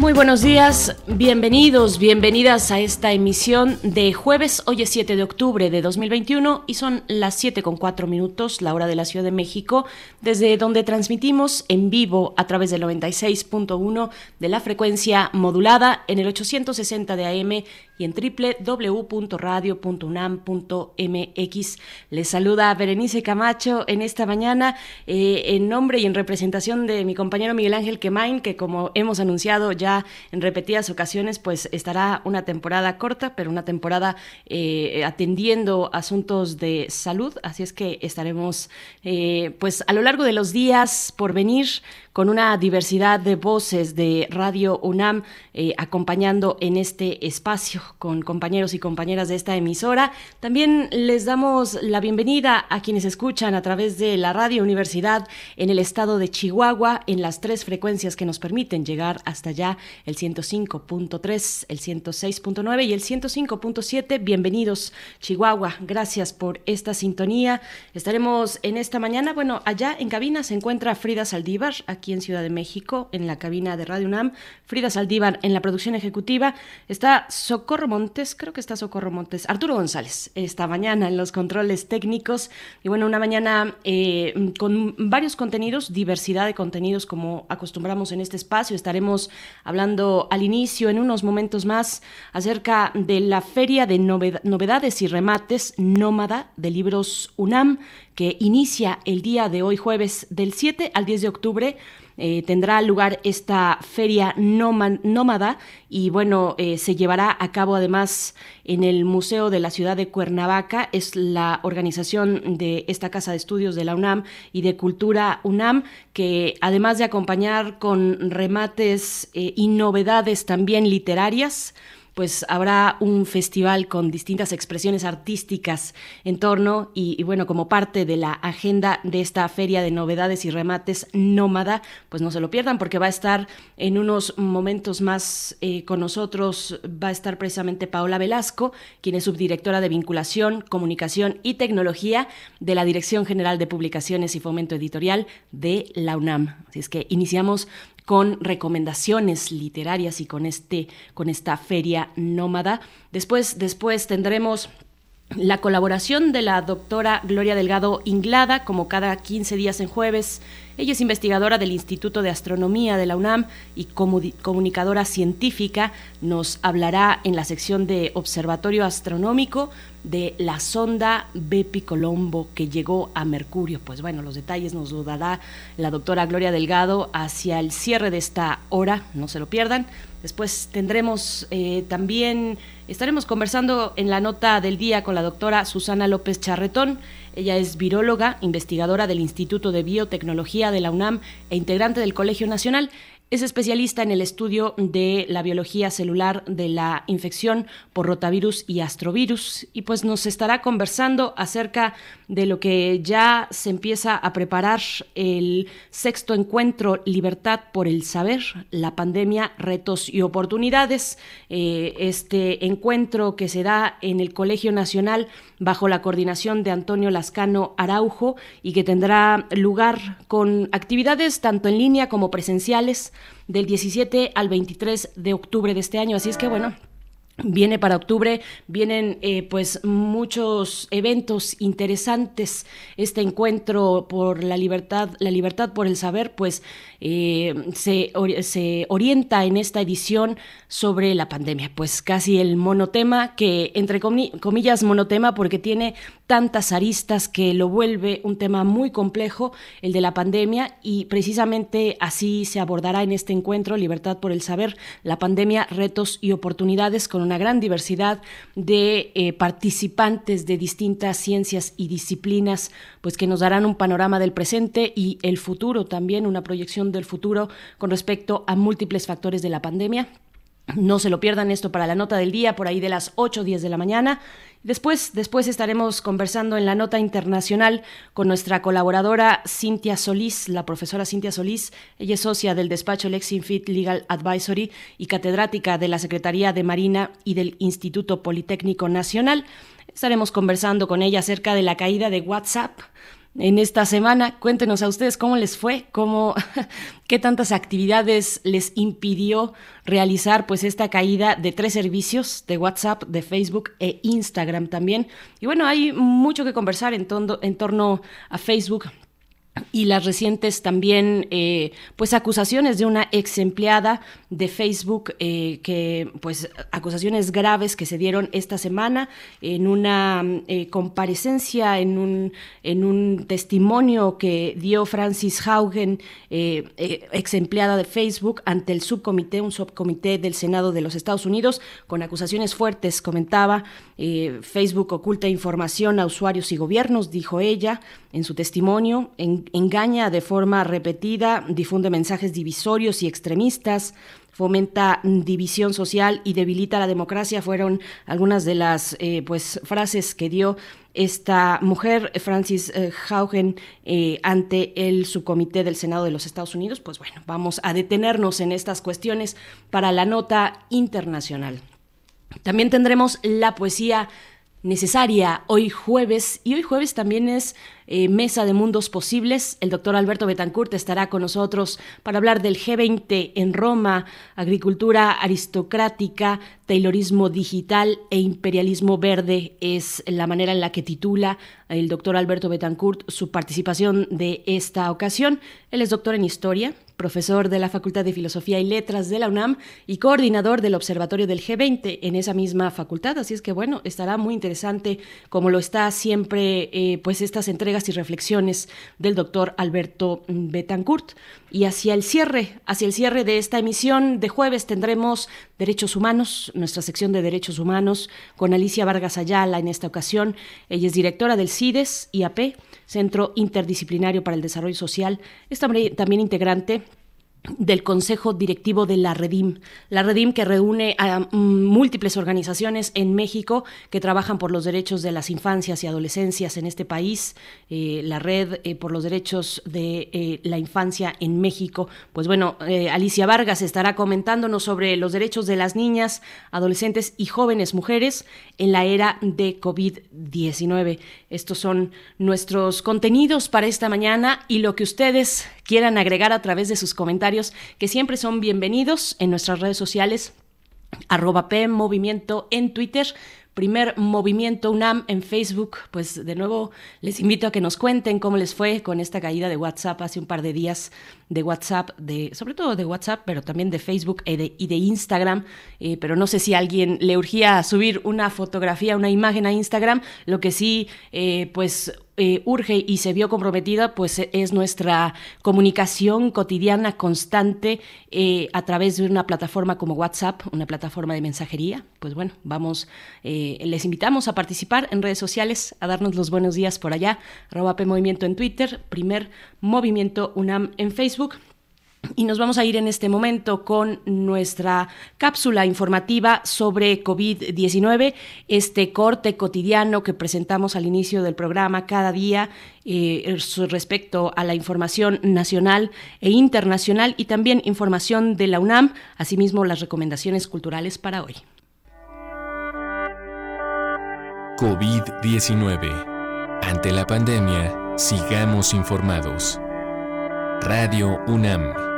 Muy buenos días, bienvenidos, bienvenidas a esta emisión de jueves, hoy es 7 de octubre de 2021 y son las 7 con 4 minutos, la hora de la Ciudad de México, desde donde transmitimos en vivo a través del 96.1 de la frecuencia modulada en el 860 de AM y en www.radio.unam.mx. Les saluda Berenice Camacho en esta mañana eh, en nombre y en representación de mi compañero Miguel Ángel Quemain, que como hemos anunciado ya en repetidas ocasiones, pues estará una temporada corta, pero una temporada eh, atendiendo asuntos de salud. Así es que estaremos eh, pues a lo largo de los días por venir con una diversidad de voces de Radio UNAM eh, acompañando en este espacio con compañeros y compañeras de esta emisora. También les damos la bienvenida a quienes escuchan a través de la Radio Universidad en el estado de Chihuahua en las tres frecuencias que nos permiten llegar hasta allá, el 105.3, el 106.9 y el 105.7. Bienvenidos Chihuahua, gracias por esta sintonía. Estaremos en esta mañana, bueno, allá en cabina se encuentra Frida Saldívar, aquí en Ciudad de México, en la cabina de Radio UNAM. Frida Saldívar en la producción ejecutiva. Está Socorro Montes, creo que está Socorro Montes. Arturo González, esta mañana en los controles técnicos. Y bueno, una mañana eh, con varios contenidos, diversidad de contenidos como acostumbramos en este espacio. Estaremos hablando al inicio, en unos momentos más, acerca de la Feria de Novedades y Remates Nómada de Libros UNAM que inicia el día de hoy, jueves, del 7 al 10 de octubre. Eh, tendrá lugar esta feria nómada y bueno, eh, se llevará a cabo además en el Museo de la Ciudad de Cuernavaca. Es la organización de esta Casa de Estudios de la UNAM y de Cultura UNAM, que además de acompañar con remates eh, y novedades también literarias, pues habrá un festival con distintas expresiones artísticas en torno y, bueno, como parte de la agenda de esta feria de novedades y remates nómada, pues no se lo pierdan porque va a estar en unos momentos más eh, con nosotros, va a estar precisamente Paola Velasco, quien es subdirectora de vinculación, comunicación y tecnología de la Dirección General de Publicaciones y Fomento Editorial de la UNAM. Así es que iniciamos con recomendaciones literarias y con este con esta feria nómada. Después después tendremos la colaboración de la doctora Gloria Delgado Inglada, como cada 15 días en jueves. Ella es investigadora del Instituto de Astronomía de la UNAM y comunicadora científica. Nos hablará en la sección de Observatorio Astronómico de la sonda Bepi Colombo que llegó a Mercurio. Pues bueno, los detalles nos lo dará la doctora Gloria Delgado hacia el cierre de esta hora, no se lo pierdan. Después tendremos eh, también, estaremos conversando en la nota del día con la doctora Susana López Charretón. Ella es viróloga, investigadora del Instituto de Biotecnología de la UNAM e integrante del Colegio Nacional. Es especialista en el estudio de la biología celular de la infección por rotavirus y astrovirus y pues nos estará conversando acerca de lo que ya se empieza a preparar el sexto encuentro Libertad por el Saber, la pandemia, retos y oportunidades. Eh, este encuentro que se da en el Colegio Nacional bajo la coordinación de Antonio Lascano Araujo y que tendrá lugar con actividades tanto en línea como presenciales del 17 al 23 de octubre de este año. Así es que bueno, Viene para octubre, vienen eh, pues muchos eventos interesantes. Este encuentro por la libertad, la libertad por el saber, pues eh, se, se, orienta en esta edición sobre la pandemia. Pues casi el monotema, que entre comillas monotema porque tiene tantas aristas que lo vuelve un tema muy complejo, el de la pandemia, y precisamente así se abordará en este encuentro, Libertad por el Saber, la pandemia, retos y oportunidades, con una gran diversidad de eh, participantes de distintas ciencias y disciplinas, pues que nos darán un panorama del presente y el futuro también, una proyección del futuro con respecto a múltiples factores de la pandemia No se lo pierdan esto para la nota del día, por ahí de las 8 o 10 de la mañana. Después, después estaremos conversando en la nota internacional con nuestra colaboradora Cintia Solís, la profesora Cintia Solís. Ella es socia del despacho Lexinfit Legal Advisory y catedrática de la Secretaría de Marina y del Instituto Politécnico Nacional. Estaremos conversando con ella acerca de la caída de WhatsApp en esta semana. Cuéntenos a ustedes cómo les fue, cómo, qué tantas actividades les impidió realizar pues esta caída de tres servicios de WhatsApp, de Facebook e Instagram también. Y bueno, hay mucho que conversar en, en torno a Facebook y las recientes también eh, pues acusaciones de una ex empleada de Facebook eh, que pues acusaciones graves que se dieron esta semana en una eh, comparecencia en un en un testimonio que dio Francis Haugen ex empleada de Facebook ante el subcomité un subcomité del Senado de los Estados Unidos con acusaciones fuertes comentaba Facebook oculta información a usuarios y gobiernos dijo ella en su testimonio en engaña de forma repetida, difunde mensajes divisorios y extremistas, fomenta división social y debilita la democracia. Fueron algunas de las eh, pues frases que dio esta mujer Francis eh, Haugen eh, ante el subcomité del Senado de los Estados Unidos. Pues bueno vamos a detenernos en estas cuestiones para la nota internacional. También tendremos la poesía necesaria hoy jueves y hoy jueves también es eh, Mesa de Mundos Posibles. El doctor Alberto Betancourt estará con nosotros para hablar del G20 en Roma, agricultura aristocrática, taylorismo digital e imperialismo verde. Es la manera en la que titula el doctor Alberto Betancourt su participación de esta ocasión. Él es doctor en historia, profesor de la Facultad de Filosofía y Letras de la UNAM y coordinador del Observatorio del G20 en esa misma facultad. Así es que bueno, estará muy interesante como lo está siempre eh, pues estas entregas y reflexiones del doctor Alberto Betancourt. Y hacia el cierre, hacia el cierre de esta emisión de jueves tendremos Derechos Humanos, nuestra sección de Derechos Humanos, con Alicia Vargas Ayala en esta ocasión. Ella es directora del CIDES, IAP, Centro Interdisciplinario para el Desarrollo Social. Es también integrante del Consejo Directivo de la Redim. La Redim que reúne a mm, múltiples organizaciones en México que trabajan por los derechos de las infancias y adolescencias en este país. Eh, la Red eh, por los Derechos de eh, la Infancia en México. Pues bueno, Alicia Vargas estará comentándonos sobre los derechos de las niñas, adolescentes y jóvenes mujeres en la era de COVID-19. Estos son nuestros contenidos para esta mañana y lo que ustedes quieran agregar a través de sus comentarios, que siempre son bienvenidos en nuestras redes sociales, arroba P Movimiento en Twitter, primer movimiento UNAM en Facebook. Pues de nuevo les invito a que nos cuenten cómo les fue con esta caída de WhatsApp hace un par de días de WhatsApp, de, sobre todo de WhatsApp, pero también de Facebook y de, y de Instagram. Eh, pero no sé si a alguien le urgía subir una fotografía, una imagen a Instagram. Lo que sí, eh, pues eh, urge y se vio comprometida, pues e, es nuestra comunicación cotidiana constante eh, a través de una plataforma como WhatsApp, una plataforma de mensajería. Pues bueno, vamos, eh, les invitamos a participar en redes sociales, a darnos los buenos días por allá, arroba Movimiento en Twitter, primer movimiento UNAM en Facebook. Y nos vamos a ir en este momento con nuestra cápsula informativa sobre COVID-19, este corte cotidiano que presentamos al inicio del programa cada día eh, respecto a la información nacional e internacional y también información de la UNAM, asimismo las recomendaciones culturales para hoy. COVID-19. Ante la pandemia, sigamos informados. Radio UNAM.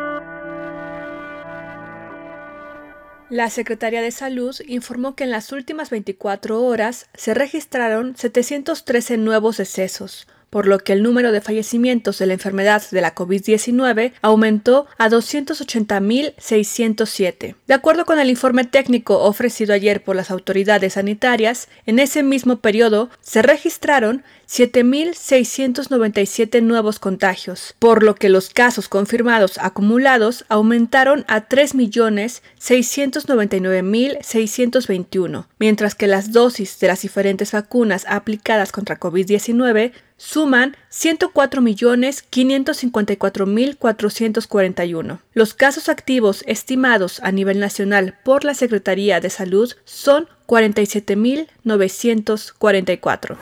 La Secretaría de Salud informó que en las últimas 24 horas se registraron 713 nuevos decesos, por lo que el número de fallecimientos de la enfermedad de la COVID-19 aumentó a 280.607. De acuerdo con el informe técnico ofrecido ayer por las autoridades sanitarias, en ese mismo periodo se registraron 7.697 nuevos contagios, por lo que los casos confirmados acumulados aumentaron a 3.699.621, mientras que las dosis de las diferentes vacunas aplicadas contra COVID-19 suman 104.554.441. Los casos activos estimados a nivel nacional por la Secretaría de Salud son 47.944.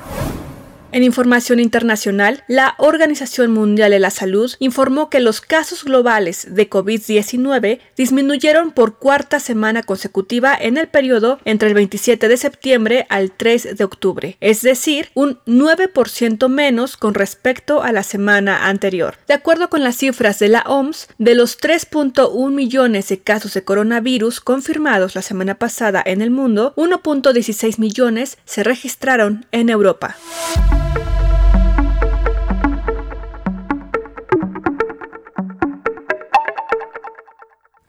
En información internacional, la Organización Mundial de la Salud informó que los casos globales de COVID-19 disminuyeron por cuarta semana consecutiva en el periodo entre el 27 de septiembre al 3 de octubre, es decir, un 9% menos con respecto a la semana anterior. De acuerdo con las cifras de la OMS, de los 3.1 millones de casos de coronavirus confirmados la semana pasada en el mundo, 1.16 millones se registraron en Europa.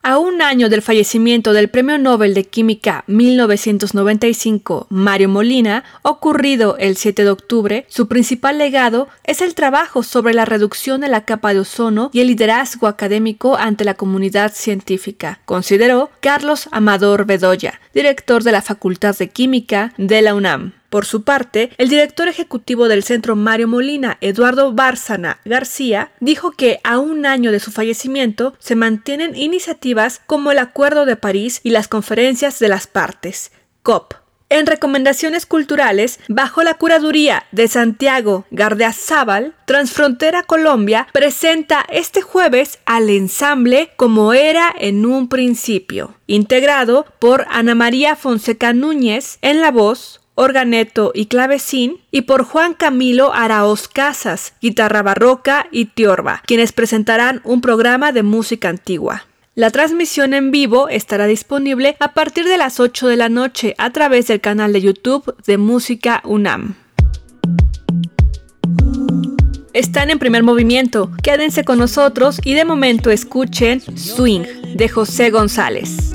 A un año del fallecimiento del Premio Nobel de Química 1995 Mario Molina, ocurrido el 7 de octubre, su principal legado es el trabajo sobre la reducción de la capa de ozono y el liderazgo académico ante la comunidad científica, consideró Carlos Amador Bedoya, director de la Facultad de Química de la UNAM. Por su parte, el director ejecutivo del Centro Mario Molina, Eduardo Bárzana García, dijo que a un año de su fallecimiento se mantienen iniciativas como el Acuerdo de París y las conferencias de las partes, COP. En recomendaciones culturales, bajo la curaduría de Santiago Gardeazábal, Transfrontera Colombia presenta este jueves al ensamble Como era en un principio, integrado por Ana María Fonseca Núñez en la voz, organeto y clavecín, y por Juan Camilo Araoz Casas, guitarra barroca y tiorba, quienes presentarán un programa de música antigua. La transmisión en vivo estará disponible a partir de las 8 de la noche a través del canal de YouTube de Música UNAM. Están en primer movimiento, quédense con nosotros y de momento escuchen Swing de José González.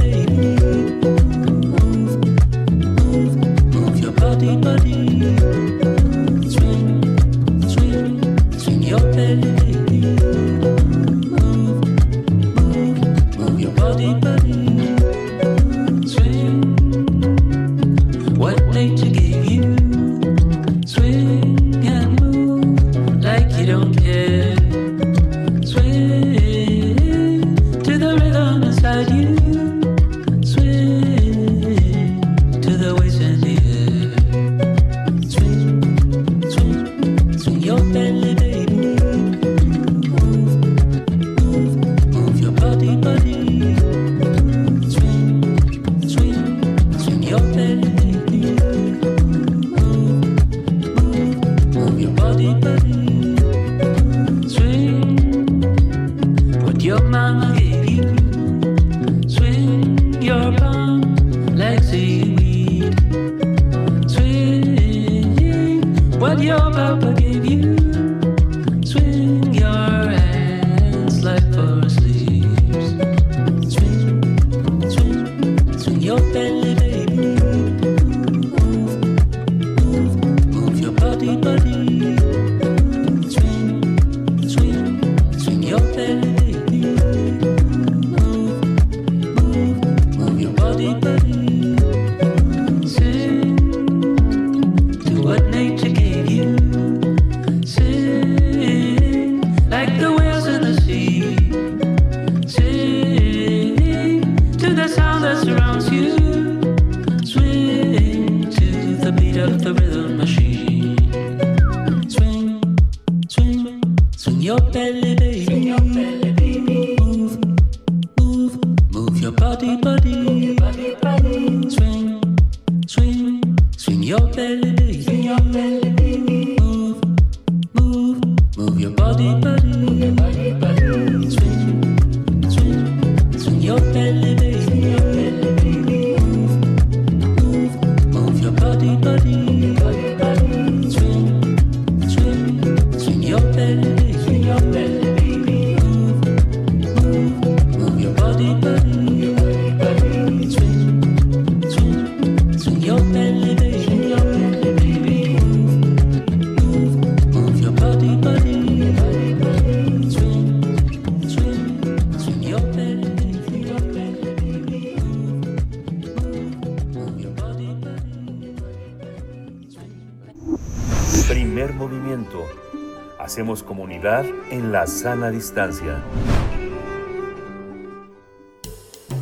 sana distancia.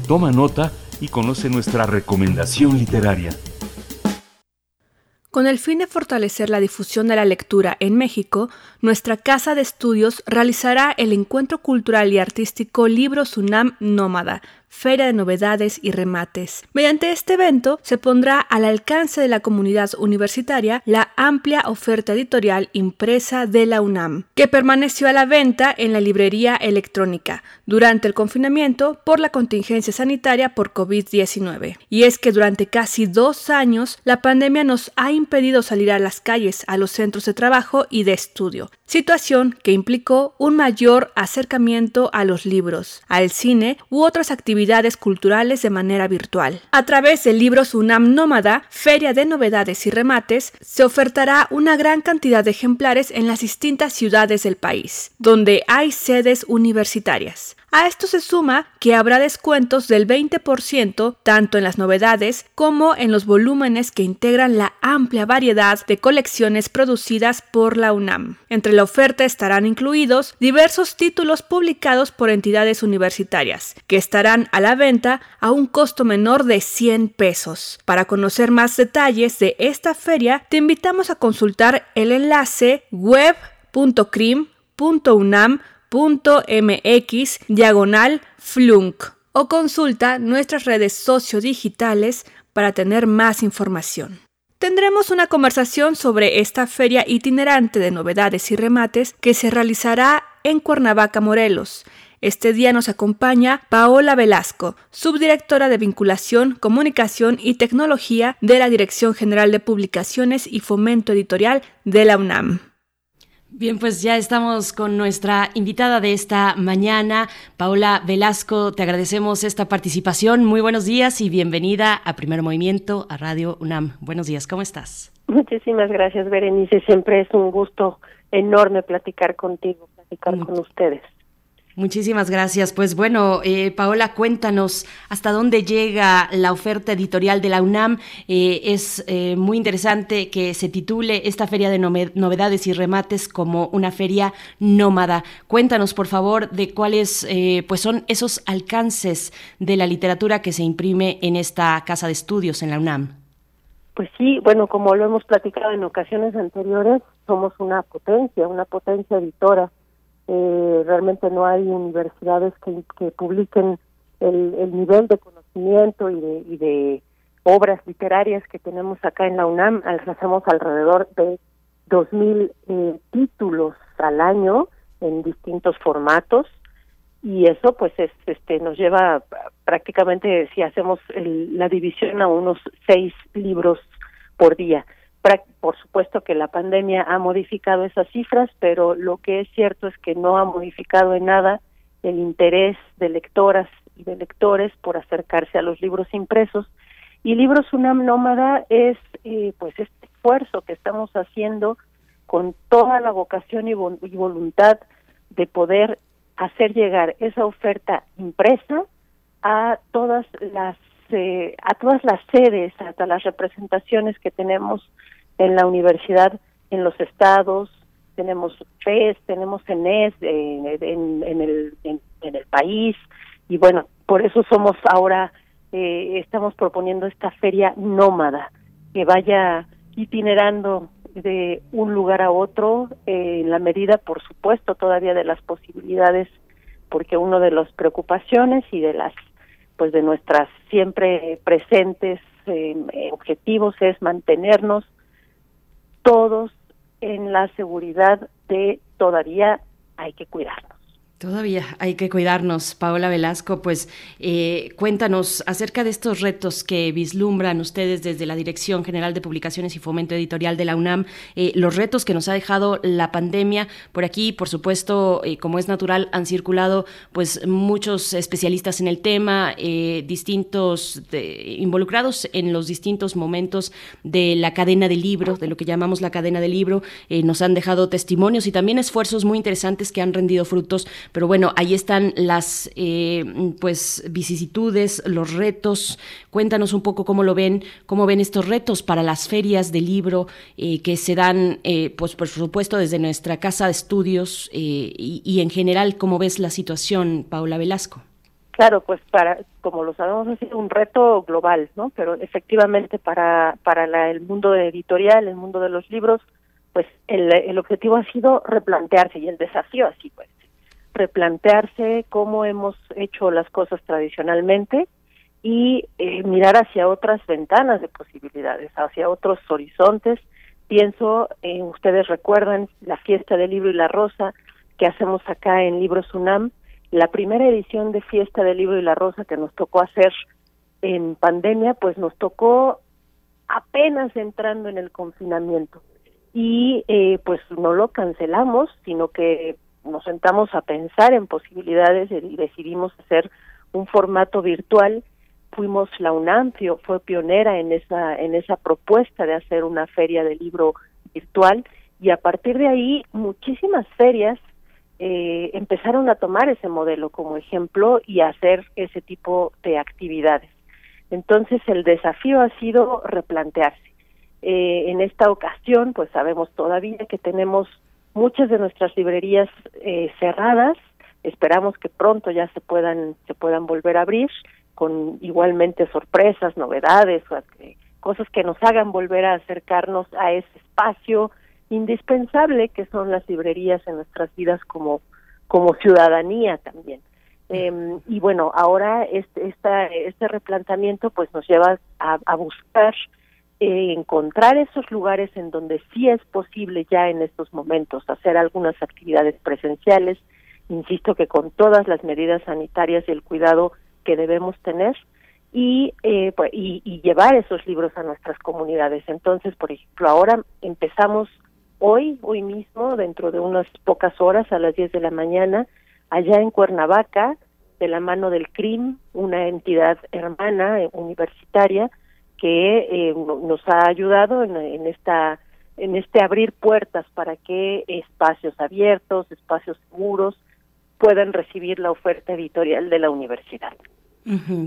Toma nota y conoce nuestra recomendación literaria. Con el fin de fortalecer la difusión de la lectura en México, nuestra Casa de Estudios realizará el Encuentro Cultural y Artístico Libro Sunam Nómada, Feria de Novedades y Remates. Mediante este evento se pondrá al alcance de la comunidad universitaria la amplia oferta editorial impresa de la UNAM, que permaneció a la venta en la librería electrónica durante el confinamiento por la contingencia sanitaria por COVID-19. Y es que durante casi dos años la pandemia nos ha impedido salir a las calles, a los centros de trabajo y de estudio, situación que implicó un mayor acercamiento a los libros, al cine u otras actividades culturales de manera virtual. A través del libro Sunam Nómada, Feria de Novedades y Remates, se ofertará una gran cantidad de ejemplares en las distintas ciudades del país, donde hay sedes universitarias. A esto se suma que habrá descuentos del 20% tanto en las novedades como en los volúmenes que integran la amplia variedad de colecciones producidas por la UNAM. Entre la oferta estarán incluidos diversos títulos publicados por entidades universitarias, que estarán a la venta a un costo menor de 100 pesos. Para conocer más detalles de esta feria, te invitamos a consultar el enlace web.crim.unam .mx diagonal flunk o consulta nuestras redes sociodigitales para tener más información. Tendremos una conversación sobre esta feria itinerante de novedades y remates que se realizará en Cuernavaca, Morelos. Este día nos acompaña Paola Velasco, subdirectora de Vinculación, Comunicación y Tecnología de la Dirección General de Publicaciones y Fomento Editorial de la UNAM. Bien, pues ya estamos con nuestra invitada de esta mañana, Paola Velasco. Te agradecemos esta participación. Muy buenos días y bienvenida a Primer Movimiento, a Radio UNAM. Buenos días, ¿cómo estás? Muchísimas gracias, Berenice. Siempre es un gusto enorme platicar contigo, platicar con ustedes. Muchísimas gracias. Pues bueno, eh, Paola, cuéntanos hasta dónde llega la oferta editorial de la UNAM. Eh, es eh, muy interesante que se titule esta feria de novedades y remates como una feria nómada. Cuéntanos, por favor, de cuáles pues son esos alcances de la literatura que se imprime en esta casa de estudios en la UNAM. Pues sí, bueno, como lo hemos platicado en ocasiones anteriores, somos una potencia, una potencia editora eh, realmente no hay universidades que, que publiquen el, el, nivel de conocimiento y de, y de obras literarias que tenemos acá en la UNAM. Hacemos alrededor de 2.000 eh, títulos al año en distintos formatos y eso pues es, este nos lleva prácticamente si hacemos la división a unos seis libros por día por supuesto que la pandemia ha modificado esas cifras, pero lo que es cierto es que no ha modificado en nada el interés de lectoras y de lectores por acercarse a los libros impresos. Y Libros UNAM Nómada es eh, pues este esfuerzo que estamos haciendo con toda la vocación y, voluntad de poder hacer llegar esa oferta impresa a todas las eh, a todas las sedes, hasta las representaciones que tenemos en la universidad, en los estados, tenemos FES, tenemos CENES eh, en, en, el, en, el país, y bueno, por eso somos ahora, eh, estamos proponiendo esta feria nómada, que vaya itinerando de un lugar a otro, eh, en la medida, por supuesto, todavía de las posibilidades, porque uno de las preocupaciones y de las pues de nuestras siempre presentes eh, objetivos es mantenernos todos en la seguridad de todavía hay que cuidarnos. Todavía hay que cuidarnos, Paola Velasco. Pues eh, cuéntanos acerca de estos retos que vislumbran ustedes desde la Dirección General de Publicaciones y Fomento Editorial de la UNAM, eh, los retos que nos ha dejado la pandemia. Por aquí, por supuesto, eh, como es natural, han circulado pues muchos especialistas en el tema, distintos involucrados en los distintos momentos de la cadena del libro, de lo que llamamos la cadena del libro. nos han dejado testimonios y también esfuerzos muy interesantes que han rendido frutos pero bueno, ahí están las eh, pues vicisitudes, los retos. Cuéntanos un poco cómo lo ven, cómo ven estos retos para las ferias de libro eh, que se dan, eh, pues por supuesto desde nuestra casa de estudios y, y en general, cómo ves la situación, Paula Velasco. Claro, pues para, como lo sabemos, ha un reto global, ¿no? Pero efectivamente para, para la, el mundo editorial, el mundo de los libros, pues el, el objetivo ha sido replantearse y el desafío así pues, replantearse cómo hemos hecho las cosas tradicionalmente y eh, mirar hacia otras ventanas de posibilidades, hacia otros horizontes. Pienso, eh, ustedes recuerdan la fiesta del libro y la rosa que hacemos acá en Libros UNAM, la primera edición de Fiesta del Libro y la Rosa que nos tocó hacer en pandemia, pues nos tocó apenas entrando en el confinamiento. Y eh, pues no lo cancelamos, sino que nos sentamos a pensar en posibilidades y decidimos hacer un formato virtual. Fuimos la UNAM, fue pionera en esa, en esa propuesta de hacer una feria de libro virtual y a partir de ahí muchísimas ferias eh, empezaron a tomar ese modelo como ejemplo y hacer ese tipo de actividades. Entonces el desafío ha sido replantearse. Eh, en esta ocasión, pues sabemos todavía que tenemos muchas de nuestras librerías eh, cerradas. Esperamos que pronto ya se puedan se puedan volver a abrir con igualmente sorpresas, novedades, cosas que nos hagan volver a acercarnos a ese espacio indispensable que son las librerías en nuestras vidas como, como ciudadanía también. Eh, y bueno, ahora este, esta, este replanteamiento pues nos lleva a, a buscar eh, encontrar esos lugares en donde sí es posible ya en estos momentos hacer algunas actividades presenciales, insisto que con todas las medidas sanitarias y el cuidado que debemos tener, y, eh, pues, y, llevar esos libros a nuestras comunidades. Entonces, por ejemplo, ahora empezamos hoy, hoy mismo, dentro de unas pocas horas, a las 10 de la mañana, allá en Cuernavaca, de la mano del CRIM, una entidad hermana eh, universitaria que eh, nos ha ayudado en, en, esta en este abrir puertas para que espacios abiertos, espacios seguros puedan recibir la oferta editorial de la universidad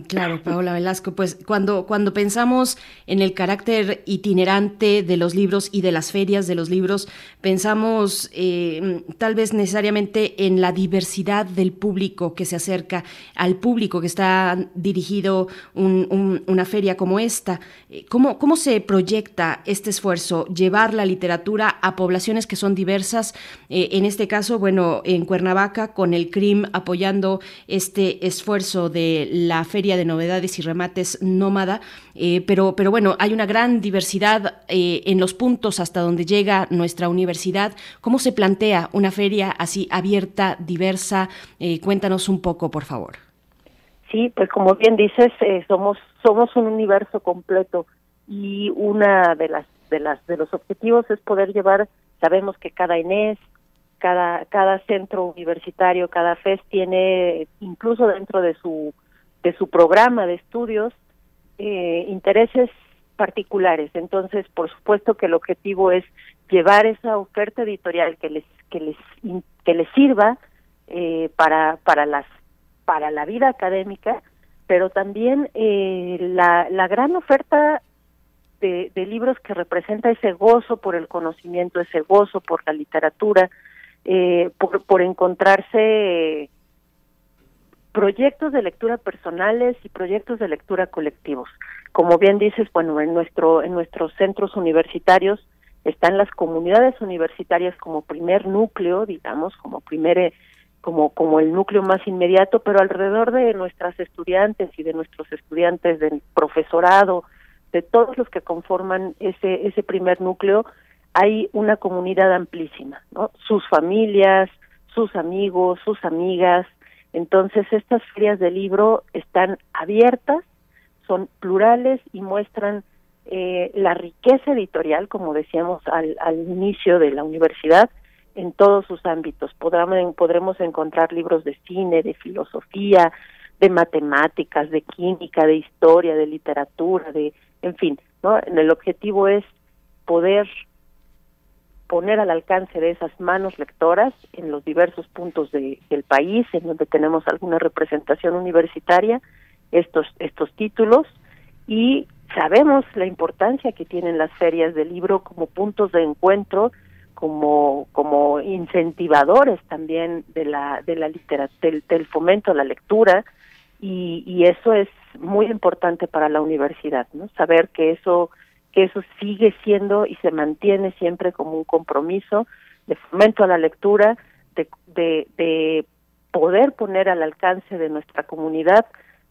claro, Paola Velasco, pues cuando, cuando pensamos en el carácter itinerante de los libros y de las ferias de los libros, pensamos eh, tal vez necesariamente en la diversidad del público que se acerca al público que está dirigido una feria como esta. ¿Cómo, ¿Cómo se proyecta este esfuerzo, llevar la literatura a poblaciones que son diversas? Eh, en este caso, bueno, en Cuernavaca, con el CRIM apoyando este esfuerzo de la Feria de Novedades y Remates Nómada, eh, pero, pero bueno, hay una gran diversidad eh, en los puntos hasta donde llega nuestra universidad. ¿Cómo se plantea una feria así abierta, diversa? Eh, cuéntanos un poco, por favor. Sí, pues como bien dices, somos somos un universo completo y una de las de las de los objetivos es poder llevar. Sabemos que cada Inés, cada cada centro universitario, cada FES tiene incluso dentro de su de su programa de estudios eh, intereses particulares. Entonces, por supuesto que el objetivo es llevar esa oferta editorial que les que les que les sirva eh, para para las para la vida académica, pero también eh, la, la gran oferta de, de, libros que representa ese gozo por el conocimiento, ese gozo por la literatura, eh, por, por encontrarse proyectos de lectura personales y proyectos de lectura colectivos. Como bien dices, bueno, en nuestro en nuestros centros universitarios están las comunidades universitarias como primer núcleo, digamos, como primer eh, como como el núcleo más inmediato, pero alrededor de nuestras estudiantes y de nuestros estudiantes del profesorado, de todos los que conforman ese ese primer núcleo, hay una comunidad amplísima, ¿no? Sus familias, sus amigos, sus amigas, entonces, estas ferias de libro están abiertas, son plurales y muestran eh, la riqueza editorial, como decíamos al, al, inicio de la universidad, en todos sus ámbitos. Podremos, podremos encontrar libros de cine, de filosofía, de matemáticas, de química, de historia, de literatura, de, en fin, ¿no? El objetivo es poder poner al alcance de esas manos lectoras en los diversos puntos del país, en donde tenemos alguna representación universitaria, estos, estos títulos, y sabemos la importancia que tienen las ferias del libro como puntos de encuentro, como, como incentivadores también de la, de la literatura, del, fomento a la lectura, y, y eso es muy importante para la universidad, ¿no? Saber que eso que eso sigue siendo y se mantiene siempre como un compromiso de fomento a la lectura, de, de, de poder poner al alcance de nuestra comunidad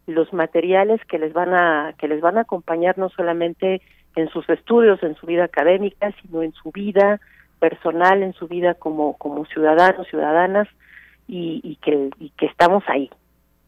los materiales que les van a que les van a acompañar no solamente en sus estudios, en su vida académica, sino en su vida personal, en su vida como como ciudadanos, ciudadanas y, y que y que estamos ahí,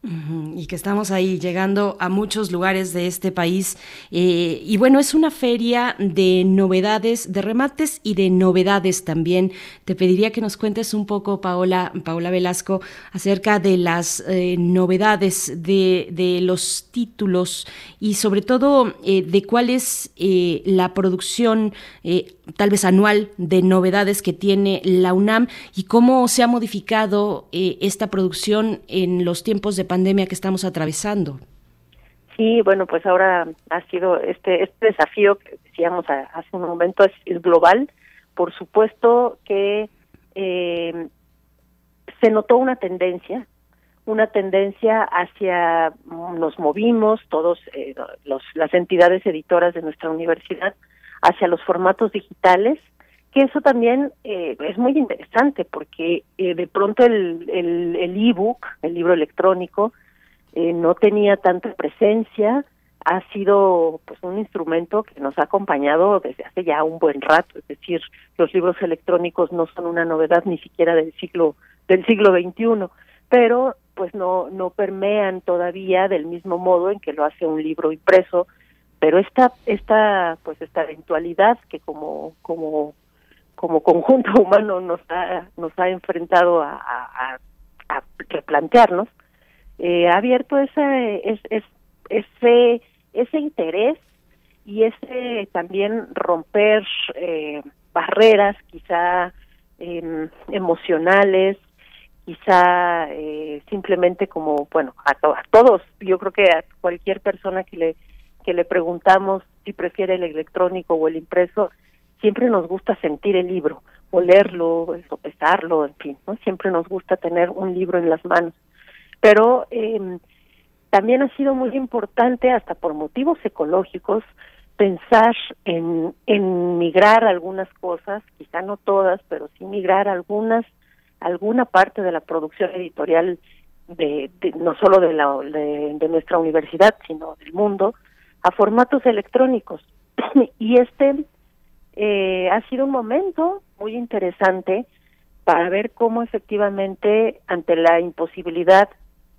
y que estamos ahí llegando a muchos lugares de este país. Eh, y bueno, es una feria de novedades, de remates y de novedades también. Te pediría que nos cuentes un poco, Paola, Paola Velasco, acerca de las eh, novedades, de, de, los títulos y sobre todo eh, de cuál es la producción tal vez anual de novedades que tiene la UNAM y cómo se ha modificado esta producción en los tiempos de pandemia que estamos atravesando. Sí, bueno, pues ahora ha sido este este desafío que decíamos hace un momento es, global. Por supuesto que eh, se notó una tendencia, una tendencia hacia nos movimos todos eh, los, las entidades editoras de nuestra universidad hacia los formatos digitales que eso también eh, es muy interesante porque eh, de pronto el el el ebook, el libro electrónico, eh, no tenía tanta presencia, ha sido pues un instrumento que nos ha acompañado desde hace ya un buen rato, es decir, los libros electrónicos no son una novedad ni siquiera del siglo del siglo XXI, pero pues no no permean todavía del mismo modo en que lo hace un libro impreso, pero esta esta pues esta eventualidad que como como como conjunto humano nos ha, nos ha enfrentado a, replantearnos, eh, ha abierto ese, es, ese, ese interés y ese también romper eh, barreras quizá eh, emocionales, quizá eh, simplemente como, bueno, a, a todos, yo creo que a cualquier persona que le, que le preguntamos si prefiere el electrónico o el impreso, siempre nos gusta sentir el libro, olerlo, sopesarlo, en fin, ¿no? Siempre nos gusta tener un libro en las manos. Pero eh, también ha sido muy importante, hasta por motivos ecológicos, pensar en, en migrar algunas cosas, quizá no todas, pero sí migrar algunas, alguna parte de la producción editorial de, no solo de, la, de, de nuestra universidad, sino del mundo, a formatos electrónicos. y este eh, ha sido un momento muy interesante para ver cómo efectivamente ante la imposibilidad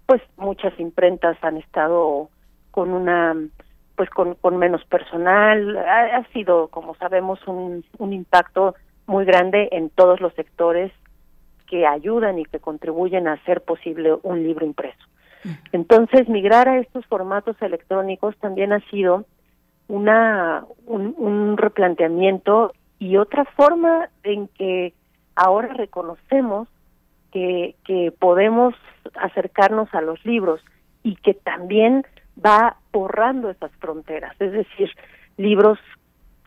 pues muchas imprentas han estado con una pues con, con menos personal ha, ha sido como sabemos un, un impacto muy grande en todos los sectores que ayudan y que contribuyen a hacer posible un libro impreso. Entonces, migrar a estos formatos electrónicos también ha sido una un, replanteamiento y otra forma en que ahora reconocemos que, que podemos acercarnos a los libros y que también va borrando esas fronteras, es decir, libros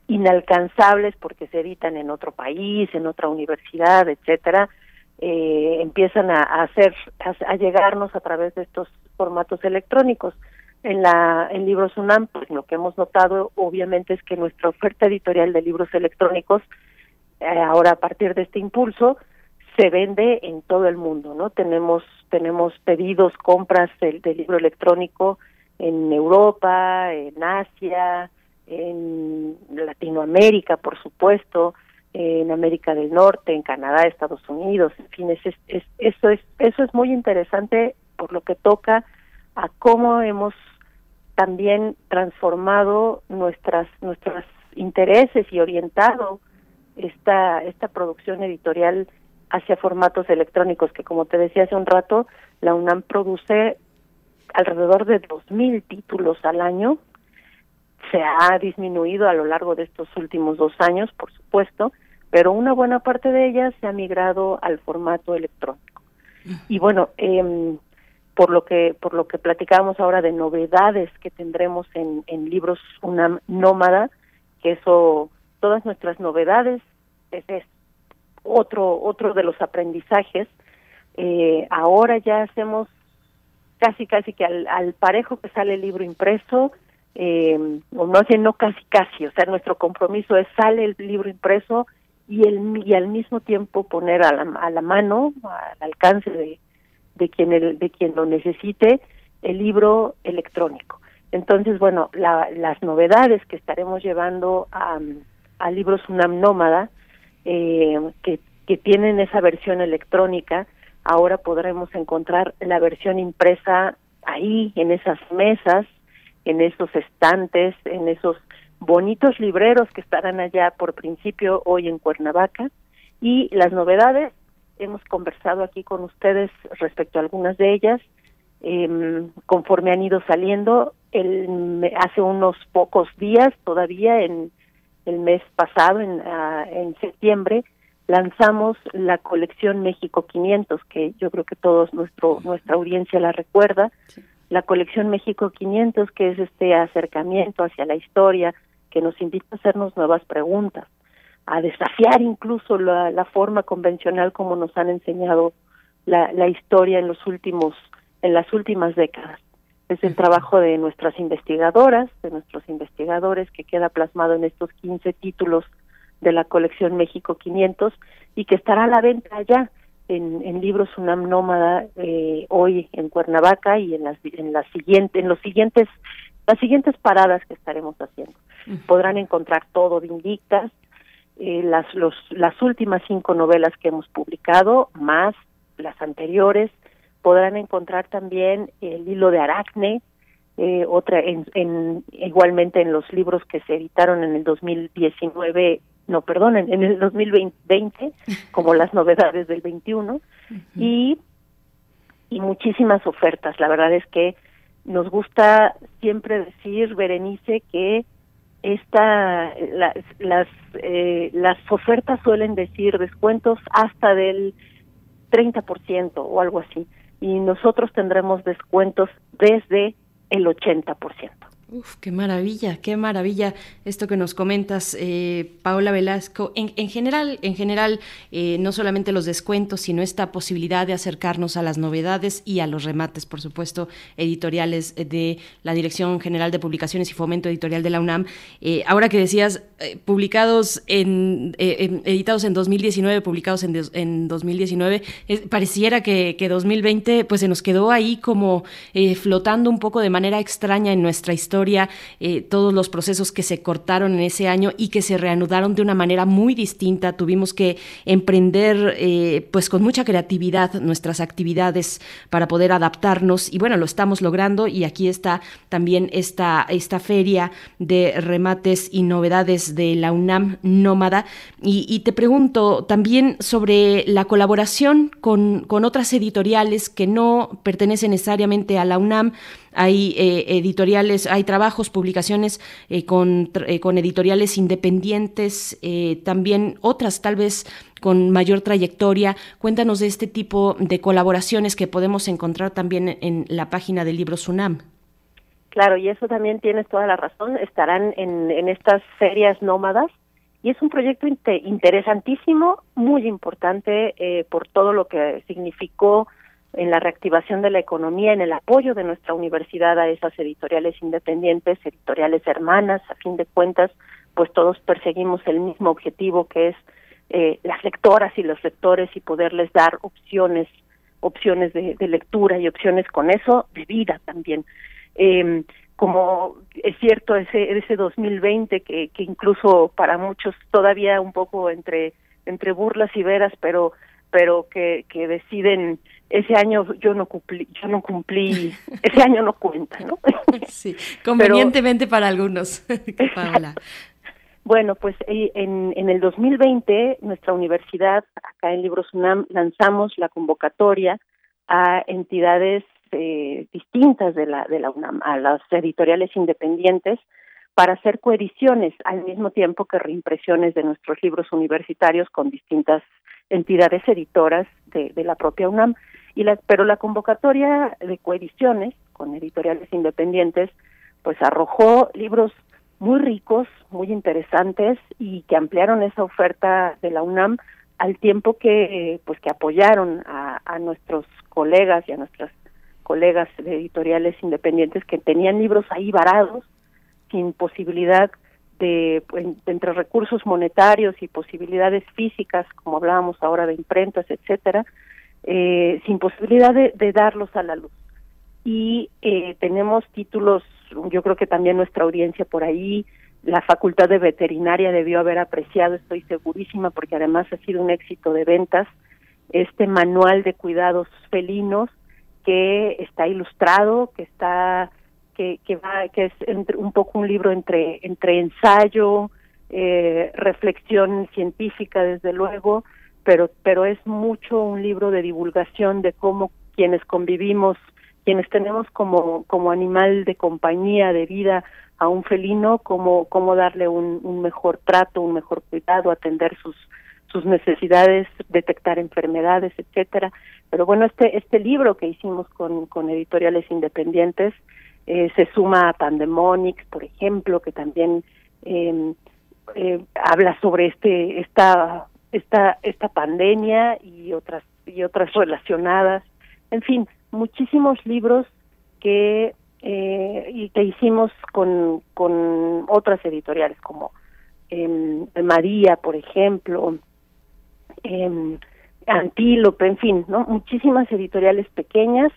inalcanzables porque se editan en otro país, en otra universidad, etcétera, eh, empiezan a, hacer a, llegarnos a través de estos formatos electrónicos en la en libros UNAM pues lo que hemos notado obviamente es que nuestra oferta editorial de libros electrónicos eh, ahora a partir de este impulso se vende en todo el mundo no tenemos tenemos pedidos compras del, libro electrónico en Europa en Asia en Latinoamérica por supuesto en América del Norte en Canadá Estados Unidos en fin es, es, eso es eso es muy interesante por lo que toca a cómo hemos también transformado nuestras nuestros intereses y orientado esta esta producción editorial hacia formatos electrónicos que como te decía hace un rato la UNAM produce alrededor de dos mil títulos al año se ha disminuido a lo largo de estos últimos dos años por supuesto pero una buena parte de ellas se ha migrado al formato electrónico. Y bueno, eh, por lo que por lo que platicábamos ahora de novedades que tendremos en, en libros una nómada que eso todas nuestras novedades es, otro otro de los aprendizajes. Eh, ahora ya hacemos casi casi que al, al, parejo que sale el libro impreso eh, o no sé no casi casi o sea nuestro compromiso es sale el libro impreso y el y al mismo tiempo poner a la, a la mano al alcance de de quien el, de quien lo necesite el libro electrónico. Entonces, bueno, las novedades que estaremos llevando a, a libros UNAM Nómada, eh, que, que tienen esa versión electrónica, ahora podremos encontrar la versión impresa ahí, en esas mesas, en esos estantes, en esos bonitos libreros que estarán allá por principio hoy en Cuernavaca. Y las novedades hemos conversado aquí con ustedes respecto a algunas de ellas. Eh, conforme han ido saliendo, el, hace unos pocos días, todavía en el mes pasado, en, uh, en septiembre, lanzamos la colección México 500, que yo creo que todos nuestro nuestra audiencia la recuerda. Sí. La colección México 500, que es este acercamiento hacia la historia, que nos invita a hacernos nuevas preguntas a desafiar incluso la, la forma convencional como nos han enseñado la, la, historia en los últimos en las últimas décadas. Es el trabajo de nuestras investigadoras de nuestros investigadores que queda plasmado en estos 15 títulos de la colección México 500 y que estará a la venta ya en, en libros UNAM Nómada eh, hoy en Cuernavaca y en las en las siguientes en los siguientes las siguientes paradas que estaremos haciendo. Podrán encontrar todo de Invictas eh, las, los, las últimas cinco novelas que hemos publicado, más las anteriores, podrán encontrar también El hilo de Aracne, eh, otra en, en, igualmente en los libros que se editaron en el 2019, no, perdón, en, en el 2020, como las novedades del 21, uh -huh. y, y muchísimas ofertas. La verdad es que nos gusta siempre decir, Berenice, que esta las las eh, las ofertas suelen decir descuentos hasta del 30% o algo así y nosotros tendremos descuentos desde el 80%. Uf, qué maravilla, qué maravilla esto que nos comentas, eh, Paola Velasco. En, en, general, en general, eh, no solamente los descuentos, sino esta posibilidad de acercarnos a las novedades y a los remates, por supuesto, editoriales de la Dirección General de Publicaciones y Fomento Editorial de la UNAM. Eh, ahora que decías, eh, publicados en, editados en 2019, publicados en, en 2019, pareciera que, que, 2020 pues se nos quedó ahí como eh, flotando un poco de manera extraña en nuestra historia eh, todos los procesos que se cortaron en ese año y que se reanudaron de una manera muy distinta. Tuvimos que emprender, eh, pues con mucha creatividad, nuestras actividades para poder adaptarnos y bueno, lo estamos logrando y aquí está también esta, esta feria de remates y novedades de la UNAM Nómada. Y, y te pregunto también sobre la colaboración con, con otras editoriales que no pertenecen necesariamente a la UNAM hay eh, editoriales, hay trabajos, publicaciones eh, con, eh, con, editoriales independientes, eh, también otras tal vez con mayor trayectoria. Cuéntanos de este tipo de colaboraciones que podemos encontrar también en la página del libro Sunam. Claro, y eso también tienes toda la razón. Estarán en, en estas ferias nómadas y es un proyecto inter interesantísimo, muy importante eh, por todo lo que significó en la reactivación de la economía, en el apoyo de nuestra universidad a esas editoriales independientes, editoriales hermanas, a fin de cuentas, pues todos perseguimos el mismo objetivo que es eh, las lectoras y los lectores y poderles dar opciones, opciones de, de lectura y opciones con eso de vida también. Eh, como es cierto ese ese 2020 que, que incluso para muchos todavía un poco entre entre burlas y veras, pero pero que, que deciden ese año yo no cumplí, yo no cumplí, ese año no cuenta, ¿no? Sí, convenientemente Pero, para algunos, Paola. Bueno, pues en, en el 2020 nuestra universidad, acá en Libros UNAM, lanzamos la convocatoria a entidades eh, distintas de la, de la UNAM, a las editoriales independientes, para hacer coediciones al mismo tiempo que reimpresiones de nuestros libros universitarios con distintas entidades editoras de, la propia UNAM. Y la, pero la convocatoria de coediciones con editoriales independientes pues arrojó libros muy ricos, muy interesantes y que ampliaron esa oferta de la UNAM al tiempo que pues que apoyaron a, a nuestros colegas y a nuestras colegas de editoriales independientes que tenían libros ahí varados sin posibilidad de pues, entre recursos monetarios y posibilidades físicas como hablábamos ahora de imprentas etcétera eh, sin posibilidad de, de, darlos a la luz. Y eh, tenemos títulos yo creo que también nuestra audiencia por ahí la Facultad de Veterinaria debió haber apreciado, estoy segurísima, porque además ha sido un éxito de ventas, este manual de cuidados felinos que está ilustrado, que está que, que va que es un poco un libro entre entre ensayo, eh, reflexión científica desde luego, pero pero es mucho un libro de divulgación de cómo quienes convivimos, quienes tenemos como como animal de compañía de vida a un felino, cómo, cómo darle un, un mejor trato, un mejor cuidado, atender sus, sus necesidades, detectar enfermedades, etcétera. Pero bueno, este, este libro que hicimos con, con editoriales independientes eh, se suma a Pandemonics, por ejemplo, que también eh, eh, habla sobre este, esta, esta, esta pandemia y otras, y otras relacionadas. En fin, muchísimos libros que eh, y que hicimos con, con otras editoriales como eh, María, por ejemplo, eh, Antílope, en fin, ¿no? muchísimas editoriales pequeñas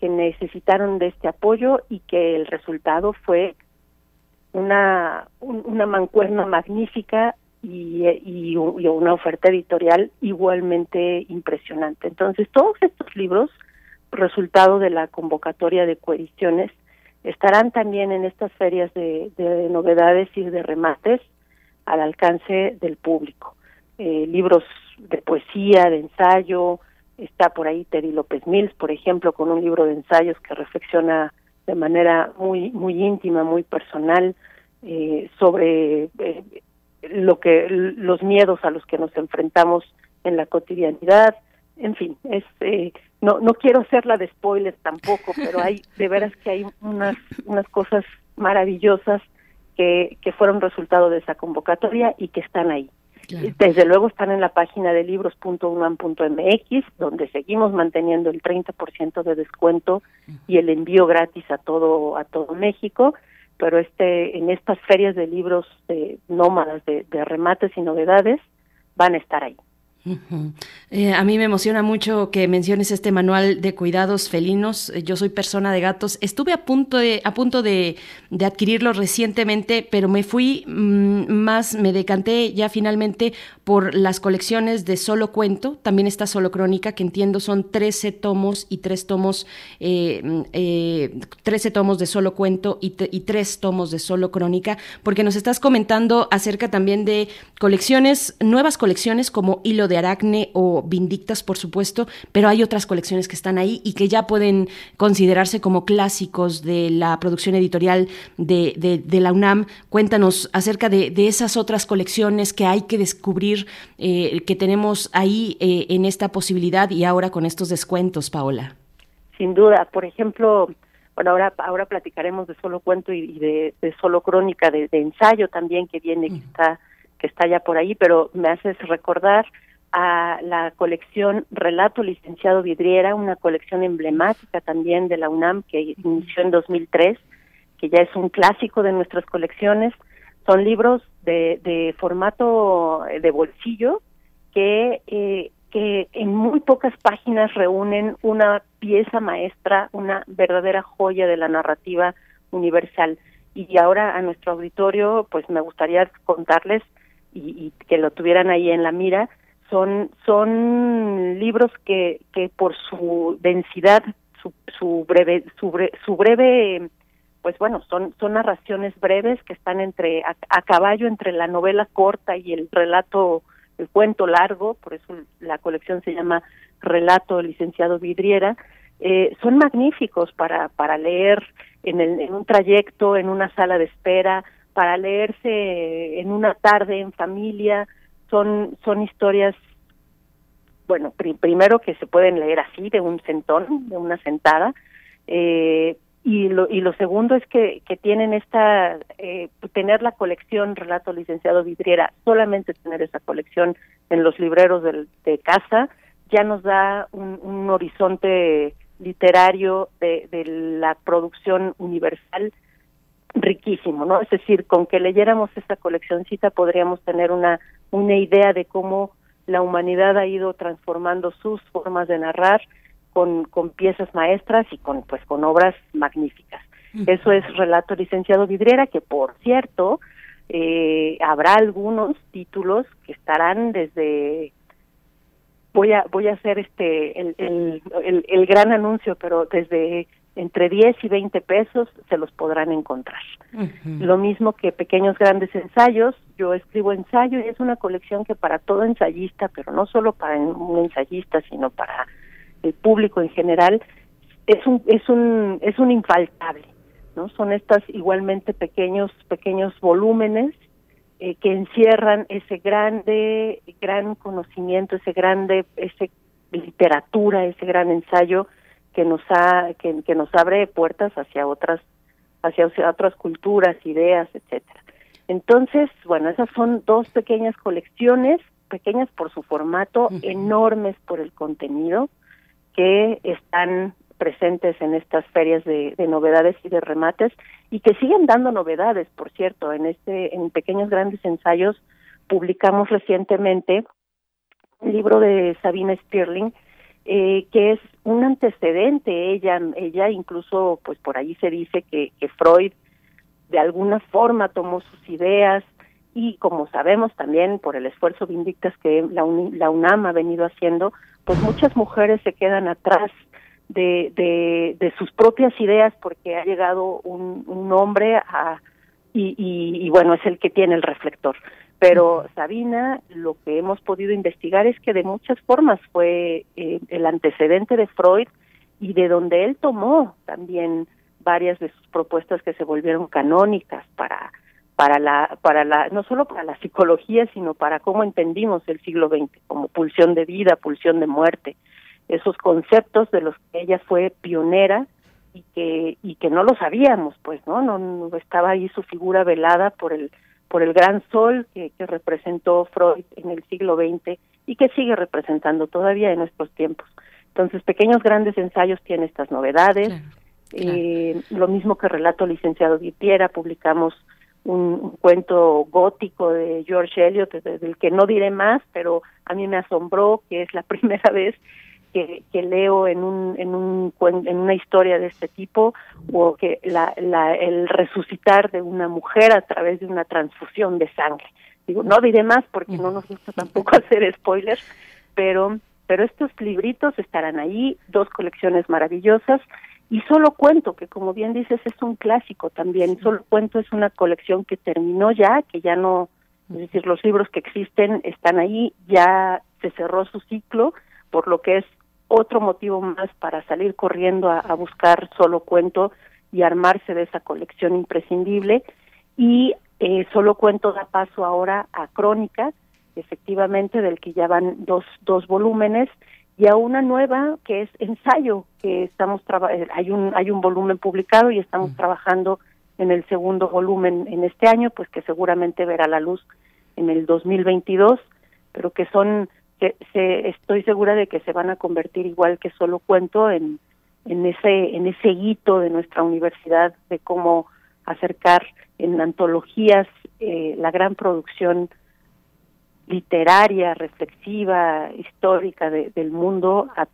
que necesitaron de este apoyo y que el resultado fue una, una mancuerna magnífica y, y, y, una oferta editorial igualmente impresionante. Entonces, todos estos libros, resultado de la convocatoria de coediciones, estarán también en estas ferias de, novedades y de remates al alcance del público. Eh, libros de poesía, de ensayo, está por ahí Teddy López Mills, por ejemplo, con un libro de ensayos que reflexiona de manera muy muy íntima, muy personal eh, sobre eh, lo que los miedos a los que nos enfrentamos en la cotidianidad, en fin, es eh, no no quiero hacerla de spoilers tampoco, pero hay de veras que hay unas unas cosas maravillosas que que fueron resultado de esa convocatoria y que están ahí. Desde luego están en la página de libros.unam.mx, donde seguimos manteniendo el 30% de descuento y el envío gratis a todo a todo México, pero este en estas ferias de libros de nómadas de remates y novedades van a estar ahí. Eh, a mí me emociona mucho que menciones este manual de cuidados felinos. Eh, yo soy persona de gatos. Estuve a punto de, a punto de, adquirirlo recientemente, pero me fui mm, más, me decanté ya finalmente por las colecciones de solo cuento. También está solo crónica, que entiendo son 13 tomos y 3 tomos, eh, mm, 13 tomos de solo cuento y, y 3 tomos de solo crónica, porque nos estás comentando acerca también de colecciones, nuevas colecciones como Hilo de Aracne o Vindictas, por supuesto, pero hay otras colecciones que están ahí y que ya pueden considerarse como clásicos de la producción editorial de, de, la UNAM. Cuéntanos acerca de, de, esas otras colecciones que hay que descubrir, eh, que tenemos ahí eh, en esta posibilidad y ahora con estos descuentos, Paola. Sin duda, por ejemplo, bueno, ahora, ahora platicaremos de solo cuento y, de, solo crónica, de, ensayo también que viene, que está que está ya por ahí, pero me haces recordar a la colección Relato Licenciado Vidriera, una colección emblemática también de la UNAM que inició en 2003, que ya es un clásico de nuestras colecciones. Son libros de, de formato eh, de bolsillo que, eh, que en muy pocas páginas reúnen una pieza maestra, una verdadera joya de la narrativa universal. Y ahora a nuestro auditorio, pues me gustaría contarles y, y que lo tuvieran ahí en la mira, son son libros que que por su densidad su, su breve su, su breve pues bueno son son narraciones breves que están entre a, caballo entre la novela corta y el relato el cuento largo por eso la colección se llama relato licenciado vidriera eh, son magníficos para para leer en, el, en un trayecto en una sala de espera para leerse en una tarde en familia. Son, son historias, bueno, primero que se pueden leer así, de un sentón, de una sentada, eh, y lo, y lo segundo es que, que tienen esta, eh, tener la colección Relato Licenciado Vidriera, solamente tener esa colección en los libreros del, de casa, ya nos da un, un horizonte literario de, de la producción universal riquísimo, ¿no? Es decir, con que leyéramos esta coleccioncita podríamos tener una, una idea de cómo la humanidad ha ido transformando sus formas de narrar con, con piezas maestras y con pues con obras magníficas. Eso es Relato Licenciado Vidriera, que por cierto, eh, habrá algunos títulos que estarán desde voy a voy a hacer este el, el, el, gran anuncio, pero desde entre 10 y 20 pesos se los podrán encontrar. Lo mismo que pequeños grandes ensayos, yo escribo ensayo y es una colección que para todo ensayista, pero no solo para un ensayista, sino para el público en general es un es un es un infaltable no son estas igualmente pequeños pequeños volúmenes eh, que encierran ese grande gran conocimiento ese grande ese literatura ese gran ensayo que nos ha que, que nos abre puertas hacia otras hacia otras culturas ideas etcétera. Entonces bueno esas son dos pequeñas colecciones pequeñas por su formato enormes por el contenido que están presentes en estas ferias de, novedades y de remates y que siguen dando novedades, por cierto, en este en pequeños grandes ensayos publicamos recientemente un libro de Sabina Stirling eh, que es un antecedente ella ella incluso pues por ahí se dice que, que Freud de alguna forma tomó sus ideas y como sabemos también por el esfuerzo Vindictas que la, UNAM ha venido haciendo, pues muchas mujeres se quedan atrás de, de, de sus propias ideas porque ha llegado un, un hombre a, y, y, y, bueno, es el que tiene el reflector. Pero Sabina, lo que hemos podido investigar es que de muchas formas fue eh, el antecedente de Freud y de donde él tomó también varias de sus propuestas que se volvieron canónicas para para la para la no solo para la psicología sino para cómo entendimos el siglo XX como pulsión de vida pulsión de muerte. Esos conceptos de los que ella fue pionera y que y que no lo sabíamos pues no no, estaba ahí su figura velada por el por el gran sol que, que representó Freud en el siglo XX y que sigue representando todavía en nuestros tiempos. Entonces pequeños grandes ensayos tienen estas novedades. Eh, lo mismo que relato licenciado Vipiera publicamos un, cuento gótico de George Eliot, del que no diré más, pero a mí me asombró que es la primera vez que, que leo en un, en un en una historia de este tipo o que la, la, el resucitar de una mujer a través de una transfusión de sangre. Digo, no diré más porque no nos gusta tampoco hacer spoilers, pero pero estos libritos estarán ahí, dos colecciones maravillosas y Solo Cuento, que como bien dices es un clásico también. Solo Cuento es una colección que terminó ya, que ya no, es decir, los libros que existen están ahí, ya se cerró su ciclo, por lo que es otro motivo más para salir corriendo a, buscar Solo Cuento y armarse de esa colección imprescindible. Y eh, Solo Cuento da paso ahora a Crónica, efectivamente, del que ya van dos, dos volúmenes y a una nueva que es ensayo que estamos eh, hay un hay un volumen publicado y estamos trabajando en el segundo volumen en este año pues que seguramente verá la luz en el 2022 pero que son que se estoy segura de que se van a convertir igual que solo cuento en ese en ese hito de nuestra universidad de cómo acercar en antologías eh, la gran producción literaria, reflexiva, histórica del mundo a,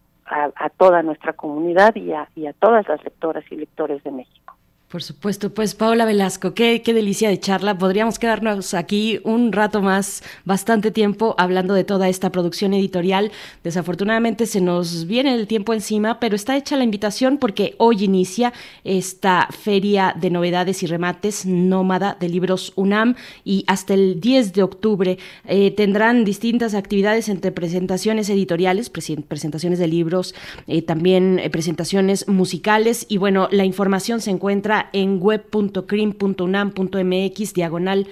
a, toda nuestra comunidad y a, y a todas las lectoras y lectores de México. Por supuesto, pues Paola Velasco, qué, qué delicia de charla. Podríamos quedarnos aquí un rato más, bastante tiempo, hablando de toda esta producción editorial. Desafortunadamente se nos viene el tiempo encima, pero está hecha la invitación porque hoy inicia esta feria de novedades y remates nómada de libros UNAM y hasta el 10 de octubre eh, tendrán distintas actividades entre presentaciones editoriales, presentaciones de libros, eh, también eh, presentaciones musicales y bueno, la información se encuentra en web.crim.unam.mx diagonal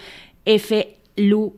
FLUNC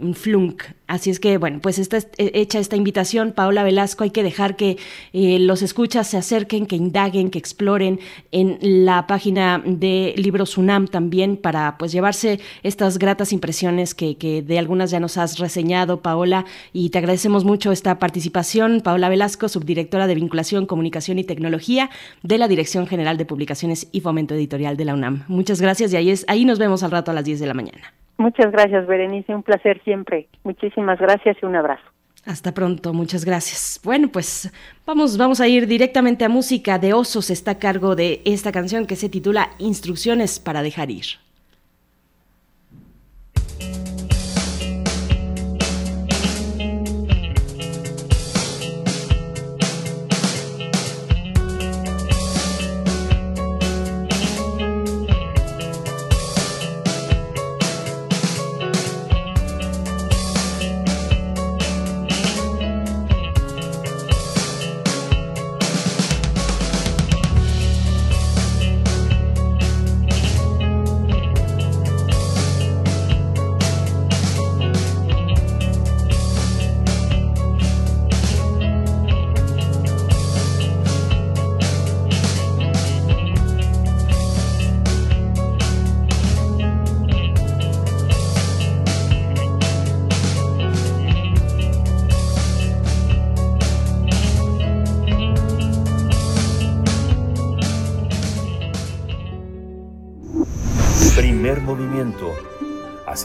un flunk. Así es que, bueno, pues está hecha esta invitación, Paola Velasco, hay que dejar que eh, los escuchas se acerquen, que indaguen, que exploren en la página de Libros UNAM también para pues llevarse estas gratas impresiones que, que de algunas ya nos has reseñado, Paola, y te agradecemos mucho esta participación. Paola Velasco, subdirectora de Vinculación, Comunicación y Tecnología de la Dirección General de Publicaciones y Fomento Editorial de la UNAM. Muchas gracias y ahí, es, ahí nos vemos al rato a las 10 de la mañana. Muchas gracias, Berenice. Un placer siempre. Muchísimas gracias y un abrazo. Hasta pronto, muchas gracias. Bueno, pues vamos, vamos a ir directamente a música de Osos. Está a cargo de esta canción que se titula Instrucciones para dejar ir.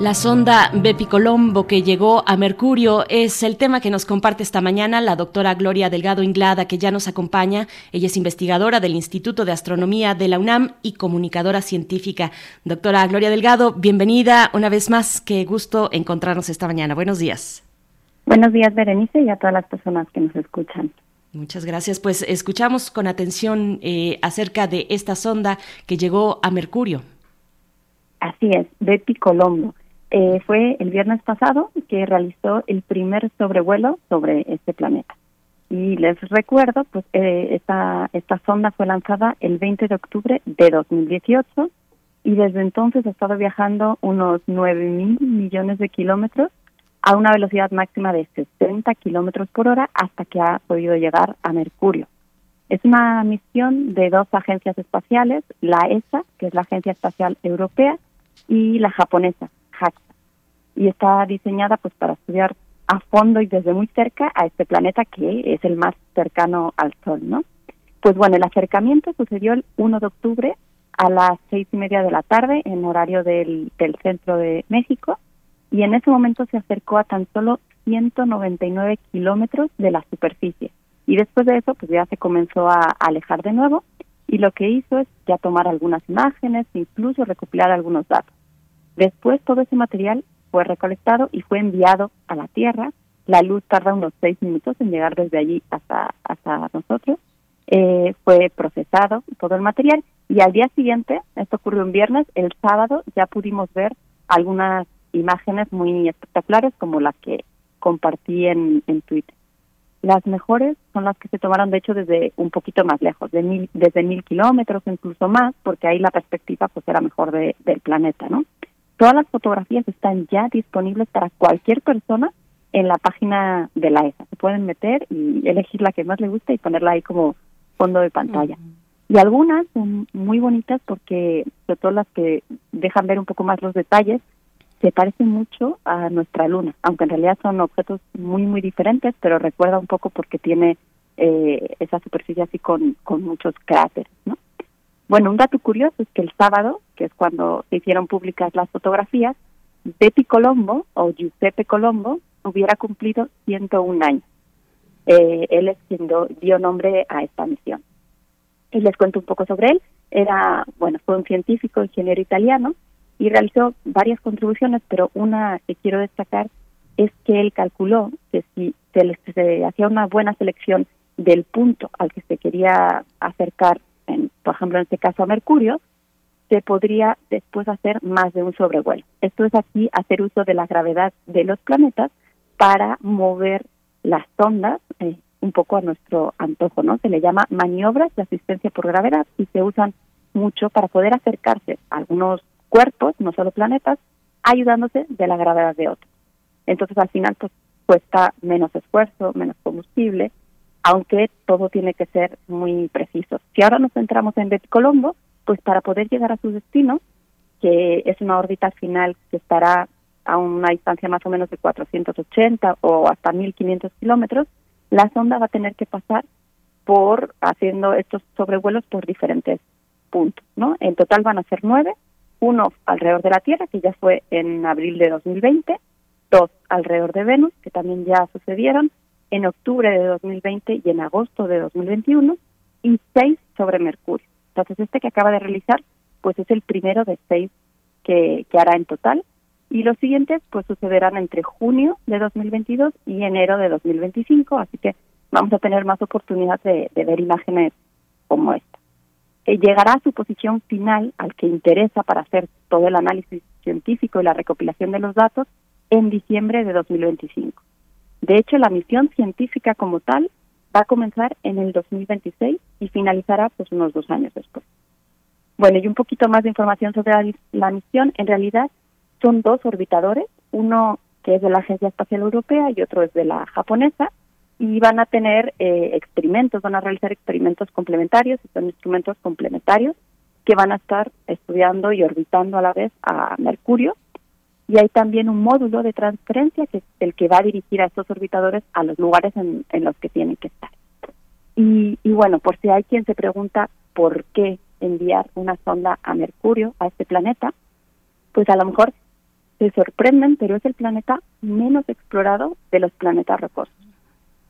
La sonda Bepicolombo que llegó a Mercurio es el tema que nos comparte esta mañana la doctora Gloria Delgado Inglada, que ya nos acompaña. Ella es investigadora del Instituto de Astronomía de la UNAM y comunicadora científica. Doctora Gloria Delgado, bienvenida una vez más. Qué gusto encontrarnos esta mañana. Buenos días. Buenos días, Berenice, y a todas las personas que nos escuchan. Muchas gracias. Pues escuchamos con atención eh, acerca de esta sonda que llegó a Mercurio. Así es, Bepicolombo. Eh, fue el viernes pasado que realizó el primer sobrevuelo sobre este planeta. Y les recuerdo, pues eh, esta, esta sonda fue lanzada el 20 de octubre de 2018 y desde entonces ha estado viajando unos 9 mil millones de kilómetros a una velocidad máxima de 60 kilómetros por hora hasta que ha podido llegar a Mercurio. Es una misión de dos agencias espaciales, la ESA, que es la Agencia Espacial Europea, y la japonesa, y está diseñada pues para estudiar a fondo y desde muy cerca a este planeta que es el más cercano al Sol, ¿no? Pues bueno, el acercamiento sucedió el 1 de octubre a las seis y media de la tarde en horario del, del centro de México y en ese momento se acercó a tan solo 199 kilómetros de la superficie y después de eso pues ya se comenzó a alejar de nuevo y lo que hizo es ya tomar algunas imágenes, incluso recopilar algunos datos. Después todo ese material fue recolectado y fue enviado a la Tierra. La luz tarda unos seis minutos en llegar desde allí hasta, hasta nosotros. Eh, fue procesado todo el material y al día siguiente, esto ocurrió un viernes, el sábado ya pudimos ver algunas imágenes muy espectaculares como las que compartí en, en Twitter. Las mejores son las que se tomaron, de hecho, desde un poquito más lejos, de mil, desde mil kilómetros, incluso más, porque ahí la perspectiva pues era mejor de, del planeta, ¿no? Todas las fotografías están ya disponibles para cualquier persona en la página de la ESA. Se pueden meter y elegir la que más le guste y ponerla ahí como fondo de pantalla. Y algunas son muy bonitas porque, sobre todo las que dejan ver un poco más los detalles, se parecen mucho a nuestra luna, aunque en realidad son objetos muy, muy diferentes, pero recuerda un poco porque tiene eh, esa superficie así con, con muchos cráteres, ¿no? Bueno, un dato curioso es que el sábado, que es cuando se hicieron públicas las fotografías, Betty Colombo o Giuseppe Colombo hubiera cumplido 101 años. Eh, él es quien dio nombre a esta misión. Y les cuento un poco sobre él. Era, bueno, fue un científico, ingeniero italiano y realizó varias contribuciones, pero una que quiero destacar es que él calculó que si se, se hacía una buena selección del punto al que se quería acercar en por ejemplo en este caso a Mercurio, se podría después hacer más de un sobrevuelo. Esto es aquí hacer uso de la gravedad de los planetas para mover las sondas eh, un poco a nuestro antojo, ¿no? Se le llama maniobras de asistencia por gravedad y se usan mucho para poder acercarse a algunos cuerpos, no solo planetas, ayudándose de la gravedad de otros. Entonces al final pues cuesta menos esfuerzo, menos combustible, aunque todo tiene que ser muy preciso. Si ahora nos centramos en Betty Colombo, pues para poder llegar a su destino, que es una órbita final que estará a una distancia más o menos de 480 o hasta 1500 kilómetros, la sonda va a tener que pasar por haciendo estos sobrevuelos por diferentes puntos, ¿no? En total van a ser nueve, uno alrededor de la Tierra, que ya fue en abril de 2020, dos alrededor de Venus, que también ya sucedieron, en octubre de 2020 y en agosto de 2021, y seis sobre Mercurio. Entonces, este que acaba de realizar, pues es el primero de seis que, que hará en total, y los siguientes pues sucederán entre junio de 2022 y enero de 2025, así que vamos a tener más oportunidad de, ver imágenes como esta. Eh, llegará a su posición final al que interesa para hacer todo el análisis científico y la recopilación de los datos en diciembre de 2025. De hecho, la misión científica como tal va a comenzar en el 2026 y finalizará pues unos dos años después. Bueno, y un poquito más de información sobre la misión. En realidad, son dos orbitadores, uno que es de la Agencia Espacial Europea y otro es de la japonesa, y van a tener eh, experimentos, van a realizar experimentos complementarios, son instrumentos complementarios que van a estar estudiando y orbitando a la vez a Mercurio. Y hay también un módulo de transferencia que es el que va a dirigir a estos orbitadores a los lugares en, los que tienen que estar. Y, y bueno, por si hay quien se pregunta por qué enviar una sonda a Mercurio, a este planeta, pues a lo mejor se sorprenden, pero es el planeta menos explorado de los planetas rocosos.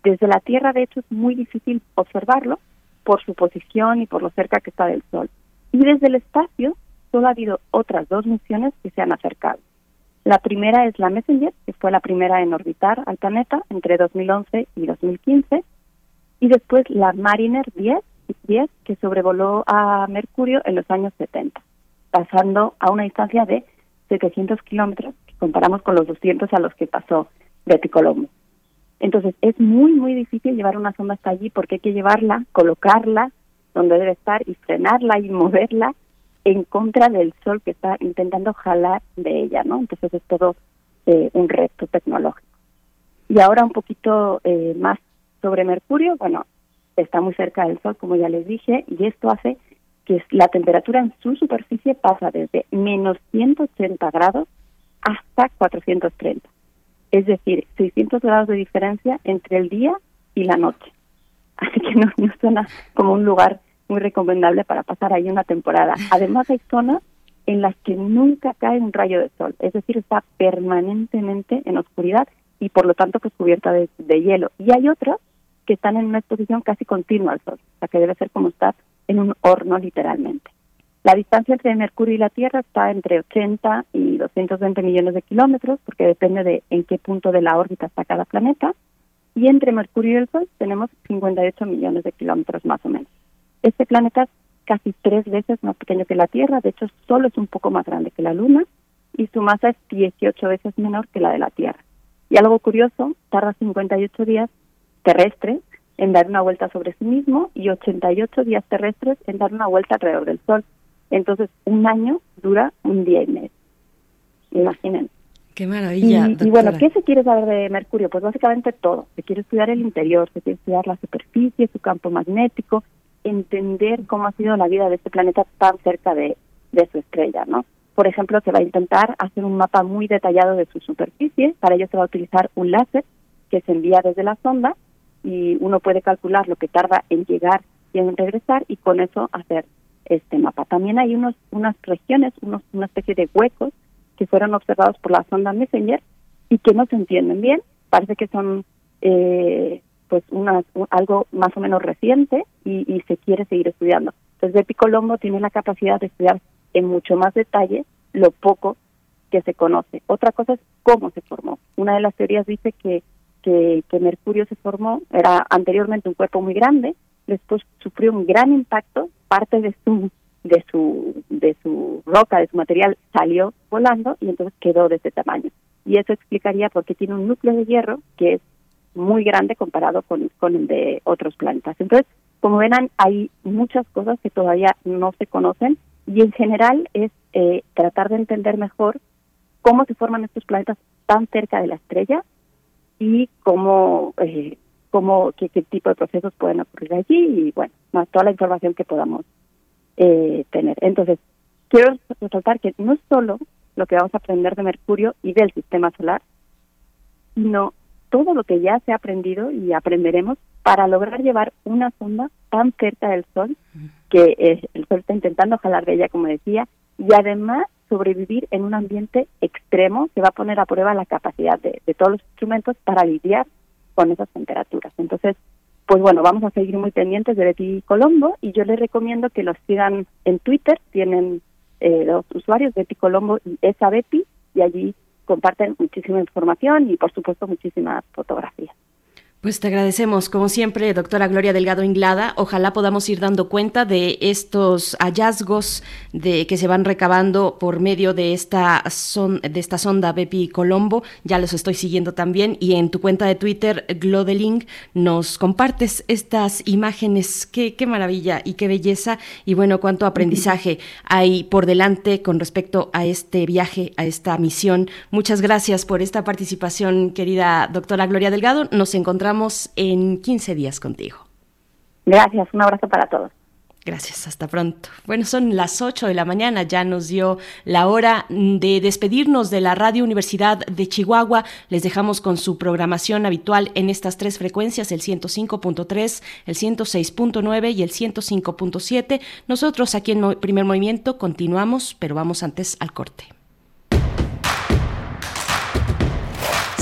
Desde la Tierra, de hecho, es muy difícil observarlo por su posición y por lo cerca que está del Sol. Y desde el espacio, solo ha habido otras dos misiones que se han acercado. La primera es la Messenger, que fue la primera en orbitar al planeta entre 2011 y 2015, y después la Mariner 10, 10 que sobrevoló a Mercurio en los años 70, pasando a una distancia de 700 kilómetros, que comparamos con los 200 a los que pasó Betty Colombo. Entonces, es muy, muy difícil llevar una sonda hasta allí porque hay que llevarla, colocarla donde debe estar y frenarla y moverla en contra del sol que está intentando jalar de ella, ¿no? Entonces es todo eh, un reto tecnológico. Y ahora un poquito eh, más sobre Mercurio, bueno, está muy cerca del sol, como ya les dije, y esto hace que la temperatura en su superficie pasa desde menos 180 grados hasta 430. Es decir, 600 grados de diferencia entre el día y la noche. Así que no, no suena como un lugar muy recomendable para pasar ahí una temporada. Además hay zonas en las que nunca cae un rayo de sol, es decir, está permanentemente en oscuridad y por lo tanto pues cubierta de, de hielo. Y hay otras que están en una exposición casi continua al sol, o sea que debe ser como estar en un horno literalmente. La distancia entre Mercurio y la Tierra está entre 80 y 220 millones de kilómetros, porque depende de en qué punto de la órbita está cada planeta. Y entre Mercurio y el Sol tenemos 58 millones de kilómetros más o menos. Este planeta es casi tres veces más pequeño que la Tierra, de hecho solo es un poco más grande que la Luna, y su masa es 18 veces menor que la de la Tierra. Y algo curioso, tarda 58 días terrestres en dar una vuelta sobre sí mismo y 88 días terrestres en dar una vuelta alrededor del Sol. Entonces, un año dura un día y medio. Imaginen. Qué maravilla. Y, bueno, ¿qué se quiere saber de Mercurio? Pues básicamente todo. Se quiere estudiar el interior, se quiere estudiar la superficie, su campo magnético, entender cómo ha sido la vida de este planeta tan cerca de, de su estrella, ¿no? Por ejemplo, se va a intentar hacer un mapa muy detallado de su superficie. Para ello se va a utilizar un láser que se envía desde la sonda y uno puede calcular lo que tarda en llegar y en regresar y con eso hacer este mapa. También hay unos unas regiones, unos, una especie de huecos que fueron observados por la sonda Messenger y que no se entienden bien. Parece que son eh, pues unas, algo más o menos reciente y, y se quiere seguir estudiando. Entonces, Bepi Colombo tiene la capacidad de estudiar en mucho más detalle lo poco que se conoce. Otra cosa es cómo se formó. Una de las teorías dice que que, Mercurio se formó, era anteriormente un cuerpo muy grande, después sufrió un gran impacto, parte de su de su de su roca, de su material salió volando y entonces quedó de ese tamaño. Y eso explicaría por qué tiene un núcleo de hierro que es muy grande comparado con, con el de otros planetas. Entonces, como verán, hay muchas cosas que todavía no se conocen y en general es eh, tratar de entender mejor cómo se forman estos planetas tan cerca de la estrella y cómo, eh, cómo qué, tipo de procesos pueden ocurrir allí y bueno, más toda la información que podamos eh, tener. Entonces, quiero resaltar que no es solo lo que vamos a aprender de Mercurio y del sistema solar, sino todo lo que ya se ha aprendido y aprenderemos para lograr llevar una sonda tan cerca del Sol que eh, el Sol está intentando jalar de ella, como decía, y además sobrevivir en un ambiente extremo que va a poner a prueba la capacidad de, todos los instrumentos para lidiar con esas temperaturas. Entonces, pues bueno, vamos a seguir muy pendientes de Betty Colombo y yo les recomiendo que los sigan en Twitter, tienen eh, los usuarios Betty Colombo y esa Betty y allí comparten muchísima información y por supuesto muchísimas fotografías. Pues te agradecemos, como siempre, doctora Gloria Delgado Inglada. Ojalá podamos ir dando cuenta de estos hallazgos de que se van recabando por medio de esta, son, de esta sonda Bepi Colombo. Ya los estoy siguiendo también. Y en tu cuenta de Twitter, Glodeling, nos compartes estas imágenes. Qué, qué maravilla y qué belleza. Y bueno, cuánto aprendizaje hay por delante con respecto a este viaje, a esta misión. Muchas gracias por esta participación, querida doctora Gloria Delgado. Nos encontramos en 15 días contigo. Gracias, un abrazo para todos. Gracias, hasta pronto. Bueno, son las 8 de la mañana, ya nos dio la hora de despedirnos de la Radio Universidad de Chihuahua. Les dejamos con su programación habitual en estas tres frecuencias, el 105.3, el 106.9 y el 105.7. Nosotros aquí en Primer Movimiento continuamos, pero vamos antes al corte.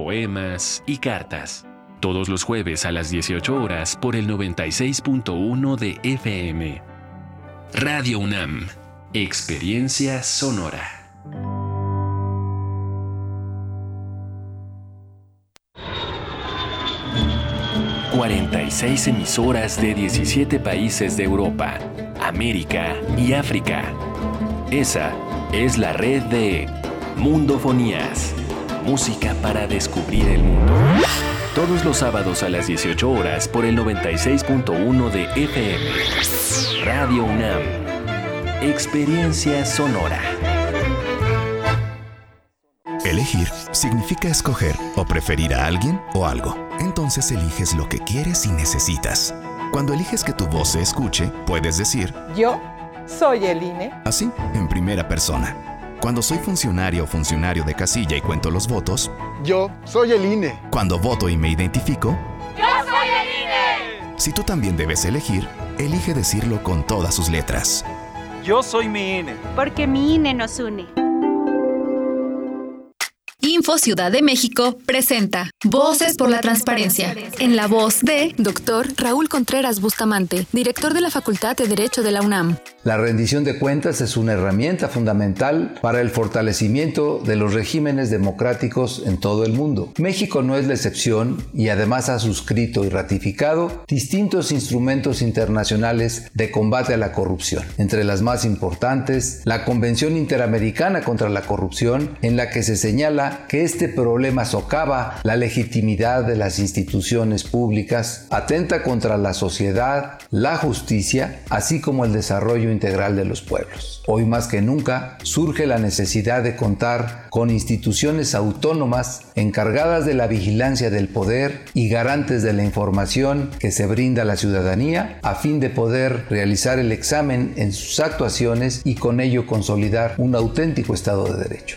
poemas y cartas. Todos los jueves a las 18 horas por el 96.1 de FM. Radio UNAM. Experiencia sonora. ...46 emisoras de 17 países de Europa, América y África. Esa es la red de Mundofonías música para descubrir el mundo. Todos los sábados a las 18 horas por el 96.1 de FM. Radio UNAM. Experiencia sonora. Elegir significa escoger o preferir a alguien o algo. Entonces eliges lo que quieres y necesitas. Cuando eliges que tu voz se escuche, puedes decir, yo soy el INE. Así, en primera persona cuando soy funcionario o funcionario de casilla y cuento los votos. Yo soy el INE. Cuando voto y me identifico. Yo soy el INE. Si tú también debes elegir, elige decirlo con todas sus letras. Yo soy mi INE. Porque mi INE nos une. Info Ciudad de México presenta Voces por la Transparencia, en la voz de Dr. Raúl Contreras Bustamante, director de la Facultad de Derecho de la UNAM. La rendición de cuentas es una herramienta fundamental para el fortalecimiento de los regímenes democráticos en todo el mundo. México no es la excepción y además ha suscrito y ratificado distintos instrumentos internacionales de combate a la corrupción. Entre las más importantes, la Convención Interamericana contra la Corrupción, en la que se señala que este problema socava la legitimidad de las instituciones públicas, atenta contra la sociedad, la justicia, así como el desarrollo integral de los pueblos. Hoy más que nunca surge la necesidad de contar con instituciones autónomas encargadas de la vigilancia del poder y garantes de la información que se brinda a la ciudadanía a fin de poder realizar el examen en sus actuaciones y con ello consolidar un auténtico Estado de Derecho.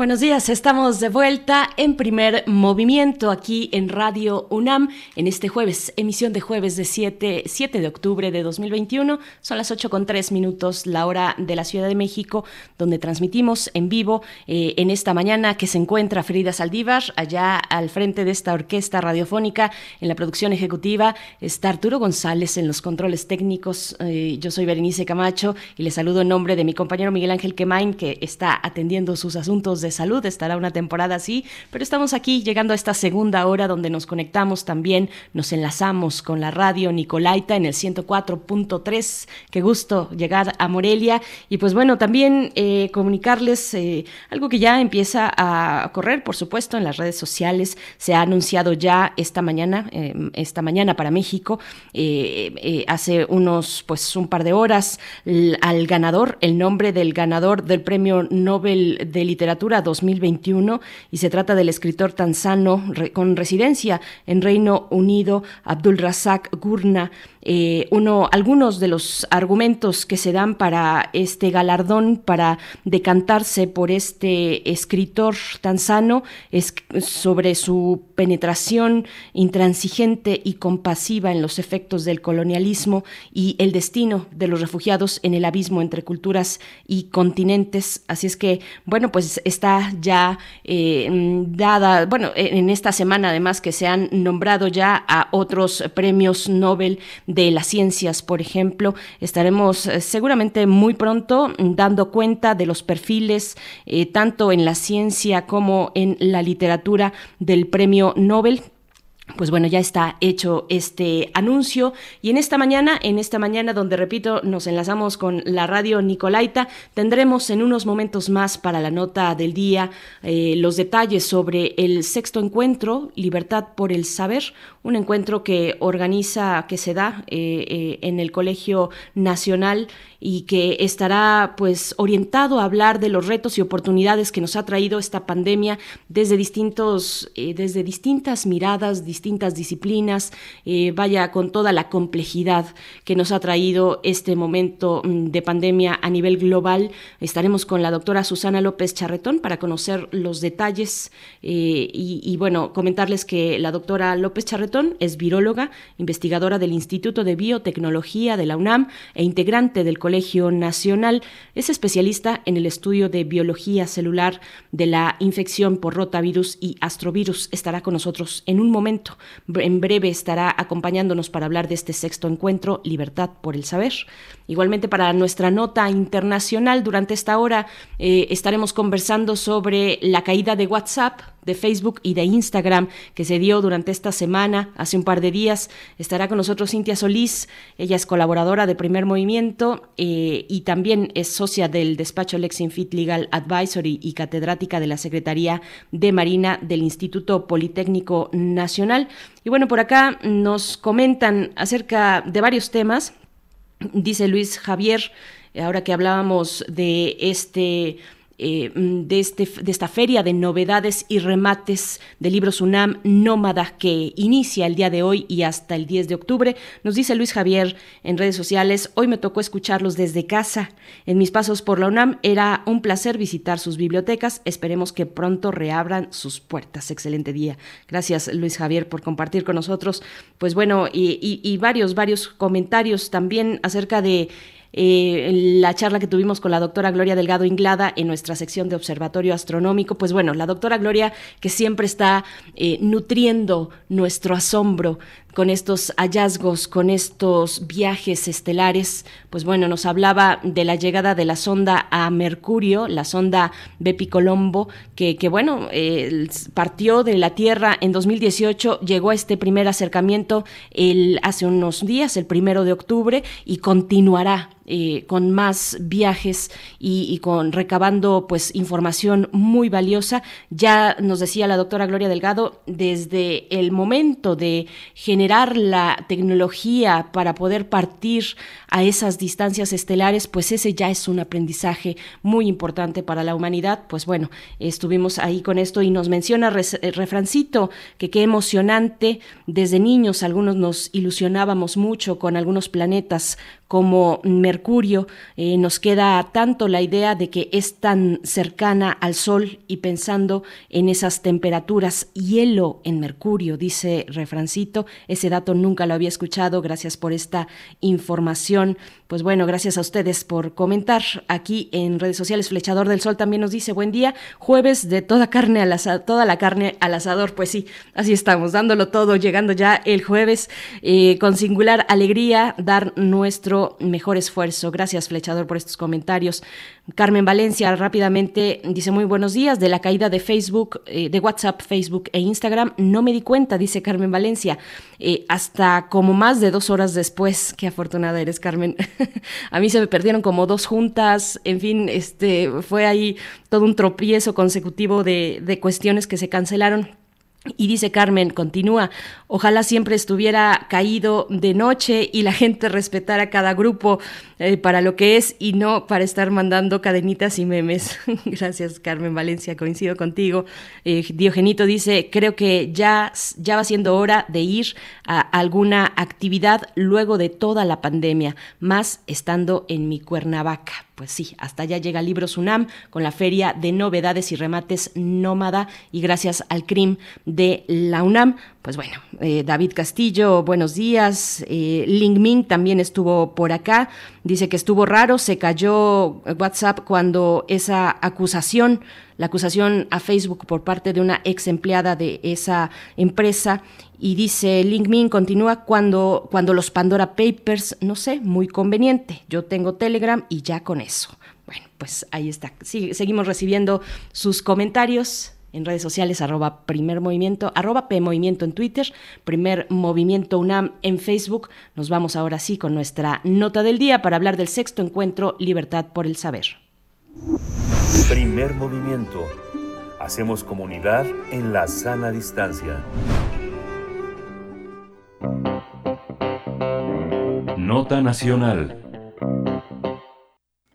Buenos días, estamos de vuelta en primer movimiento aquí en Radio UNAM en este jueves, emisión de jueves de 7, 7 de octubre de 2021. Son las 8 con 3 minutos, la hora de la Ciudad de México, donde transmitimos en vivo eh, en esta mañana que se encuentra Frida Saldívar, allá al frente de esta orquesta radiofónica en la producción ejecutiva. Está Arturo González en los controles técnicos. Eh, yo soy Berenice Camacho y le saludo en nombre de mi compañero Miguel Ángel Quemain, que está atendiendo sus asuntos de salud, estará una temporada así, pero estamos aquí llegando a esta segunda hora donde nos conectamos también, nos enlazamos con la radio Nicolaita en el 104.3, qué gusto llegar a Morelia y pues bueno, también eh, comunicarles eh, algo que ya empieza a correr, por supuesto, en las redes sociales, se ha anunciado ya esta mañana, eh, esta mañana para México, hace unos, pues un par de horas, al ganador, el nombre del ganador del Premio Nobel de Literatura 2021 y se trata del escritor tanzano con residencia en Reino Unido, Abdul Razak Gurna. Eh, uno, algunos de los argumentos que se dan para este galardón, para decantarse por este escritor tanzano, es sobre su penetración intransigente y compasiva en los efectos del colonialismo y el destino de los refugiados en el abismo entre culturas y continentes. Así es que, bueno, pues está ya eh, dada, bueno, en esta semana además que se han nombrado ya a otros premios Nobel de las ciencias, por ejemplo. Estaremos eh, seguramente muy pronto dando cuenta de los perfiles, eh, tanto en la ciencia como en la literatura del premio Nobel pues bueno, ya está hecho este anuncio. Y en esta mañana, en esta mañana donde repito, nos enlazamos con la radio Nicolaita, tendremos en unos momentos más para la nota del día eh, los detalles sobre el sexto encuentro, Libertad por el Saber, un encuentro que organiza, que se da eh, eh, en el Colegio Nacional y que estará pues orientado a hablar de los retos y oportunidades que nos ha traído esta pandemia desde distintos, desde distintas miradas, distintas disciplinas, eh, vaya con toda la complejidad que nos ha traído este momento mm, de pandemia a nivel global. Estaremos con la doctora Susana López Charretón para conocer los detalles eh, y, bueno, comentarles que la doctora López Charretón es viróloga, investigadora del Instituto de Biotecnología de la UNAM e integrante del Colegio Nacional. Es especialista en el estudio de biología celular de la infección por rotavirus y astrovirus. Estará con nosotros en un momento. En breve estará acompañándonos para hablar de este sexto encuentro, Libertad por el Saber. Igualmente para nuestra nota internacional, durante esta hora eh, estaremos conversando sobre la caída de WhatsApp, de Facebook y de Instagram que se dio durante esta semana, hace un par de días. Estará con nosotros Cintia Solís, ella es colaboradora de Primer Movimiento eh, y también es socia del despacho Lexinfit Legal Advisory y catedrática de la Secretaría de Marina del Instituto Politécnico Nacional. Y bueno, por acá nos comentan acerca de varios temas. Dice Luis Javier, ahora que hablábamos de este eh, mm, de, este, de esta feria de novedades y remates de libros UNAM Nómada que inicia el día de hoy y hasta el 10 de octubre. Nos dice Luis Javier en redes sociales, hoy me tocó escucharlos desde casa. En mis pasos por la UNAM era un placer visitar sus bibliotecas. Esperemos que pronto reabran sus puertas. Excelente día. Gracias Luis Javier por compartir con nosotros. Pues bueno, y varios, varios comentarios también acerca de eh, la charla que tuvimos con la doctora Gloria Delgado Inglada en nuestra sección de Observatorio Astronómico. Pues bueno, la doctora Gloria que siempre está eh, nutriendo nuestro asombro con estos hallazgos, con estos viajes estelares, pues bueno, nos hablaba de la llegada de la sonda a Mercurio, la sonda Bepi Colombo, que, bueno, partió de la Tierra en 2018, llegó a este primer acercamiento el, hace unos días, el primero de octubre, y continuará eh, con más viajes y, con recabando pues información muy valiosa. Ya nos decía la doctora Gloria Delgado, desde el momento de generar generar la tecnología para poder partir a esas distancias estelares, pues ese ya es un aprendizaje muy importante para la humanidad. Pues bueno, estuvimos ahí con esto y nos menciona eh, Refrancito que qué emocionante. Desde niños algunos nos ilusionábamos mucho con algunos planetas como Mercurio. Eh, nos queda tanto la idea de que es tan cercana al Sol y pensando en esas temperaturas, hielo en Mercurio, dice Refrancito. Ese dato nunca lo había escuchado. Gracias por esta información. Pues bueno, gracias a ustedes por comentar aquí en redes sociales. Flechador del Sol también nos dice buen día, jueves de toda carne al asador, toda la carne al asador. Pues sí, así estamos, dándolo todo, llegando ya el jueves eh, con singular alegría, dar nuestro mejor esfuerzo. Gracias, Flechador, por estos comentarios. Carmen Valencia rápidamente dice muy buenos días de la caída de Facebook, eh, de WhatsApp, Facebook e Instagram. No me di cuenta, dice Carmen Valencia, eh, hasta como más de dos horas después. Qué afortunada eres, Carmen. a mí se me perdieron como dos juntas. En fin, este fue ahí todo un tropiezo consecutivo de, de cuestiones que se cancelaron y dice Carmen, continúa, ojalá siempre estuviera caído de noche y la gente respetara cada grupo eh, para lo que es y no para estar mandando cadenitas y memes. Gracias Carmen Valencia, coincido contigo. Eh, Diogenito dice, creo que ya, ya va siendo hora de ir a alguna actividad luego de toda la pandemia, más estando en mi Cuernavaca pues sí, hasta allá llega Libros UNAM con la Feria de Novedades y Remates Nómada y gracias al CRIM de la UNAM. Pues bueno, eh, David Castillo, buenos días. Eh, Ling Ming también estuvo por acá. Dice que estuvo raro, se cayó WhatsApp cuando esa acusación, la acusación a Facebook por parte de una ex empleada de esa empresa y dice LinkedIn continúa cuando, cuando los Pandora Papers, no sé, muy conveniente. Yo tengo Telegram y ya con eso. Bueno, pues ahí está. seguimos recibiendo sus comentarios en redes sociales, arroba primer movimiento, arroba P movimiento en Twitter, primer movimiento UNAM en Facebook. Nos vamos ahora sí con nuestra nota del día para hablar del sexto encuentro Libertad por el Saber. Primer movimiento. Hacemos comunidad en la sana distancia. Nota Nacional.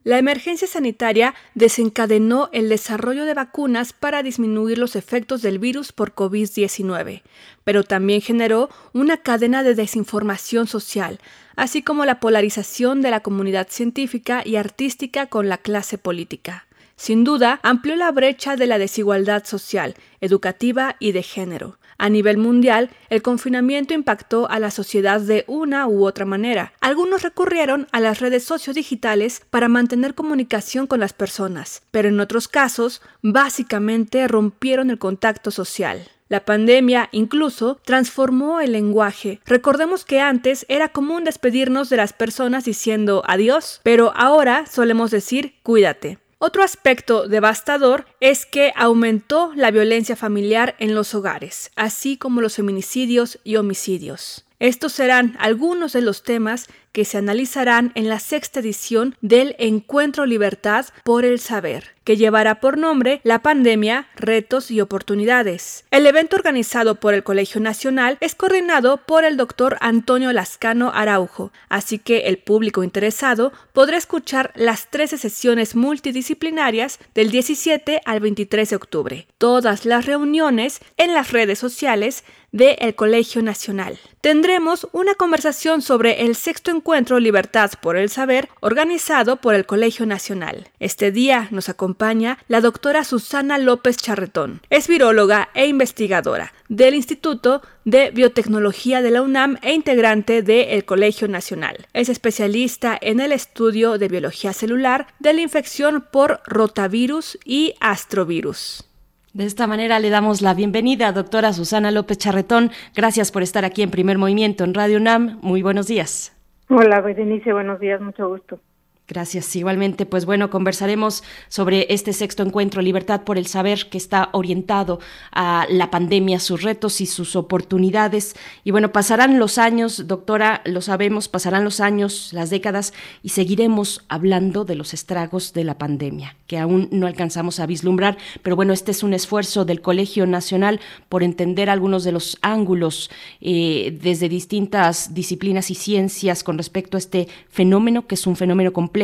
La emergencia sanitaria desencadenó el desarrollo de vacunas para disminuir los efectos del virus por COVID-19, pero también generó una cadena de desinformación social, así como la polarización de la comunidad científica y artística con la clase política. Sin duda, amplió la brecha de la desigualdad social, educativa y de género, a nivel mundial, el confinamiento impactó a la sociedad de una u otra manera. Algunos recurrieron a las redes sociodigitales para mantener comunicación con las personas, pero en otros casos, básicamente rompieron el contacto social. La pandemia incluso transformó el lenguaje. Recordemos que antes era común despedirnos de las personas diciendo adiós, pero ahora solemos decir cuídate. Otro aspecto devastador es que aumentó la violencia familiar en los hogares, así como los feminicidios y homicidios. Estos serán algunos de los temas que se analizarán en la sexta edición del Encuentro Libertad por el Saber, que llevará por nombre La pandemia, retos y oportunidades. El evento organizado por el Colegio Nacional es coordinado por el doctor Antonio Lascano Araujo, así que el público interesado podrá escuchar las 13 sesiones multidisciplinarias del 17 al 23 de octubre. Todas las reuniones en las redes sociales del Colegio Nacional. Tendremos una conversación sobre el sexto encuentro Libertad por el Saber organizado por el Colegio Nacional. Este día nos acompaña la doctora Susana López Charretón. Es viróloga e investigadora del Instituto de Biotecnología de la UNAM e integrante del Colegio Nacional. Es especialista en el estudio de biología celular de la infección por rotavirus y astrovirus. De esta manera le damos la bienvenida, doctora Susana López Charretón. Gracias por estar aquí en Primer Movimiento en Radio UNAM. Muy buenos días. Hola, Berenice, buenos días, mucho gusto. Gracias. Igualmente, pues bueno, conversaremos sobre este sexto encuentro, Libertad por el Saber, que está orientado a la pandemia, sus retos y sus oportunidades. Y bueno, pasarán los años, doctora, lo sabemos, pasarán los años, las décadas, y seguiremos hablando de los estragos de la pandemia, que aún no alcanzamos a vislumbrar. Pero bueno, este es un esfuerzo del Colegio Nacional por entender algunos de los ángulos eh, desde distintas disciplinas y ciencias con respecto a este fenómeno, que es un fenómeno complejo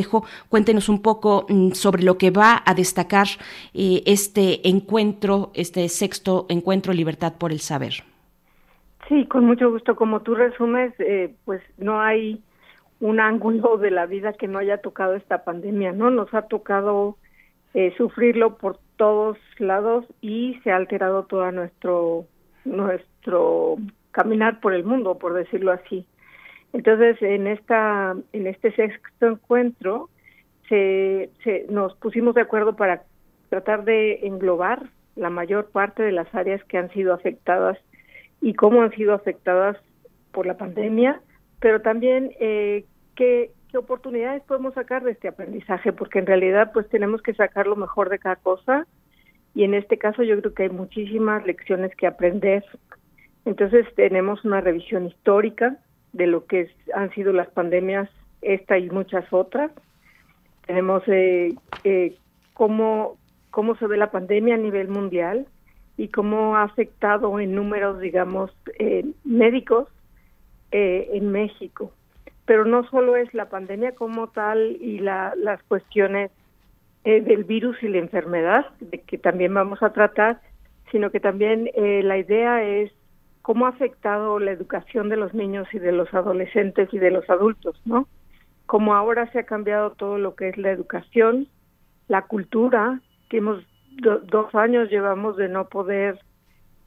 Cuéntenos un poco mm, sobre lo que va a destacar eh, este encuentro, este sexto encuentro Libertad por el Saber. Sí, con mucho gusto. Como tú resumes, eh, pues no hay un ángulo de la vida que no haya tocado esta pandemia, ¿no? Nos ha tocado eh, sufrirlo por todos lados y se ha alterado todo nuestro nuestro caminar por el mundo, por decirlo así. Entonces, en esta en este sexto encuentro se, nos pusimos de acuerdo para tratar de englobar la mayor parte de las áreas que han sido afectadas y cómo han sido afectadas por la pandemia, pero también eh, qué, qué oportunidades podemos sacar de este aprendizaje, porque en realidad pues tenemos que sacar lo mejor de cada cosa y en este caso yo creo que hay muchísimas lecciones que aprender. Entonces tenemos una revisión histórica, de lo que han sido las pandemias, esta y muchas otras. Tenemos eh, eh, cómo, cómo se ve la pandemia a nivel mundial y cómo ha afectado en números, digamos, eh, médicos en México. Pero no solo es la pandemia como tal y la, las cuestiones del virus y la enfermedad, de que también vamos a tratar, sino que también la idea es cómo ha afectado la educación de los niños y de los adolescentes y de los adultos, ¿no? Como ahora se ha cambiado todo lo que es la educación, la cultura, que hemos dos años llevamos de no poder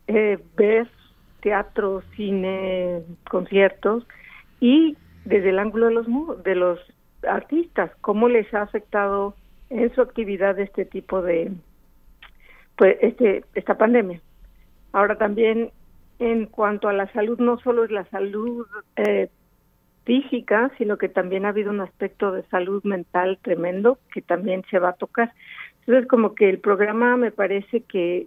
eh, ver teatro, cine, conciertos y desde el ángulo de los de los artistas, cómo les ha afectado en su actividad este tipo de pues este esta pandemia. Ahora también en cuanto a la salud, no solo es la salud eh, física, sino que también ha habido un aspecto de salud mental tremendo que también se va a tocar. Entonces, como que el programa me parece que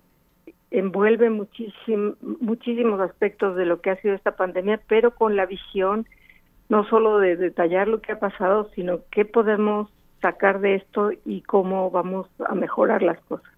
envuelve muchísimo, muchísimos aspectos de lo que ha sido esta pandemia, pero con la visión no solo de detallar lo que ha pasado, sino qué podemos sacar de esto y cómo vamos a mejorar las cosas.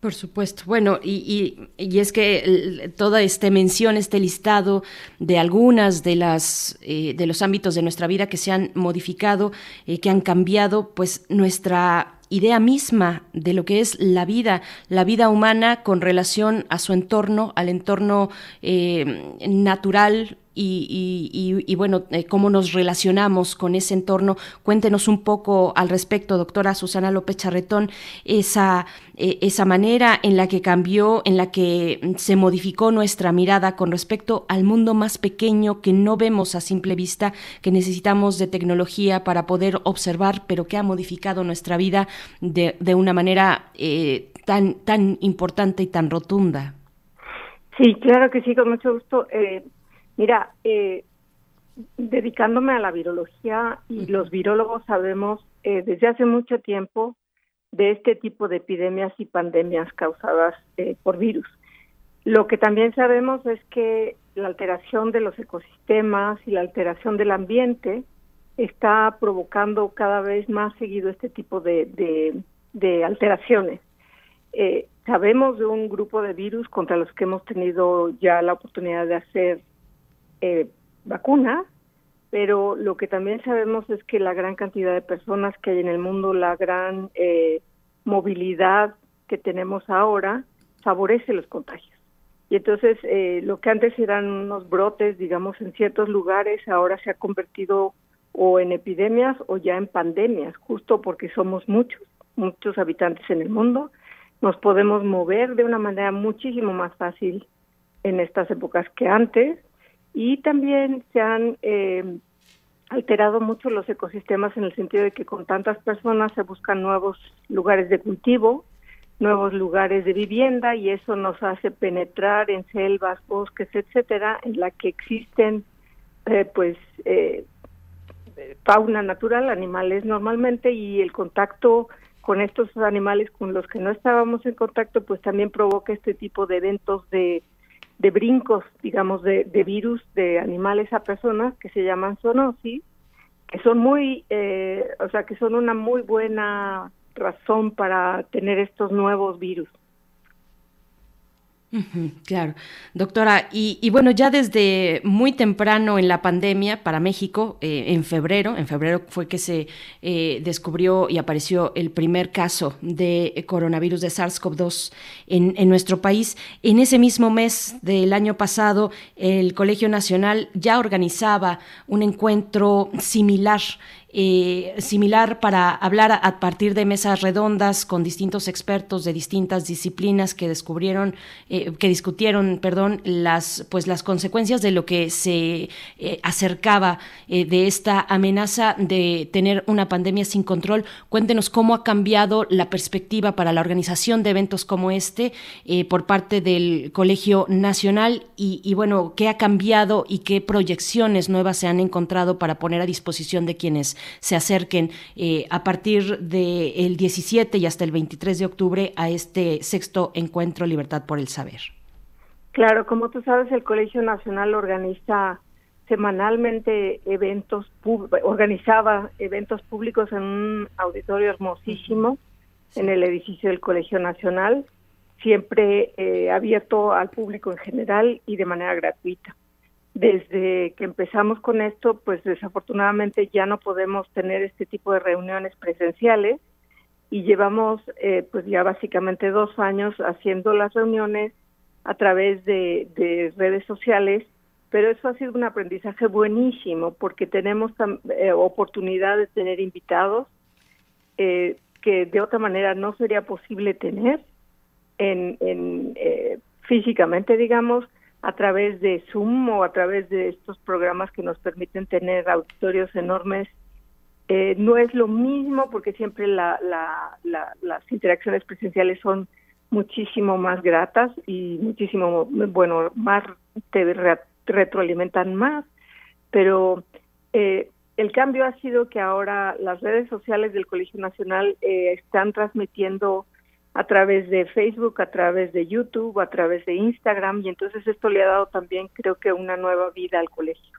Por supuesto. Bueno, y, y, es que toda esta mención, este listado de algunas de las eh, de los ámbitos de nuestra vida que se han modificado, eh, que han cambiado, pues nuestra idea misma de lo que es la vida, la vida humana con relación a su entorno, al entorno eh, natural, y, bueno, eh, cómo nos relacionamos con ese entorno. Cuéntenos un poco al respecto, doctora Susana López Charretón, esa, eh, esa manera en la que cambió, en la que se modificó nuestra mirada con respecto al mundo más pequeño que no vemos a simple vista, que necesitamos de tecnología para poder observar, pero que ha modificado nuestra vida de, de una manera eh, tan, tan importante y tan rotunda. Sí, claro que sí, con mucho gusto. Mira, eh, dedicándome a la virología y los virólogos sabemos eh, desde hace mucho tiempo de este tipo de epidemias y pandemias causadas eh, por virus. Lo que también sabemos es que la alteración de los ecosistemas y la alteración del ambiente está provocando cada vez más seguido este tipo de, de, alteraciones. sabemos de un grupo de virus contra los que hemos tenido ya la oportunidad de hacer eh, vacunas, pero lo que también sabemos es que la gran cantidad de personas que hay en el mundo, la gran eh, movilidad que tenemos ahora, favorece los contagios. Y entonces eh, lo que antes eran unos brotes, digamos, en ciertos lugares, ahora se ha convertido o en epidemias o ya en pandemias, justo porque somos muchos, muchos habitantes en el mundo, nos podemos mover de una manera muchísimo más fácil en estas épocas que antes y también se han eh, alterado mucho los ecosistemas en el sentido de que con tantas personas se buscan nuevos lugares de cultivo, nuevos lugares de vivienda y eso nos hace penetrar en selvas, bosques, etcétera, en la que existen eh, pues eh, fauna natural, animales normalmente, y el contacto con estos animales con los que no estábamos en contacto, pues también provoca este tipo de eventos de, de brincos, digamos, de, de virus de animales a personas que se llaman zoonosis, que son muy, eh, o sea, que son una muy buena razón para tener estos nuevos virus. Claro, doctora, y, bueno, ya desde muy temprano en la pandemia para México, eh, en febrero, en febrero fue que se eh, descubrió y apareció el primer caso de coronavirus de SARS-CoV-2 en, en, nuestro país. En ese mismo mes del año pasado, el Colegio Nacional ya organizaba un encuentro similar eh, similar para hablar a, partir de mesas redondas con distintos expertos de distintas disciplinas que descubrieron, eh, que discutieron, perdón, las, pues las consecuencias de lo que se eh, acercaba de esta amenaza de tener una pandemia sin control. Cuéntenos cómo ha cambiado la perspectiva para la organización de eventos como este por parte del Colegio Nacional y, y bueno, qué ha cambiado y qué proyecciones nuevas se han encontrado para poner a disposición de quienes se acerquen eh, a partir del 17 y hasta el 23 de octubre a este sexto encuentro Libertad por el Saber. Claro, como tú sabes, el Colegio Nacional organiza semanalmente eventos, organizaba eventos públicos en un auditorio hermosísimo en el edificio del Colegio Nacional, siempre eh, abierto al público en general y de manera gratuita desde que empezamos con esto, pues desafortunadamente ya no podemos tener este tipo de reuniones presenciales y llevamos eh, pues ya básicamente dos años haciendo las reuniones a través de, redes sociales, pero eso ha sido un aprendizaje buenísimo porque tenemos eh, oportunidad de tener invitados eh, que de otra manera no sería posible tener en, en físicamente, digamos, a través de Zoom o a través de estos programas que nos permiten tener auditorios enormes. Eh, no es lo mismo porque siempre la, las interacciones presenciales son muchísimo más gratas y muchísimo, bueno, más te retroalimentan más, pero eh, el cambio ha sido que ahora las redes sociales del Colegio Nacional eh, están transmitiendo a través de Facebook, a través de YouTube, a través de Instagram y entonces esto le ha dado también creo que una nueva vida al colegio.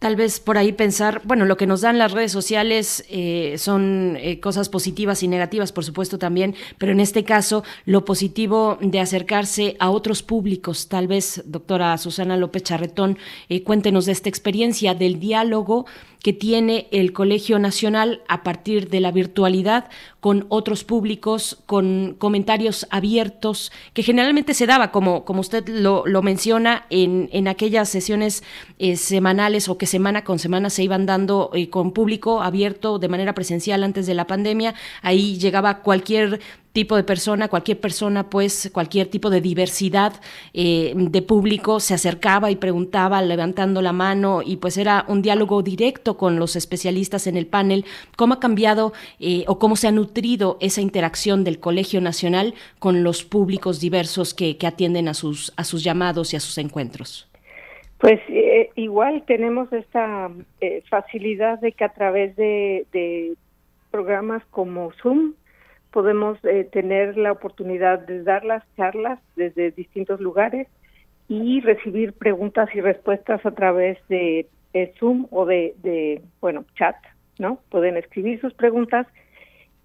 Tal vez por ahí pensar, bueno, lo que nos dan las redes sociales eh, son eh, cosas positivas y negativas, por supuesto también, pero en este caso lo positivo de acercarse a otros públicos, tal vez, doctora Susana López Charretón, eh, cuéntenos de esta experiencia del diálogo que tiene el Colegio Nacional a partir de la virtualidad con otros públicos, con comentarios abiertos, que generalmente se daba, como, como usted lo, lo menciona, en, en aquellas sesiones eh, semanales o que semana con semana se iban dando eh, con público abierto de manera presencial antes de la pandemia. Ahí llegaba cualquier tipo de persona, cualquier persona, pues cualquier tipo de diversidad eh, de público se acercaba y preguntaba levantando la mano y pues era un diálogo directo con los especialistas en el panel. ¿Cómo ha cambiado eh, o cómo se ha nutrido esa interacción del Colegio Nacional con los públicos diversos que, atienden a sus, a sus llamados y a sus encuentros? Pues eh, igual tenemos esta facilidad de que a través de programas como Zoom, podemos eh, tener la oportunidad de dar las charlas desde distintos lugares y recibir preguntas y respuestas a través de, Zoom o de, bueno, chat, ¿no? Pueden escribir sus preguntas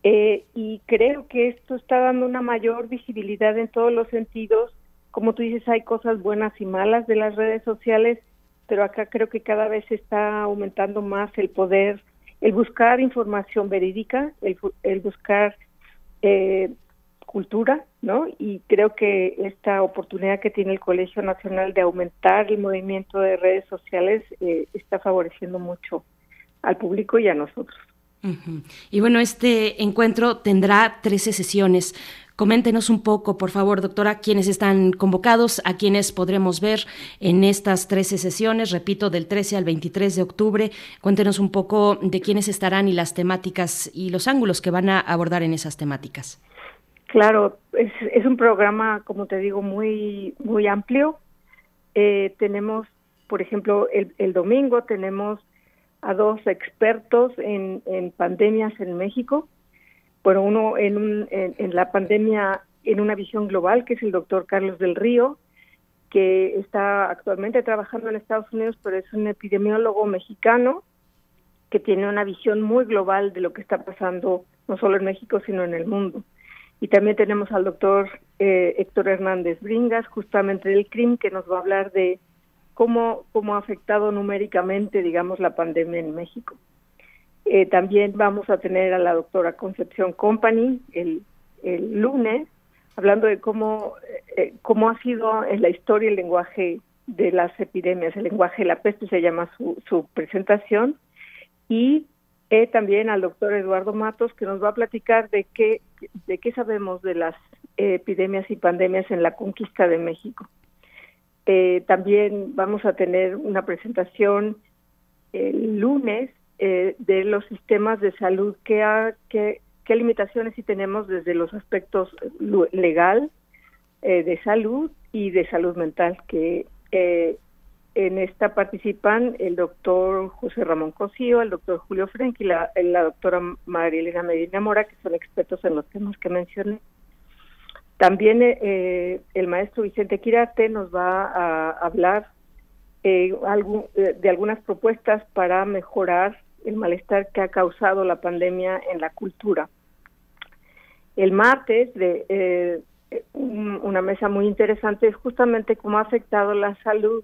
eh, y creo que esto está dando una mayor visibilidad en todos los sentidos. Como tú dices, hay cosas buenas y malas de las redes sociales, pero acá creo que cada vez está aumentando más el poder, el buscar información verídica, el, el buscar eh, cultura, ¿no? Y creo que esta oportunidad que tiene el Colegio Nacional de aumentar el movimiento de redes sociales eh, está favoreciendo mucho al público y a nosotros. Y bueno, este encuentro tendrá 13 sesiones. Coméntenos un poco, por favor, doctora, quiénes están convocados, a quienes podremos ver en estas 13 sesiones, repito, del 13 al 23 de octubre. Cuéntenos un poco de quiénes estarán y las temáticas y los ángulos que van a abordar en esas temáticas. Claro, es, un programa, como te digo, muy, muy amplio. Eh, tenemos, por ejemplo, el, el domingo tenemos a dos expertos en, en pandemias en México. Bueno, uno en, un, en, la pandemia en una visión global, que es el doctor Carlos del Río, que está actualmente trabajando en Estados Unidos, pero es un epidemiólogo mexicano que tiene una visión muy global de lo que está pasando no solo en México, sino en el mundo. Y también tenemos al doctor eh, Héctor Hernández Bringas, justamente del CRIM, que nos va a hablar de cómo, cómo ha afectado numéricamente, digamos, la pandemia en México. Eh, también vamos a tener a la doctora Concepción Company el, el lunes, hablando de cómo, eh, cómo ha sido en la historia el lenguaje de las epidemias, el lenguaje de la peste se llama su, su presentación, y eh, también al doctor Eduardo Matos, que nos va a platicar de qué, de qué sabemos de las epidemias y pandemias en la conquista de México. Eh, también vamos a tener una presentación el lunes eh, de los sistemas de salud, qué, qué, qué limitaciones sí tenemos desde los aspectos legal, eh, de salud y de salud mental, que en esta participan el doctor José Ramón Cosío, el doctor Julio Frenk y la, la doctora María Medina Mora, que son expertos en los temas que mencioné. También eh, el maestro Vicente Quirarte nos va a hablar eh, eh, de algunas propuestas para mejorar el malestar que ha causado la pandemia en la cultura. El martes, de una mesa muy interesante es justamente cómo ha afectado la salud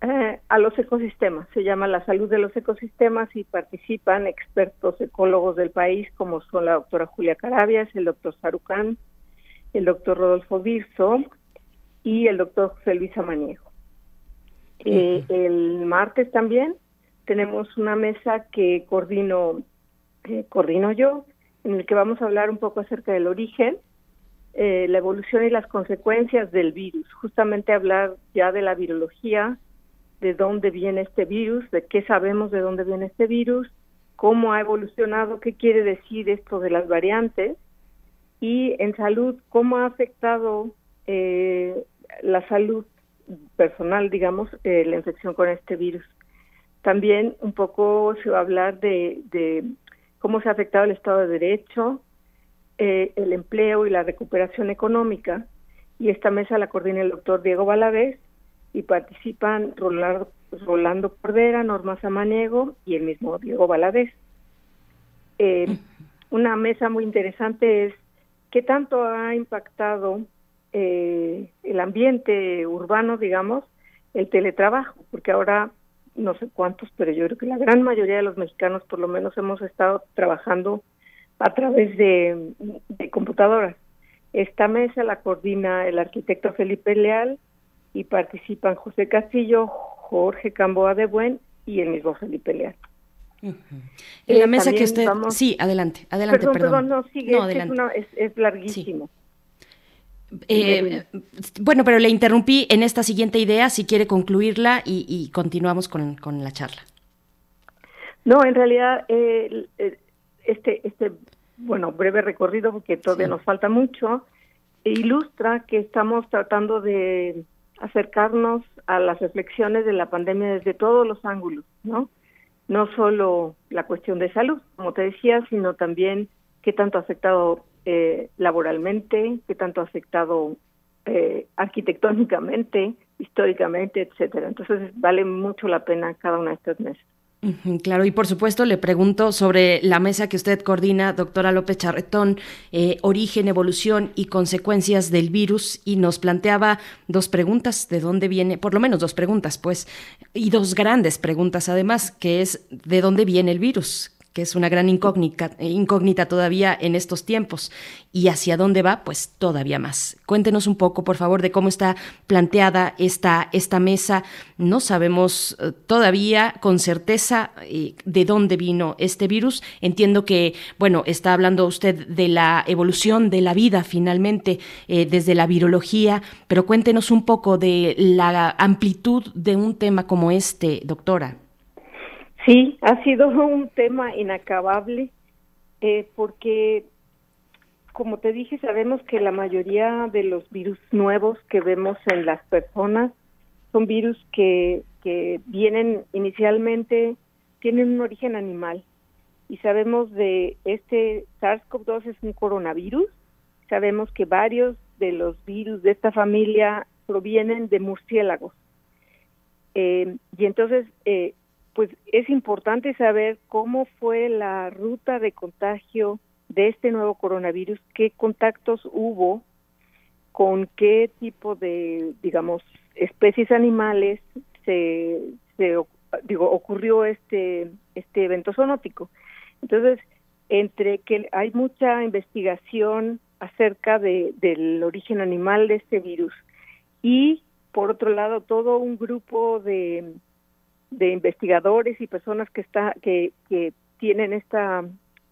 a los ecosistemas. Se llama la salud de los ecosistemas y participan expertos ecólogos del país como son la doctora Julia Carabias, el doctor Sarucán, el doctor Rodolfo Virso y el doctor José Luis Amaniejo. Eh, el martes también tenemos una mesa que coordino, eh, coordino yo, en el que vamos a hablar un poco acerca del origen, eh, la evolución y las consecuencias del virus, justamente hablar ya de la virología, de dónde viene este virus, de qué sabemos de dónde viene este virus, cómo ha evolucionado, qué quiere decir esto de las variantes, y en salud, cómo ha afectado eh, la salud personal, digamos, eh, la infección con este virus. También un poco se va a hablar de, de cómo se ha afectado el Estado de Derecho, eh, el empleo y la recuperación económica. Y esta mesa la coordina el doctor Diego Valadez y participan Rolando, Rolando Cordera, Norma Samaniego y el mismo Diego Valadez. una mesa muy interesante es ¿Qué tanto ha impactado eh, el ambiente urbano, digamos, el teletrabajo? Porque ahora no sé cuántos, pero yo creo que la gran mayoría de los mexicanos por lo menos hemos estado trabajando a través de, computadoras. Esta mesa la coordina el arquitecto Felipe Leal y participan José Castillo, Jorge Camboa de Buen y el mismo Felipe Leal. En la eh, mesa que usted... Sí, adelante, adelante, perdón. no, sigue, Es, larguísimo. Eh, bueno, pero le interrumpí en esta siguiente idea, si quiere concluirla y, continuamos con, la charla. No, en realidad, eh, este, este, bueno, breve recorrido, porque todavía nos falta mucho, ilustra que estamos tratando de acercarnos a las reflexiones de la pandemia desde todos los ángulos, ¿no? no solo la cuestión de salud, como te decía, sino también qué tanto ha afectado eh, laboralmente, qué tanto ha afectado eh, arquitectónicamente, históricamente, etcétera. Entonces vale mucho la pena cada una de estas mesas. Claro, y por supuesto le pregunto sobre la mesa que usted coordina, doctora López Charretón, eh, origen, evolución y consecuencias del virus, y nos planteaba dos preguntas, de dónde viene, por lo menos dos preguntas, pues, y dos grandes preguntas además, que es de dónde viene el virus, que es una gran incógnita, incógnita todavía en estos tiempos. ¿Y hacia dónde va? Pues todavía más. Cuéntenos un poco, por favor, de cómo está planteada esta, esta mesa. No sabemos eh, todavía con certeza eh, de dónde vino este virus. Entiendo que, bueno, está hablando usted de la evolución de la vida finalmente eh, desde la virología, pero cuéntenos un poco de la amplitud de un tema como este, doctora. Sí, ha sido un tema inacabable eh, porque, como te dije, sabemos que la mayoría de los virus nuevos que vemos en las personas son virus que, que vienen inicialmente tienen un origen animal y sabemos de este SARS-CoV-2 es un coronavirus. Sabemos que varios de los virus de esta familia provienen de murciélagos. Eh, y entonces, eh, pues es importante saber cómo fue la ruta de contagio de este nuevo coronavirus, qué contactos hubo con qué tipo de, digamos, especies animales se, se digo, ocurrió este, este evento zoonótico. Entonces, entre que hay mucha investigación acerca de, del origen animal de este virus y, por otro lado, todo un grupo de, de investigadores y personas que, está, que, que tienen esta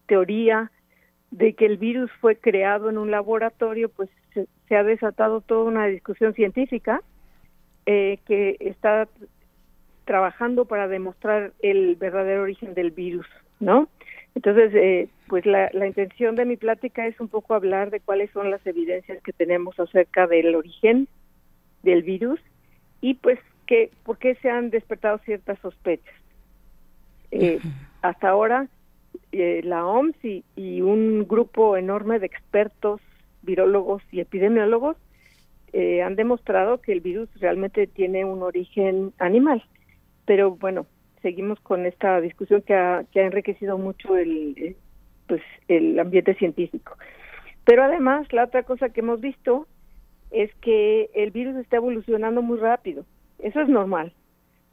teoría de que el virus fue creado en un laboratorio, pues se, ha desatado toda una discusión científica eh, que está trabajando para demostrar el verdadero origen del virus, ¿no? Entonces, eh, pues la, la, intención de mi plática es un poco hablar de cuáles son las evidencias que tenemos acerca del origen del virus y pues que por qué se han despertado ciertas sospechas. Eh, hasta ahora, eh, la OMS y, y, un grupo enorme de expertos, virólogos y epidemiólogos eh, han demostrado que el virus realmente tiene un origen animal. Pero bueno, seguimos con esta discusión que ha, que ha enriquecido mucho el, eh, pues, el ambiente científico. Pero además, la otra cosa que hemos visto es que el virus está evolucionando muy rápido. Eso es normal.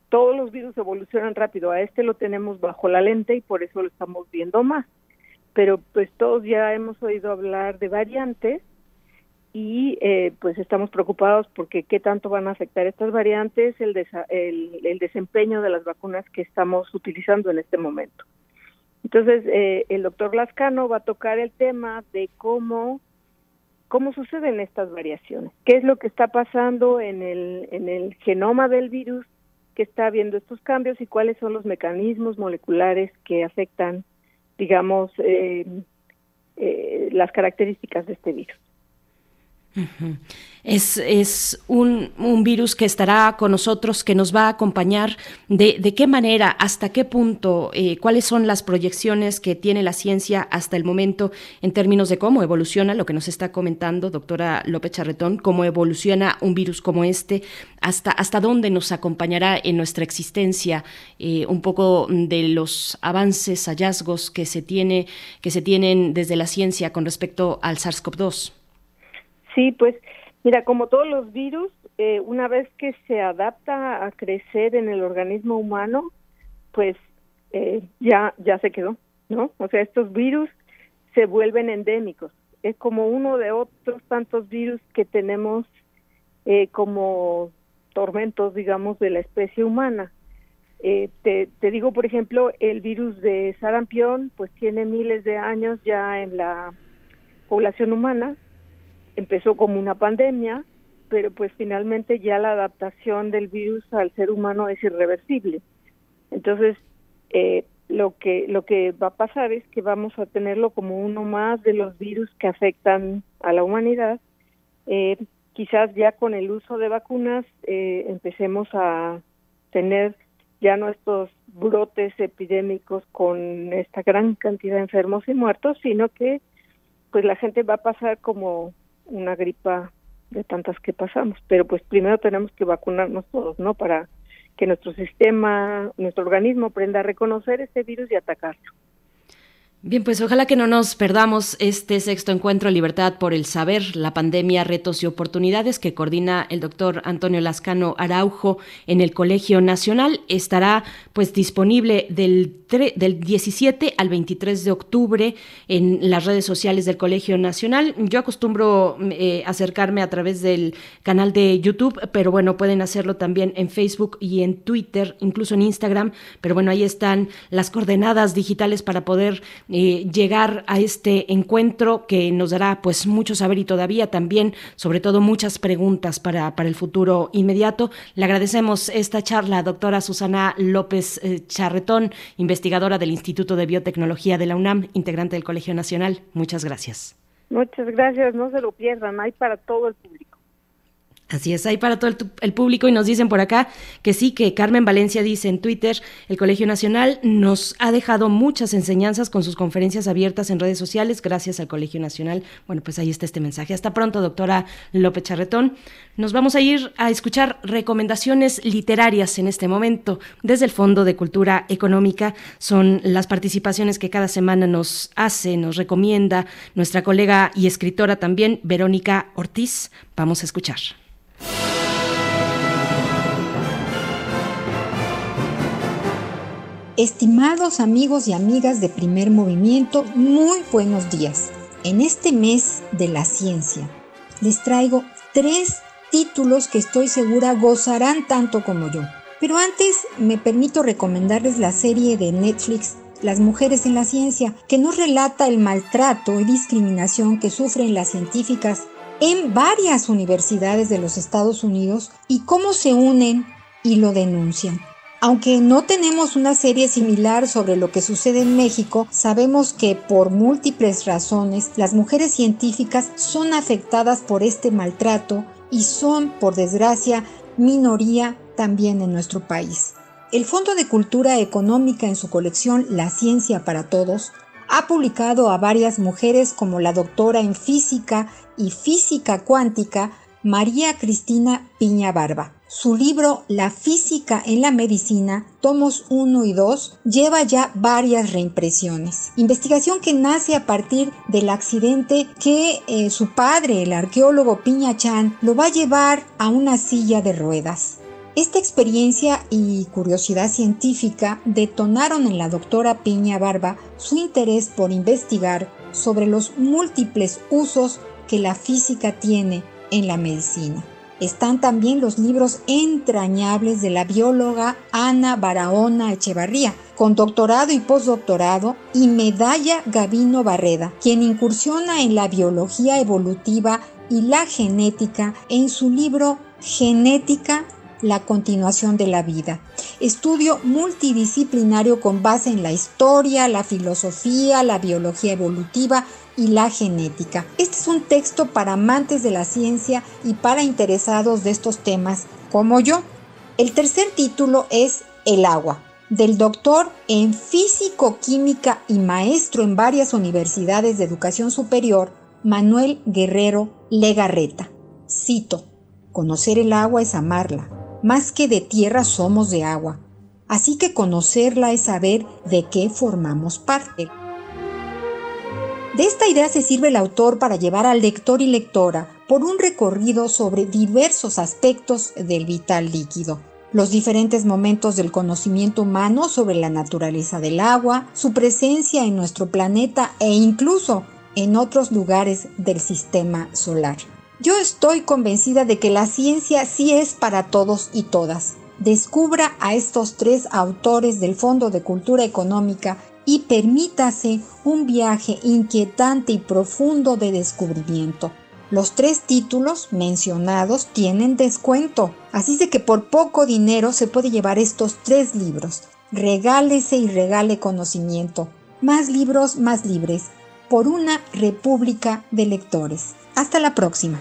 Todos los virus evolucionan rápido. A este lo tenemos bajo la lente y por eso lo estamos viendo más. Pero pues todos ya hemos oído hablar de variantes y eh, pues estamos preocupados porque qué tanto van a afectar estas variantes el, el, desempeño de las vacunas que estamos utilizando en este momento. Entonces, eh, el doctor Lascano va a tocar el tema de cómo, cómo suceden estas variaciones, qué es lo que está pasando en el, en el genoma del virus que está habiendo estos cambios y cuáles son los mecanismos moleculares que afectan, digamos, eh, las características de este virus. Es, es un, un, virus que estará con nosotros, que nos va a acompañar. ¿De, de qué manera, hasta qué punto, eh, cuáles son las proyecciones que tiene la ciencia hasta el momento en términos de cómo evoluciona lo que nos está comentando doctora López Charretón, cómo evoluciona un virus como este, hasta, hasta dónde nos acompañará en nuestra existencia, eh, un poco de los avances, hallazgos que se, tiene, que se tienen desde la ciencia con respecto al SARS-CoV-2? Sí, pues mira, como todos los virus, eh, una vez que se adapta a crecer en el organismo humano, pues eh, ya ya se quedó, ¿no? O sea, estos virus se vuelven endémicos. Es como uno de otros tantos virus que tenemos eh, como tormentos, digamos, de la especie humana. Eh, te, te, digo, por ejemplo, el virus de sarampión, pues tiene miles de años ya en la población humana empezó como una pandemia, pero pues finalmente ya la adaptación del virus al ser humano es irreversible. Entonces, eh, lo que lo que va a pasar es que vamos a tenerlo como uno más de los virus que afectan a la humanidad. Eh, quizás ya con el uso de vacunas eh, empecemos a tener ya nuestros brotes epidémicos con esta gran cantidad de enfermos y muertos, sino que pues la gente va a pasar como una gripa de tantas que pasamos, pero pues primero tenemos que vacunarnos todos, ¿no? Para que nuestro sistema, nuestro organismo aprenda a reconocer ese virus y atacarlo. Bien, pues ojalá que no nos perdamos este sexto encuentro Libertad por el Saber, la pandemia, retos y oportunidades que coordina el doctor Antonio Lascano Araujo en el Colegio Nacional. Estará pues disponible del, del 17 al 23 de octubre en las redes sociales del Colegio Nacional. Yo acostumbro eh, acercarme a través del canal de YouTube, pero bueno, pueden hacerlo también en Facebook y en Twitter, incluso en Instagram. Pero bueno, ahí están las coordenadas digitales para poder eh, llegar a este encuentro que nos dará pues mucho saber y todavía también, sobre todo, muchas preguntas para, para el futuro inmediato. Le agradecemos esta charla, doctora Susana López eh, Charretón, investigadora del Instituto de Biotecnología de la UNAM, integrante del Colegio Nacional. Muchas gracias. Muchas gracias, no se lo pierdan, hay para todo el público. Así es, hay para todo el, público y nos dicen por acá que sí, que Carmen Valencia dice en Twitter, el Colegio Nacional nos ha dejado muchas enseñanzas con sus conferencias abiertas en redes sociales, gracias al Colegio Nacional. Bueno, pues ahí está este mensaje. Hasta pronto, doctora López Charretón. Nos vamos a ir a escuchar recomendaciones literarias en este momento desde el Fondo de Cultura Económica. Son las participaciones que cada semana nos hace, nos recomienda nuestra colega y escritora también, Verónica Ortiz. Vamos a escuchar. Estimados amigos y amigas de primer movimiento, muy buenos días. En este mes de la ciencia les traigo tres títulos que estoy segura gozarán tanto como yo. Pero antes me permito recomendarles la serie de Netflix Las mujeres en la ciencia, que nos relata el maltrato y discriminación que sufren las científicas en varias universidades de los Estados Unidos y cómo se unen y lo denuncian. Aunque no tenemos una serie similar sobre lo que sucede en México, sabemos que por múltiples razones las mujeres científicas son afectadas por este maltrato y son, por desgracia, minoría también en nuestro país. El Fondo de Cultura Económica en su colección La Ciencia para Todos ha publicado a varias mujeres como la doctora en física y física cuántica María Cristina Piña Barba. Su libro La física en la medicina, tomos 1 y 2, lleva ya varias reimpresiones. Investigación que nace a partir del accidente que eh, su padre, el arqueólogo Piña Chan, lo va a llevar a una silla de ruedas. Esta experiencia y curiosidad científica detonaron en la doctora Piña Barba su interés por investigar sobre los múltiples usos que la física tiene en la medicina. Están también los libros entrañables de la bióloga Ana Barahona Echevarría, con doctorado y postdoctorado, y medalla Gavino Barreda, quien incursiona en la biología evolutiva y la genética en su libro Genética la continuación de la vida. Estudio multidisciplinario con base en la historia, la filosofía, la biología evolutiva y la genética. Este es un texto para amantes de la ciencia y para interesados de estos temas como yo. El tercer título es El agua, del doctor en físico-química y maestro en varias universidades de educación superior, Manuel Guerrero Legarreta. Cito, conocer el agua es amarla más que de tierra somos de agua. Así que conocerla es saber de qué formamos parte. De esta idea se sirve el autor para llevar al lector y lectora por un recorrido sobre diversos aspectos del vital líquido, los diferentes momentos del conocimiento humano sobre la naturaleza del agua, su presencia en nuestro planeta e incluso en otros lugares del sistema solar. Yo estoy convencida de que la ciencia sí es para todos y todas. Descubra a estos tres autores del Fondo de Cultura Económica y permítase un viaje inquietante y profundo de descubrimiento. Los tres títulos mencionados tienen descuento, así de que por poco dinero se puede llevar estos tres libros. Regálese y regale conocimiento. Más libros, más libres. Por una república de lectores. Hasta la próxima.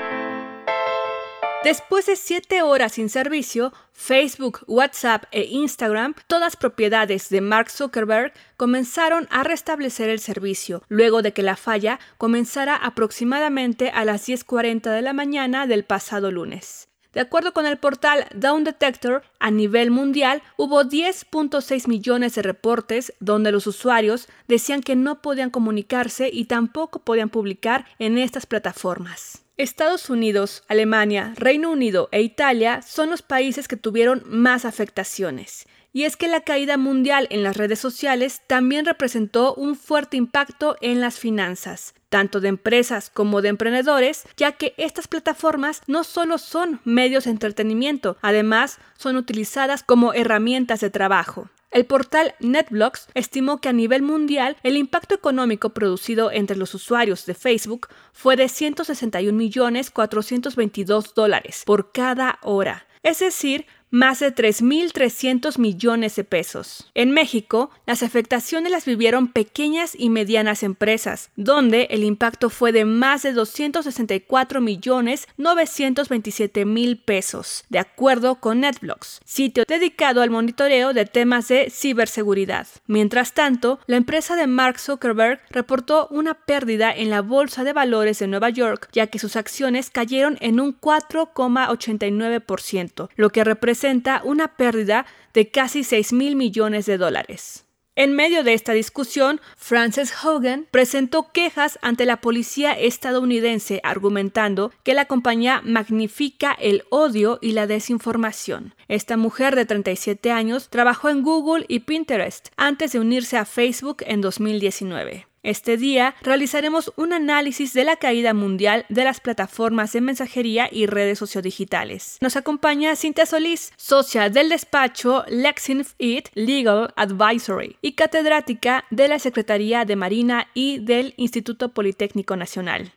Después de siete horas sin servicio, Facebook, WhatsApp e Instagram, todas propiedades de Mark Zuckerberg, comenzaron a restablecer el servicio, luego de que la falla comenzara aproximadamente a las 10.40 de la mañana del pasado lunes. De acuerdo con el portal Down Detector, a nivel mundial hubo 10.6 millones de reportes donde los usuarios decían que no podían comunicarse y tampoco podían publicar en estas plataformas. Estados Unidos, Alemania, Reino Unido e Italia son los países que tuvieron más afectaciones. Y es que la caída mundial en las redes sociales también representó un fuerte impacto en las finanzas, tanto de empresas como de emprendedores, ya que estas plataformas no solo son medios de entretenimiento, además son utilizadas como herramientas de trabajo. El portal NetBlocks estimó que a nivel mundial el impacto económico producido entre los usuarios de Facebook fue de 161.422 dólares por cada hora, es decir, más de 3.300 millones de pesos. En México, las afectaciones las vivieron pequeñas y medianas empresas, donde el impacto fue de más de 264 millones 927 mil pesos, de acuerdo con NetBlocks, sitio dedicado al monitoreo de temas de ciberseguridad. Mientras tanto, la empresa de Mark Zuckerberg reportó una pérdida en la Bolsa de Valores de Nueva York, ya que sus acciones cayeron en un 4,89%, lo que representa una pérdida de casi 6 mil millones de dólares. En medio de esta discusión, Frances Hogan presentó quejas ante la policía estadounidense argumentando que la compañía magnifica el odio y la desinformación. Esta mujer de 37 años trabajó en Google y Pinterest antes de unirse a Facebook en 2019. Este día realizaremos un análisis de la caída mundial de las plataformas de mensajería y redes sociodigitales. Nos acompaña Cintia Solís, socia del despacho Lexinf It Legal Advisory y catedrática de la Secretaría de Marina y del Instituto Politécnico Nacional.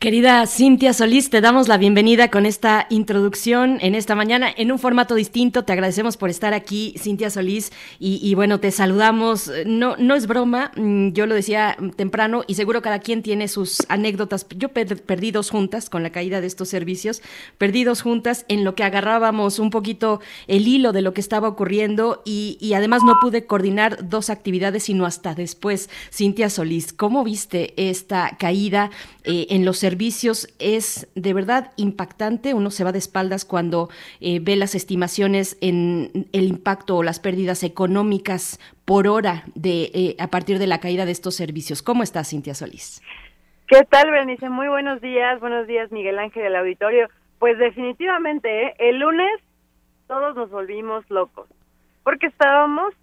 Querida Cintia Solís, te damos la bienvenida con esta introducción en esta mañana en un formato distinto. Te agradecemos por estar aquí, Cintia Solís, y, bueno, te saludamos. No, no es broma, mm, yo lo decía temprano y seguro cada quien tiene sus anécdotas. Yo perdí dos juntas con la caída de estos servicios, perdí dos juntas en lo que agarrábamos un poquito el hilo de lo que estaba ocurriendo y, además no pude coordinar dos actividades sino hasta después. Cintia Solís, ¿cómo viste esta caída eh, en los servicios? Servicios es de verdad impactante. Uno se va de espaldas cuando eh, ve las estimaciones en el impacto o las pérdidas económicas por hora de eh, a partir de la caída de estos servicios. ¿Cómo estás, Cintia Solís? ¿Qué tal, Bernice? Muy buenos días. Buenos días, Miguel Ángel del auditorio. Pues definitivamente, ¿eh? el lunes todos nos volvimos locos porque estábamos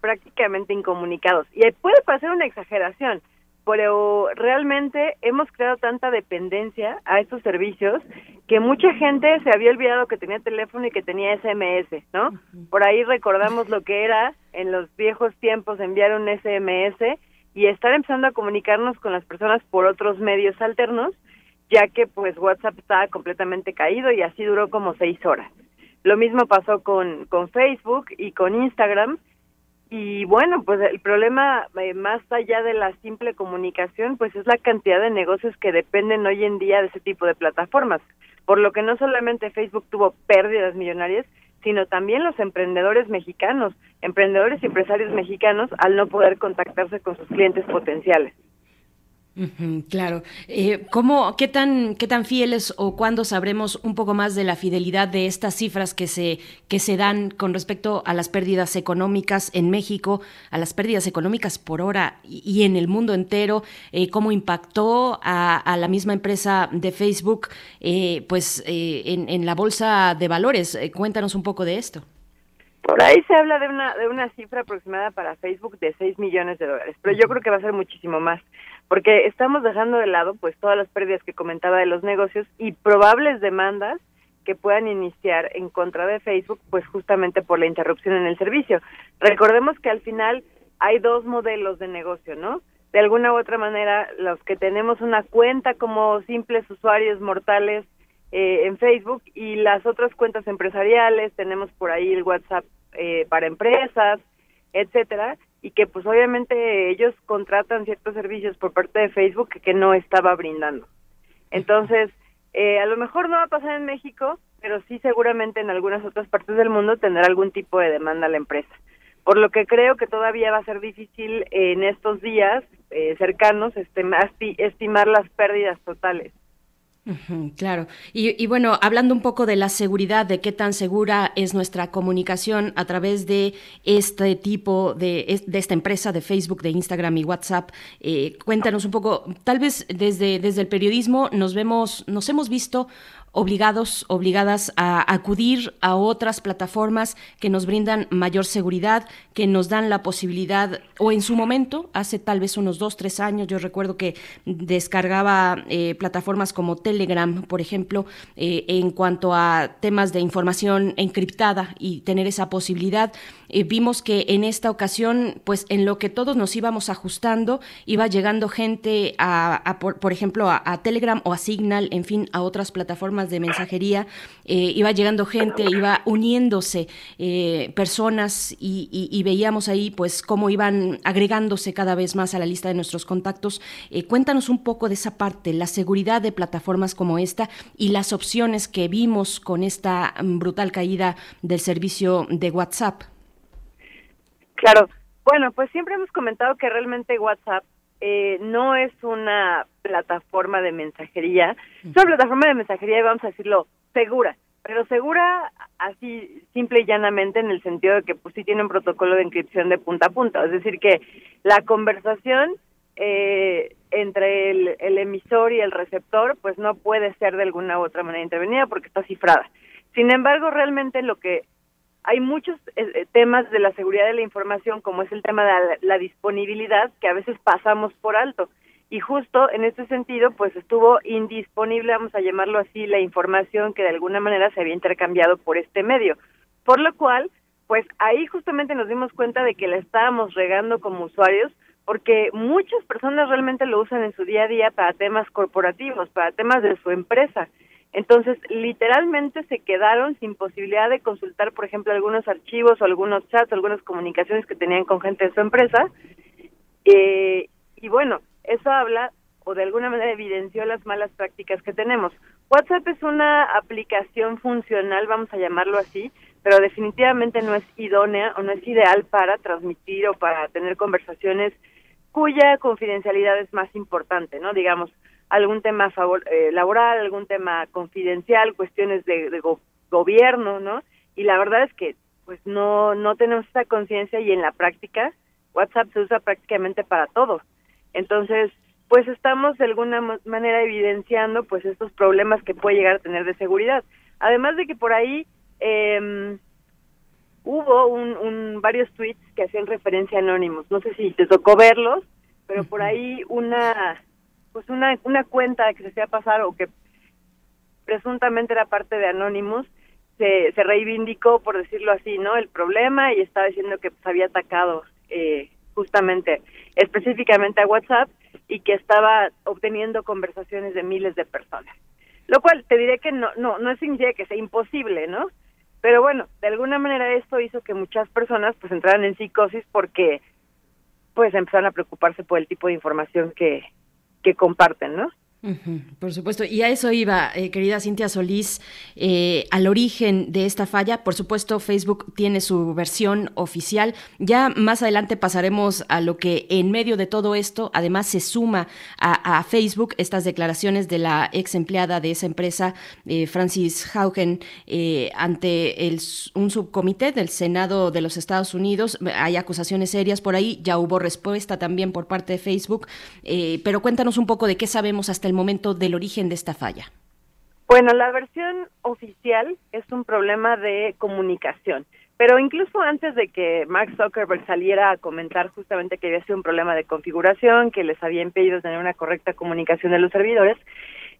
prácticamente incomunicados. Y puede parecer una exageración, pero realmente hemos creado tanta dependencia a estos servicios que mucha gente se había olvidado que tenía teléfono y que tenía SMS, ¿no? Por ahí recordamos lo que era en los viejos tiempos enviar un SMS y estar empezando a comunicarnos con las personas por otros medios alternos, ya que pues WhatsApp estaba completamente caído y así duró como seis horas. Lo mismo pasó con, con Facebook y con Instagram, y bueno, pues el problema eh, más allá de la simple comunicación, pues es la cantidad de negocios que dependen hoy en día de ese tipo de plataformas. Por lo que no solamente Facebook tuvo pérdidas millonarias, sino también los emprendedores mexicanos, emprendedores y empresarios mexicanos al no poder contactarse con sus clientes potenciales claro. Eh, ¿cómo, qué, tan, ¿Qué tan fieles o cuándo sabremos un poco más de la fidelidad de estas cifras que se, que se dan con respecto a las pérdidas económicas en México, a las pérdidas económicas por hora y, en el mundo entero? Eh, ¿Cómo impactó a, la misma empresa de Facebook eh, pues, en, en, la bolsa de valores? cuéntanos un poco de esto. Por ahí se habla de una, de una cifra aproximada para Facebook de 6 millones de dólares, pero yo creo que va a ser muchísimo más porque estamos dejando de lado pues todas las pérdidas que comentaba de los negocios y probables demandas que puedan iniciar en contra de Facebook pues justamente por la interrupción en el servicio. Recordemos que al final hay dos modelos de negocio, ¿no? De alguna u otra manera, los que tenemos una cuenta como simples usuarios mortales eh, en Facebook y las otras cuentas empresariales, tenemos por ahí el WhatsApp eh, para empresas, etcétera, y que pues obviamente ellos contratan ciertos servicios por parte de Facebook que, no estaba brindando. Entonces, eh, a lo mejor no va a pasar en México, pero sí seguramente en algunas otras partes del mundo tendrá algún tipo de demanda a la empresa. Por lo que creo que todavía va a ser difícil en estos días eh, cercanos este, estimar las pérdidas totales claro. Y, bueno, hablando un poco de la seguridad, de qué tan segura es nuestra comunicación a través de este tipo de, de esta empresa de Facebook, de Instagram y WhatsApp, eh, cuéntanos un poco, tal vez desde, desde el periodismo nos vemos, nos hemos visto obligados, obligadas a acudir a otras plataformas que nos brindan mayor seguridad, que nos dan la posibilidad, o en su momento, hace tal vez unos dos, tres años, yo recuerdo que descargaba eh, plataformas como Telegram, por ejemplo, eh, en cuanto a temas de información encriptada y tener esa posibilidad. Eh, vimos que en esta ocasión, pues en lo que todos nos íbamos ajustando, iba llegando gente a, por, ejemplo, a Telegram o a Signal, en fin, a otras plataformas de mensajería, eh, iba llegando gente, iba uniéndose eh, personas y, veíamos ahí pues cómo iban agregándose cada vez más a la lista de nuestros contactos. Eh, cuéntanos un poco de esa parte, la seguridad de plataformas como esta y las opciones que vimos con esta mm, brutal caída del servicio de WhatsApp. Claro, bueno, pues siempre hemos comentado que realmente WhatsApp eh, no es una plataforma de mensajería, es una plataforma de mensajería, vamos a decirlo, segura, pero segura así simple y llanamente en el sentido de que pues sí tiene un protocolo de encripción de punta a punta, es decir que la conversación eh, entre el, el, emisor y el receptor pues no puede ser de alguna u otra manera intervenida porque está cifrada. Sin embargo, realmente lo que hay muchos eh, eh, temas de la seguridad de la información, como es el tema de la, disponibilidad, que a veces pasamos por alto. Y justo en este sentido, pues estuvo indisponible, vamos a llamarlo así, la información que de alguna manera se había intercambiado por este medio. Por lo cual, pues ahí justamente nos dimos cuenta de que la estábamos regando como usuarios, porque muchas personas realmente lo usan en su día a día para temas corporativos, para temas de su empresa. Entonces, literalmente se quedaron sin posibilidad de consultar, por ejemplo, algunos archivos o algunos chats, algunas comunicaciones que tenían con gente de su empresa. Eh, y bueno, eso habla o de alguna manera evidenció las malas prácticas que tenemos. WhatsApp es una aplicación funcional, vamos a llamarlo así, pero definitivamente no es idónea o no es ideal para transmitir o para tener conversaciones cuya confidencialidad es más importante, ¿no? Digamos, algún tema favor, eh, laboral, algún tema confidencial, cuestiones de, gobierno, ¿no? Y la verdad es que pues no no tenemos esa conciencia y en la práctica WhatsApp se usa prácticamente para todo. Entonces, pues estamos de alguna manera evidenciando pues estos problemas que puede llegar a tener de seguridad. Además de que por ahí eh, hubo un, un, varios tweets que hacían referencia a anónimos. No sé si te tocó verlos, pero por ahí una pues una, una cuenta que se hacía pasar o que presuntamente era parte de Anonymous, se, se reivindicó, por decirlo así, ¿no? El problema y estaba diciendo que pues, había atacado eh, justamente, específicamente a WhatsApp y que estaba obteniendo conversaciones de miles de personas. Lo cual te diré que no, no, no significa que sea imposible, ¿no? Pero bueno, de alguna manera esto hizo que muchas personas pues entraran en psicosis porque pues empezaron a preocuparse por el tipo de información que, que comparten, ¿no? Por supuesto, y a eso iba, eh, querida Cintia Solís, eh, al origen de esta falla. Por supuesto, Facebook tiene su versión oficial. Ya más adelante pasaremos a lo que en medio de todo esto, además se suma a, Facebook estas declaraciones de la ex empleada de esa empresa, eh, Francis Haugen, ante el, un subcomité del Senado de los Estados Unidos. Hay acusaciones serias por ahí, ya hubo respuesta también por parte de Facebook, pero cuéntanos un poco de qué sabemos hasta el momento del origen de esta falla? Bueno, la versión oficial es un problema de comunicación, pero incluso antes de que Mark Zuckerberg saliera a comentar justamente que había sido un problema de configuración, que les había impedido tener una correcta comunicación de los servidores,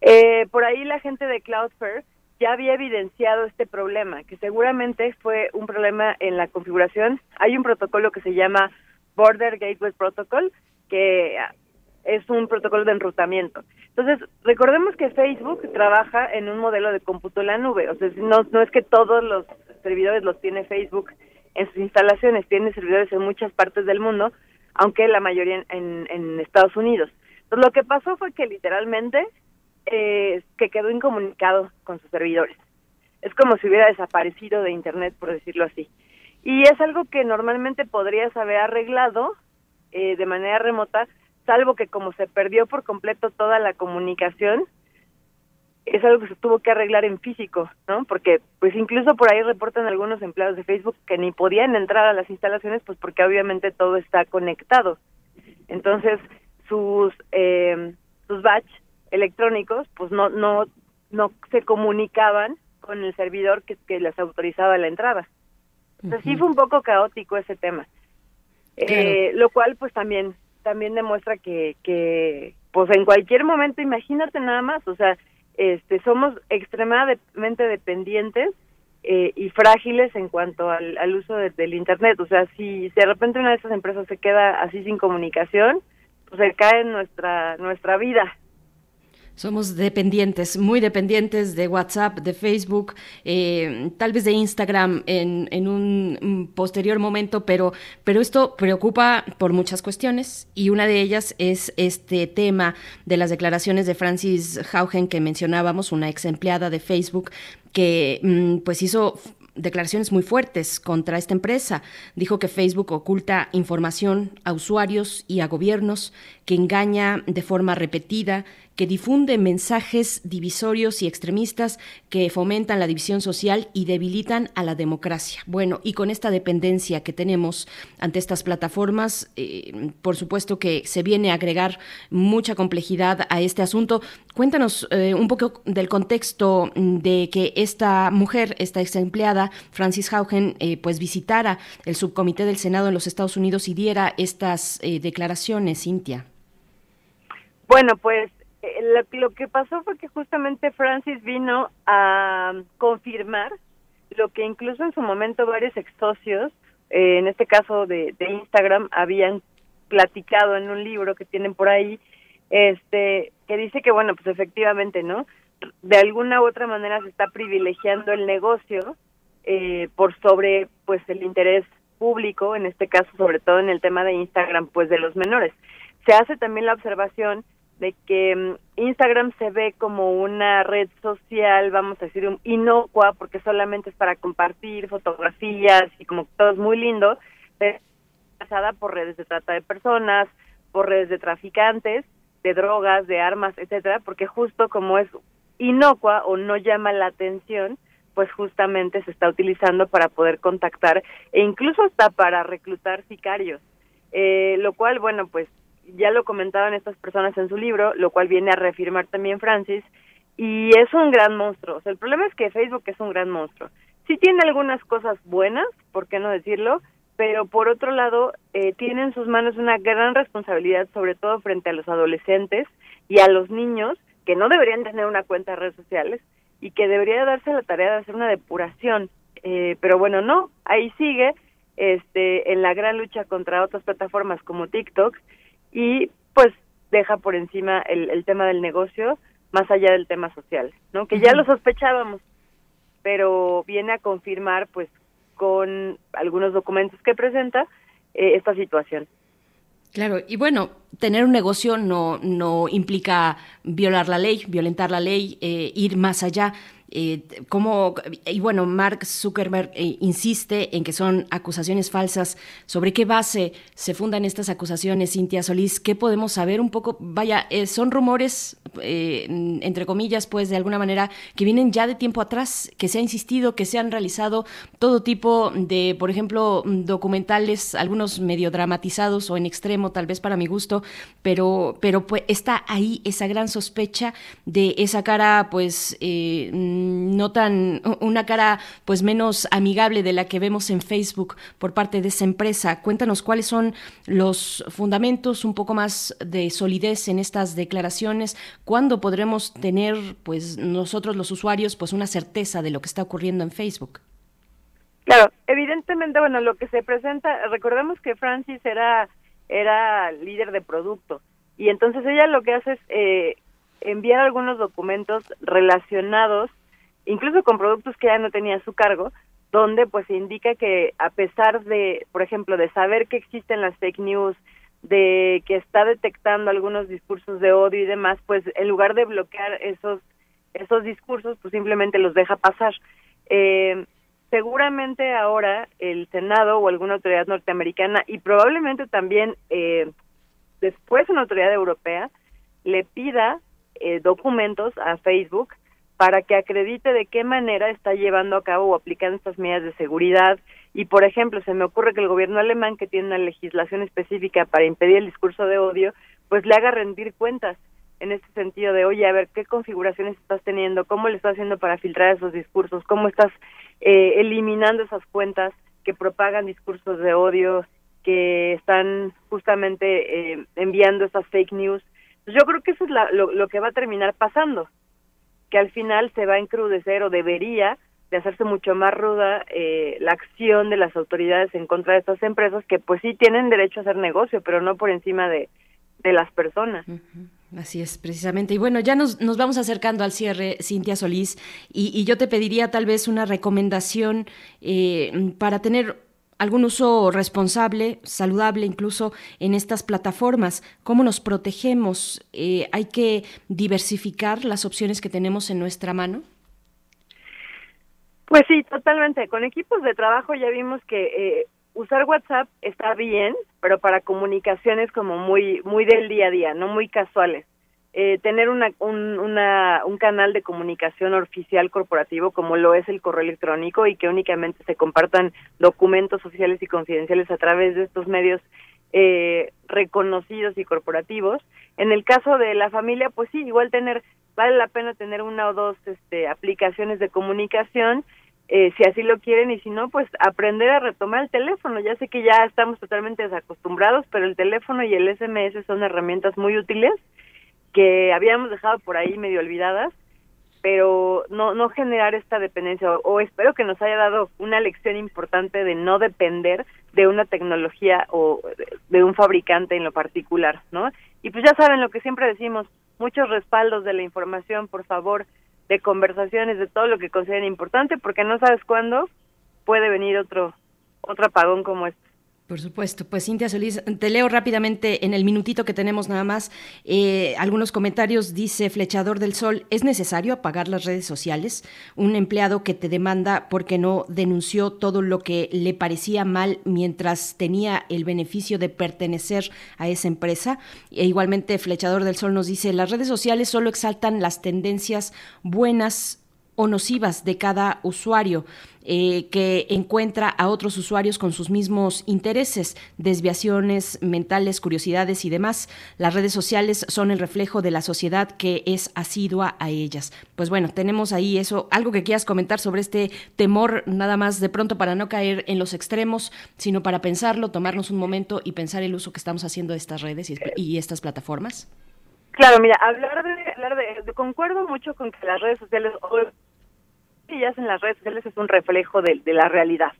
eh, por ahí la gente de Cloudflare ya había evidenciado este problema, que seguramente fue un problema en la configuración. Hay un protocolo que se llama Border Gateway Protocol, que es un protocolo de enrutamiento. Entonces, recordemos que Facebook trabaja en un modelo de cómputo en la nube, o sea, no, no es que todos los servidores los tiene Facebook en sus instalaciones, tiene servidores en muchas partes del mundo, aunque la mayoría en, en, Estados Unidos. Entonces, lo que pasó fue que literalmente eh, que quedó incomunicado con sus servidores. Es como si hubiera desaparecido de Internet, por decirlo así. Y es algo que normalmente podrías haber arreglado eh, de manera remota salvo que como se perdió por completo toda la comunicación, es algo que se tuvo que arreglar en físico, ¿no? Porque pues incluso por ahí reportan algunos empleados de Facebook que ni podían entrar a las instalaciones pues porque obviamente todo está conectado. Entonces sus eh, sus batch electrónicos pues no no no se comunicaban con el servidor que, que les autorizaba la entrada. Entonces sí fue un poco caótico ese tema. Eh, lo cual pues también también demuestra que, que pues en cualquier momento, imagínate nada más, o sea, este somos extremadamente dependientes eh, y frágiles en cuanto al, al uso del internet. O sea, si, de repente una de esas empresas se queda así sin comunicación, pues se cae nuestra nuestra vida. Somos dependientes, muy dependientes de WhatsApp, de Facebook, eh, tal vez de Instagram en, en, un posterior momento, pero, pero esto preocupa por muchas cuestiones y una de ellas es este tema de las declaraciones de Francis Haugen que mencionábamos, una ex empleada de Facebook que mm, pues hizo declaraciones muy fuertes contra esta empresa. Dijo que Facebook oculta información a usuarios y a gobiernos, que engaña de forma repetida, que difunde mensajes divisorios y extremistas que fomentan la división social y debilitan a la democracia. Bueno, y con esta dependencia que tenemos ante estas plataformas, eh, por supuesto que se viene a agregar mucha complejidad a este asunto. Cuéntanos eh, un poco del contexto de que esta mujer, esta ex empleada, Francis Haugen, eh, pues visitara el subcomité del Senado en los Estados Unidos y diera estas declaraciones, Cintia. Bueno, pues eh, lo, que pasó fue que justamente Francis vino a confirmar lo que incluso en su momento varios ex socios, eh, en este caso de, Instagram, habían platicado en un libro que tienen por ahí, este, que dice que bueno, pues efectivamente, ¿no? De alguna u otra manera se está privilegiando el negocio eh, por sobre, pues, el interés público, en este caso, sobre todo en el tema de Instagram, pues, de los menores. Se hace también la observación de que mm, Instagram se ve como una red social, vamos a decir, inocua, porque solamente es para compartir fotografías y como todo es muy lindo, pasada por redes de trata de personas, por redes de traficantes, de drogas, de armas, etcétera, porque justo como es inocua o no llama la atención, pues justamente se está utilizando para poder contactar e incluso hasta para reclutar sicarios. Eh, lo cual, bueno, pues ya lo comentaban estas personas en su libro, lo cual viene a reafirmar también Francis, y es un gran monstruo. O sea, el problema es que Facebook es un gran monstruo. Sí tiene algunas cosas buenas, ¿por qué no decirlo? Pero por otro lado, eh, tiene en sus manos una gran responsabilidad, sobre todo frente a los adolescentes y a los niños, que no deberían tener una cuenta de redes sociales y que debería darse la tarea de hacer una depuración. Eh, pero bueno, no, ahí sigue este, en la gran lucha contra otras plataformas como TikTok y pues deja por encima el, el tema del negocio más allá del tema social, ¿no? Que ya lo sospechábamos, pero viene a confirmar pues con algunos documentos que presenta eh, esta situación. Claro, y bueno, tener un negocio no, no implica violar la ley, violentar la ley, eh, ir más allá. Eh, y bueno, Mark Zuckerberg eh, insiste en que son acusaciones falsas. ¿Sobre qué base se fundan estas acusaciones, Cintia Solís? ¿Qué podemos saber un poco? Vaya, eh, son rumores, entre comillas, pues de alguna manera, que vienen ya de tiempo atrás, que se ha insistido, que se han realizado todo tipo de, por ejemplo, documentales, algunos medio dramatizados o en extremo, tal vez para mi gusto, pero, pero pues está ahí esa gran sospecha de esa cara, pues no tan, una cara pues menos amigable de la que vemos en Facebook por parte de esa empresa. Cuéntanos cuáles son los fundamentos, un poco más de solidez en estas declaraciones, cuándo podremos tener pues nosotros los usuarios pues una certeza de lo que está ocurriendo en Facebook. Claro, evidentemente, bueno, lo que se presenta, recordemos que Francis era era líder de producto y entonces ella lo que hace es eh, enviar algunos documentos relacionados incluso con productos que ya no tenía a su cargo, donde pues se indica que a pesar de, por ejemplo, de saber que existen las fake news, de que está detectando algunos discursos de odio y demás, pues en lugar de bloquear esos esos discursos, pues simplemente los deja pasar. Eh, seguramente ahora el Senado o alguna autoridad norteamericana y probablemente también eh, después una autoridad europea le pida eh, documentos a Facebook para que acredite de qué manera está llevando a cabo o aplicando estas medidas de seguridad. Y, por ejemplo, se me ocurre que el gobierno alemán, que tiene una legislación específica para impedir el discurso de odio, pues le haga rendir cuentas en este sentido de, oye, a ver, ¿qué configuraciones estás teniendo? ¿Cómo le estás haciendo para filtrar esos discursos? ¿Cómo estás eh, eliminando esas cuentas que propagan discursos de odio, que están justamente eh, enviando esas fake news? Pues yo creo que eso es lo, lo que va a terminar pasando, que al final se va a encrudecer o debería de hacerse mucho más ruda eh, la acción de las autoridades en contra de estas empresas que pues sí tienen derecho a hacer negocio, pero no por encima de, de las personas. Así es, precisamente. Y bueno, ya nos, nos vamos acercando al cierre, Cintia Solís, y, yo te pediría tal vez una recomendación eh, para tener algún uso responsable, saludable incluso en estas plataformas. ¿Cómo nos protegemos? Eh, ¿Hay que diversificar las opciones que tenemos en nuestra mano? Pues sí, totalmente. Con equipos de trabajo ya vimos que eh, usar WhatsApp está bien, pero para comunicaciones como muy muy del día a día, no muy casuales. Eh, tener una, un, una, un canal de comunicación oficial corporativo como lo es el correo electrónico y que únicamente se compartan documentos oficiales y confidenciales a través de estos medios eh, reconocidos y corporativos. En el caso de la familia, pues sí, igual tener, vale la pena tener una o dos este, aplicaciones de comunicación eh, si así lo quieren y si no, pues aprender a retomar el teléfono. Ya sé que ya estamos totalmente desacostumbrados, pero el teléfono y el SMS son herramientas muy útiles que habíamos dejado por ahí medio olvidadas, pero no no generar esta dependencia o, espero que nos haya dado una lección importante de no depender de una tecnología o de un fabricante en lo particular, ¿no? Y pues ya saben lo que siempre decimos, muchos respaldos de la información, por favor, de conversaciones, de todo lo que consideren importante, porque no sabes cuándo puede venir otro, otro apagón como este. Por supuesto, pues Cintia Solís, te leo rápidamente en el minutito que tenemos nada más eh, algunos comentarios. Dice Flechador del Sol, ¿es necesario apagar las redes sociales? Un empleado que te demanda porque no denunció todo lo que le parecía mal mientras tenía el beneficio de pertenecer a esa empresa. E igualmente Flechador del Sol nos dice, las redes sociales solo exaltan las tendencias buenas o nocivas de cada usuario. Eh, que encuentra a otros usuarios con sus mismos intereses, desviaciones mentales, curiosidades y demás. Las redes sociales son el reflejo de la sociedad que es asidua a ellas. Pues bueno, tenemos ahí eso, algo que quieras comentar sobre este temor, nada más de pronto para no caer en los extremos, sino para pensarlo, tomarnos un momento y pensar el uso que estamos haciendo de estas redes y, estas plataformas. Claro, mira, hablar de, hablar de, concuerdo mucho con que las redes sociales ya en las redes sociales es un reflejo de, la realidad.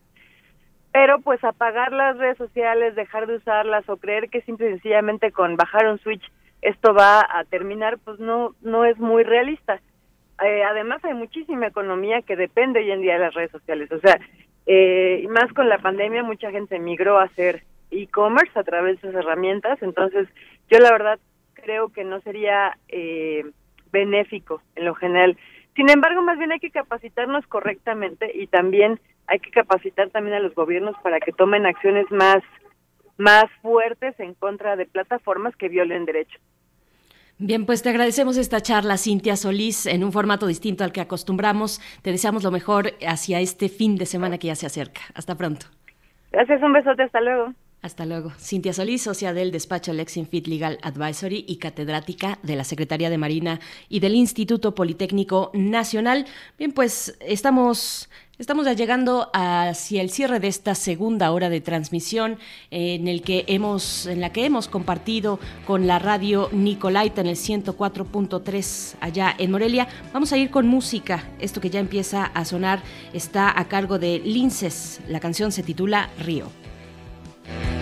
Pero pues apagar las redes sociales, dejar de usarlas o creer que simple y sencillamente con bajar un switch esto va a terminar, pues no, no es muy realista. Eh, además hay muchísima economía que depende hoy en día de las redes sociales. O sea, eh, más con la pandemia mucha gente migró a hacer e-commerce a través de esas herramientas. Entonces yo la verdad creo que no sería eh, benéfico en lo general sin embargo, más bien hay que capacitarnos correctamente y también hay que capacitar también a los gobiernos para que tomen acciones más más fuertes en contra de plataformas que violen derechos. Bien, pues te agradecemos esta charla, Cintia Solís, en un formato distinto al que acostumbramos. Te deseamos lo mejor hacia este fin de semana que ya se acerca. Hasta pronto. Gracias, un besote, hasta luego. Hasta luego. Cintia Solís, socia del despacho Lexinfit Legal Advisory y catedrática de la Secretaría de Marina y del Instituto Politécnico Nacional. Bien, pues estamos Estamos ya llegando hacia el cierre de esta segunda hora de transmisión en en la que hemos compartido con la radio Nicolaita en el 104.3 allá en Morelia. Vamos a ir con música. Esto que ya empieza a sonar está a cargo de Linces. La canción se titula Río. Bye.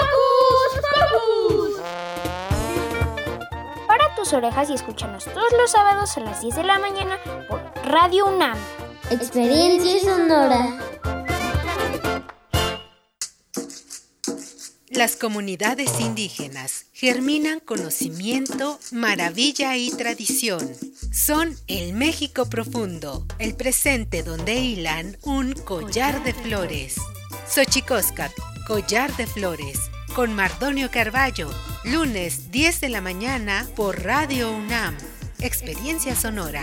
¡Hocus Pocus! Para tus orejas y escúchanos todos los sábados a las 10 de la mañana por Radio UNAM. Experiencia sonora. Las comunidades indígenas germinan conocimiento, maravilla y tradición. Son el México profundo, el presente donde hilan un collar de flores. Xochicóscat, collar de flores, con Mardonio Carballo, lunes 10 de la mañana por Radio UNAM. Experiencia sonora.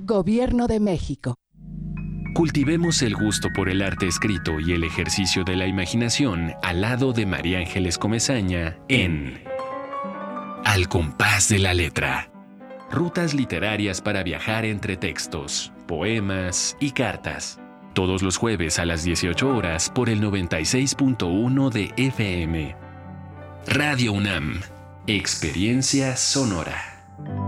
Gobierno de México. Cultivemos el gusto por el arte escrito y el ejercicio de la imaginación al lado de María Ángeles Comezaña en Al compás de la letra. Rutas literarias para viajar entre textos, poemas y cartas. Todos los jueves a las 18 horas por el 96.1 de FM. Radio UNAM. Experiencia sonora.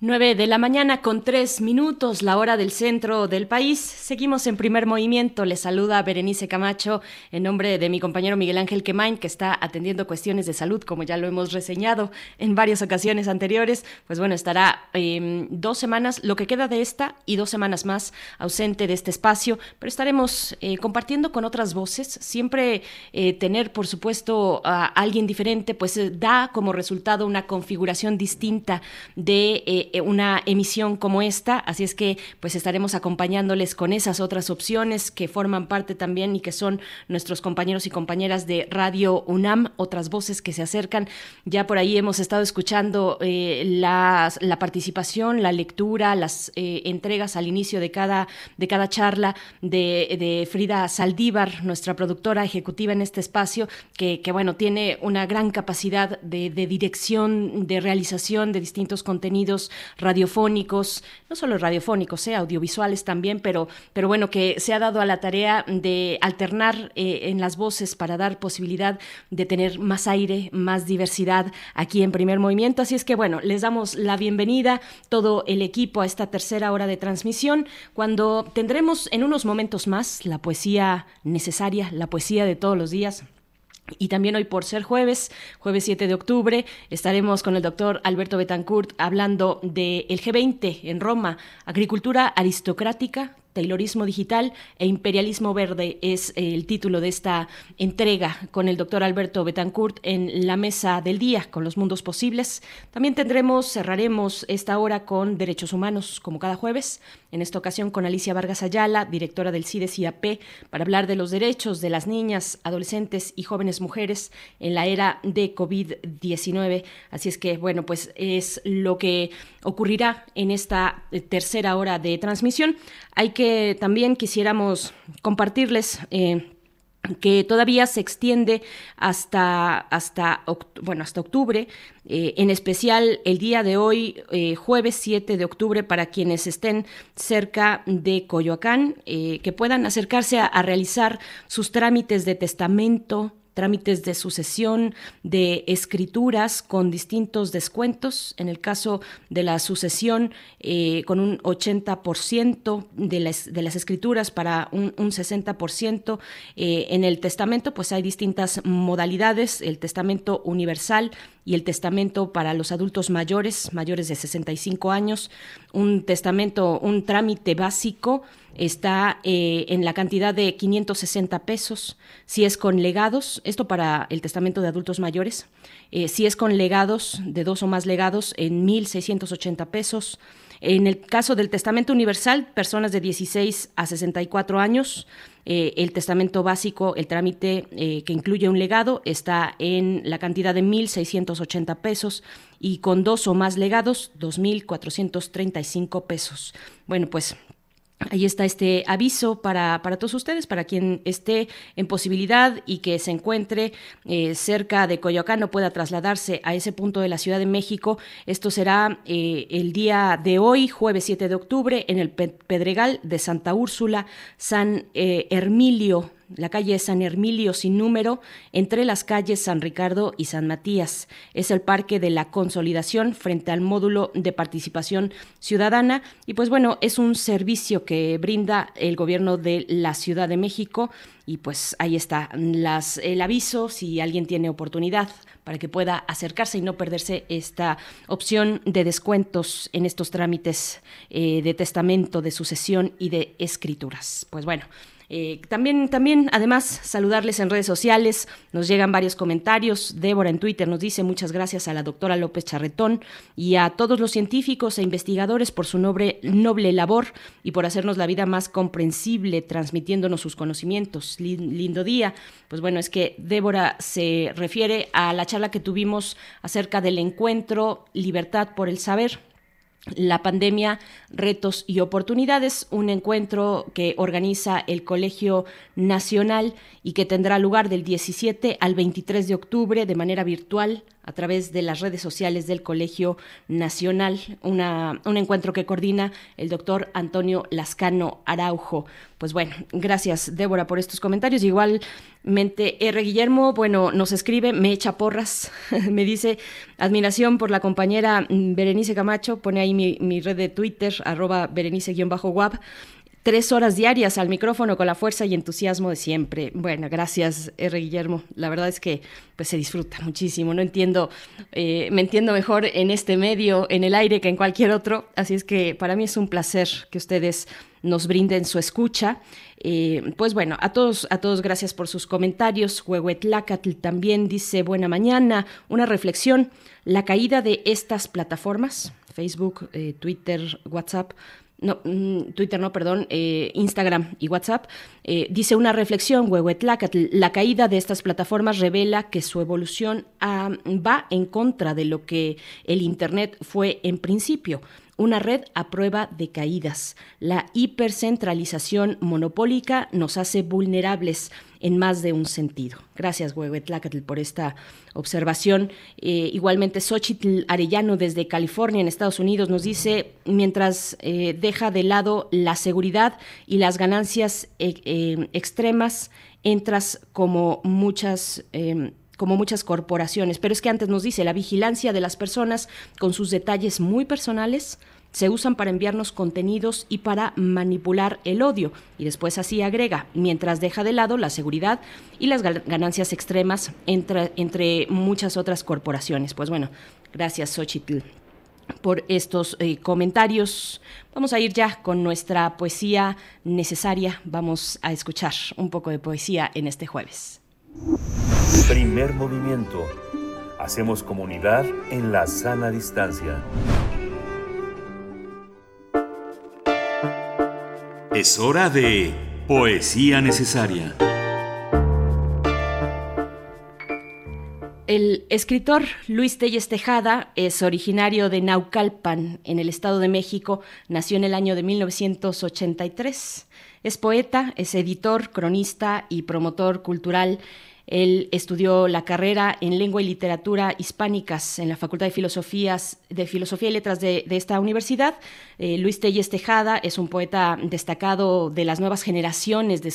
9 de la mañana con tres minutos, la hora del centro del país. Seguimos en primer movimiento. Les saluda Berenice Camacho en nombre de mi compañero Miguel Ángel Quemain, que está atendiendo cuestiones de salud, como ya lo hemos reseñado en varias ocasiones anteriores. Pues bueno, estará eh, dos semanas, lo que queda de esta y dos semanas más ausente de este espacio, pero estaremos eh, compartiendo con otras voces. Siempre eh, tener, por supuesto, a alguien diferente, pues da como resultado una configuración distinta de una emisión como esta, así es que pues estaremos acompañándoles con esas otras opciones que forman parte también y que son nuestros compañeros y compañeras de Radio UNAM, otras voces que se acercan. Ya por ahí hemos estado escuchando eh, la participación, la lectura, las eh, entregas al inicio de cada, de cada charla de, de, Frida Saldívar, nuestra productora ejecutiva en este espacio, que, bueno, tiene una gran capacidad de dirección, de realización de distintos contenidos radiofónicos, no solo radiofónicos, eh, audiovisuales también, pero, pero bueno, que se ha dado a la tarea de alternar eh, en las voces para dar posibilidad de tener más aire, más diversidad aquí en primer movimiento. Así es que bueno, les damos la bienvenida, todo el equipo, a esta tercera hora de transmisión, cuando tendremos en unos momentos más la poesía necesaria, la poesía de todos los días y también hoy por ser jueves, jueves 7 de octubre, estaremos con el doctor Alberto Betancourt hablando del G20 en Roma, agricultura aristocrática, Taylorismo Digital e Imperialismo Verde es el título de esta entrega con el doctor Alberto Betancourt en la mesa del día con los mundos posibles. También tendremos, cerraremos esta hora con Derechos Humanos como cada jueves, en esta ocasión con Alicia Vargas Ayala, directora del CIDES IAP, para hablar de los derechos de las niñas, adolescentes y jóvenes mujeres en la era de COVID-19. Así es que, bueno, pues es lo que ocurrirá en esta tercera hora de transmisión. Hay que también quisiéramos compartirles. Eh, que todavía se extiende hasta, hasta, bueno, hasta octubre, eh, en especial el día de hoy, eh, jueves 7 de octubre, para quienes estén cerca de Coyoacán, que puedan acercarse a realizar sus trámites de testamento, trámites de sucesión, de escrituras con distintos descuentos. En el caso de la sucesión, eh, con un 80% de las, de las escrituras para un, 60%. Eh, en el testamento, pues hay distintas modalidades, el testamento universal y el testamento para los adultos mayores, mayores de 65 años, un testamento, un trámite básico está eh, en la cantidad de 560 pesos. Si es con legados, esto para el testamento de adultos mayores, eh, si es con legados, de dos o más legados, en 1.680 pesos. En el caso del testamento universal, personas de 16 a 64 años, eh, el testamento básico, el trámite que incluye un legado, está en la cantidad de 1.680 pesos y con dos o más legados, 2.435 pesos. Bueno, pues Ahí está este aviso para, para, todos ustedes, para quien esté en posibilidad y que se encuentre eh, cerca de Coyoacán o pueda trasladarse a ese punto de la Ciudad de México. Esto será eh, el día de hoy, jueves 7 de octubre, en el Pedregal de Santa Úrsula, San eh, Hermilio la calle San Hermilio sin número, entre las calles San Ricardo y San Matías. Es el Parque de la Consolidación frente al módulo de participación ciudadana y pues bueno, es un servicio que brinda el gobierno de la Ciudad de México y pues ahí está el aviso si alguien tiene oportunidad para que pueda acercarse y no perderse esta opción de descuentos en estos trámites eh, de testamento, de sucesión y de escrituras. Pues bueno, eh, también, también, además, saludarles en redes sociales. Nos llegan varios comentarios. Débora en Twitter nos dice muchas gracias a la doctora López Charretón y a todos los científicos e investigadores por su noble, noble labor y por hacernos la vida más comprensible, transmitiéndonos sus conocimientos. lindo día. Pues bueno, es que Débora se refiere a la charla que tuvimos acerca del encuentro Libertad por el Saber la pandemia, retos y oportunidades, un encuentro que organiza el Colegio Nacional y que tendrá lugar del 17 al 23 de octubre de manera virtual a través de las redes sociales del Colegio Nacional, un encuentro que coordina el doctor Antonio Lascano Araujo. Pues bueno, gracias Débora por estos comentarios. Igualmente, R. Guillermo, bueno, nos escribe, me echa porras, me dice admiración por la compañera Berenice Camacho, pone ahí mi, mi red de Twitter, arroba berenice-wab tres horas diarias al micrófono con la fuerza y entusiasmo de siempre. Bueno, gracias, R. Guillermo. La verdad es que pues se disfruta muchísimo. No entiendo, eh, me entiendo mejor en este medio, en el aire, que en cualquier otro. Así es que para mí es un placer que ustedes nos brinden su escucha. Eh, pues bueno, a todos, a todos gracias por sus comentarios. Huehuetlacatl también dice buena mañana, una reflexión. La caída de estas plataformas, Facebook, eh, Twitter, WhatsApp, no, mm, Twitter no, perdón, eh, Instagram y WhatsApp, eh, dice una reflexión, Huehuetlacatl, la caída de estas plataformas revela que su evolución ah, va en contra de lo que el Internet fue en principio una red a prueba de caídas. La hipercentralización monopólica nos hace vulnerables en más de un sentido. Gracias, Huehuetlacatl, por esta observación. Eh, igualmente, Xochitl Arellano desde California, en Estados Unidos, nos dice, mientras eh, deja de lado la seguridad y las ganancias eh, extremas, entras como muchas em, como muchas corporaciones, pero es que antes nos dice la vigilancia de las personas con sus detalles muy personales se usan para enviarnos contenidos y para manipular el odio. Y después así agrega, mientras deja de lado la seguridad y las ganancias extremas entre, entre muchas otras corporaciones. Pues bueno, gracias Xochitl por estos eh, comentarios. Vamos a ir ya con nuestra poesía necesaria. Vamos a escuchar un poco de poesía en este jueves. Primer movimiento. Hacemos comunidad en la sana distancia. Es hora de poesía necesaria. El escritor Luis Telles Tejada es originario de Naucalpan, en el Estado de México. Nació en el año de 1983. Es poeta, es editor, cronista y promotor cultural. Él estudió la carrera en lengua y literatura hispánicas en la Facultad de Filosofías, de Filosofía y Letras de, esta universidad. Eh, Luis Telles Tejada es un poeta destacado de las nuevas generaciones de,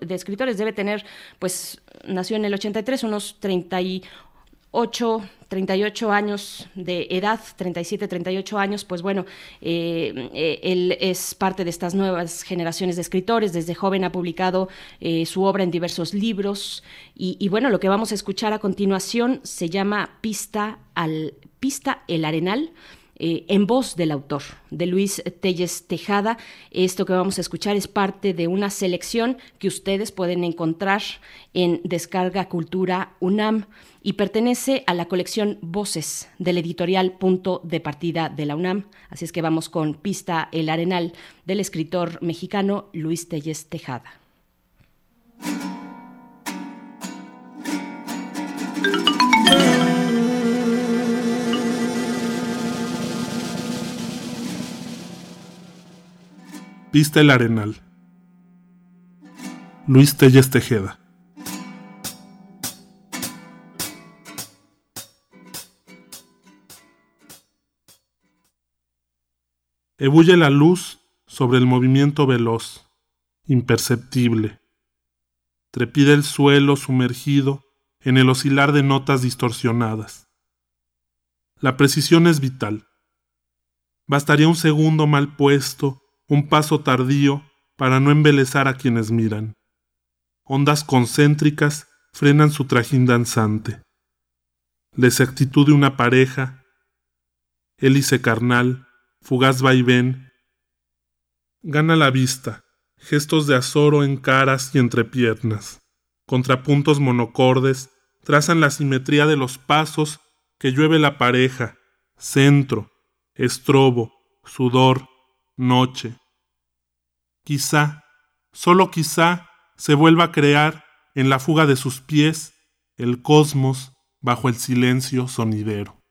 de escritores. Debe tener, pues, nació en el 83, unos 38 8, 38 años de edad, 37, 38 años, pues bueno, eh, eh, él es parte de estas nuevas generaciones de escritores. Desde joven ha publicado eh, su obra en diversos libros. Y, bueno, lo que vamos a escuchar a continuación se llama Pista al Pista el Arenal. en voz del autor, de Luis Telles Tejada. Esto que vamos a escuchar es parte de una selección que ustedes pueden encontrar en Descarga Cultura UNAM y pertenece a la colección Voces del editorial Punto de Partida de la UNAM. Así es que vamos con Pista El Arenal del escritor mexicano Luis Telles Tejada. Pista el Arenal. Luis Telles Tejeda. Ebulle la luz sobre el movimiento veloz, imperceptible. Trepida el suelo sumergido en el oscilar de notas distorsionadas. La precisión es vital. Bastaría un segundo mal puesto, un paso tardío, para no embelezar a quienes miran. Ondas concéntricas frenan su trajín danzante. La exactitud de una pareja, hélice carnal, fugaz vaivén, gana la vista, gestos de azoro en caras y entre piernas, contrapuntos monocordes, trazan la simetría de los pasos que llueve la pareja, centro, estrobo, sudor, noche. Quizá, solo quizá, se vuelva a crear en la fuga de sus pies el cosmos bajo el silencio sonidero.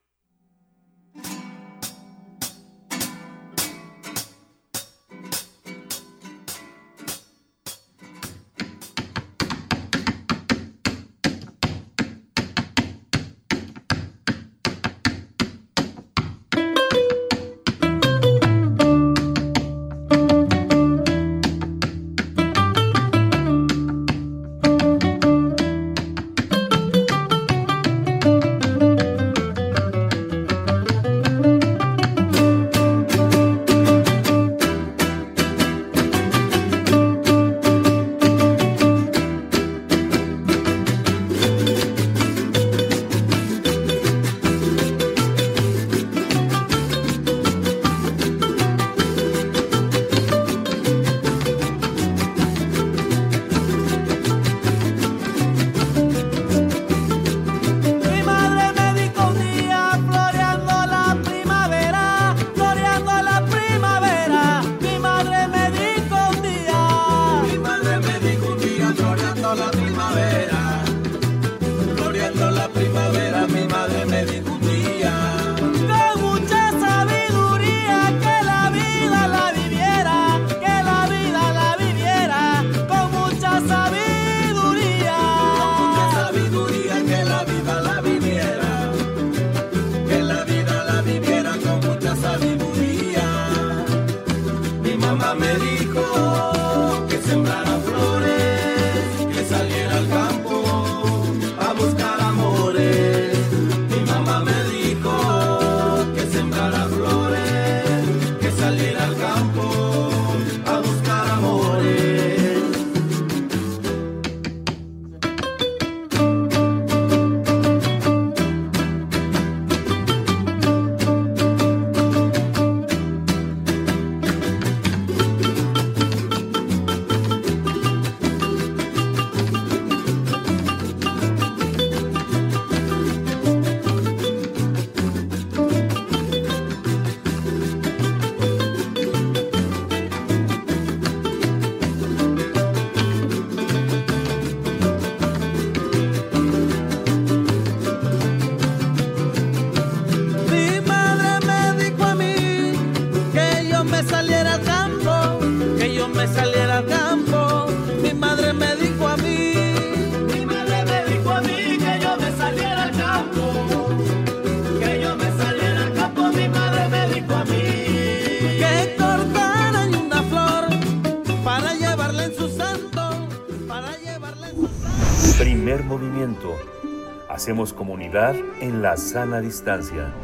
En la sana distancia.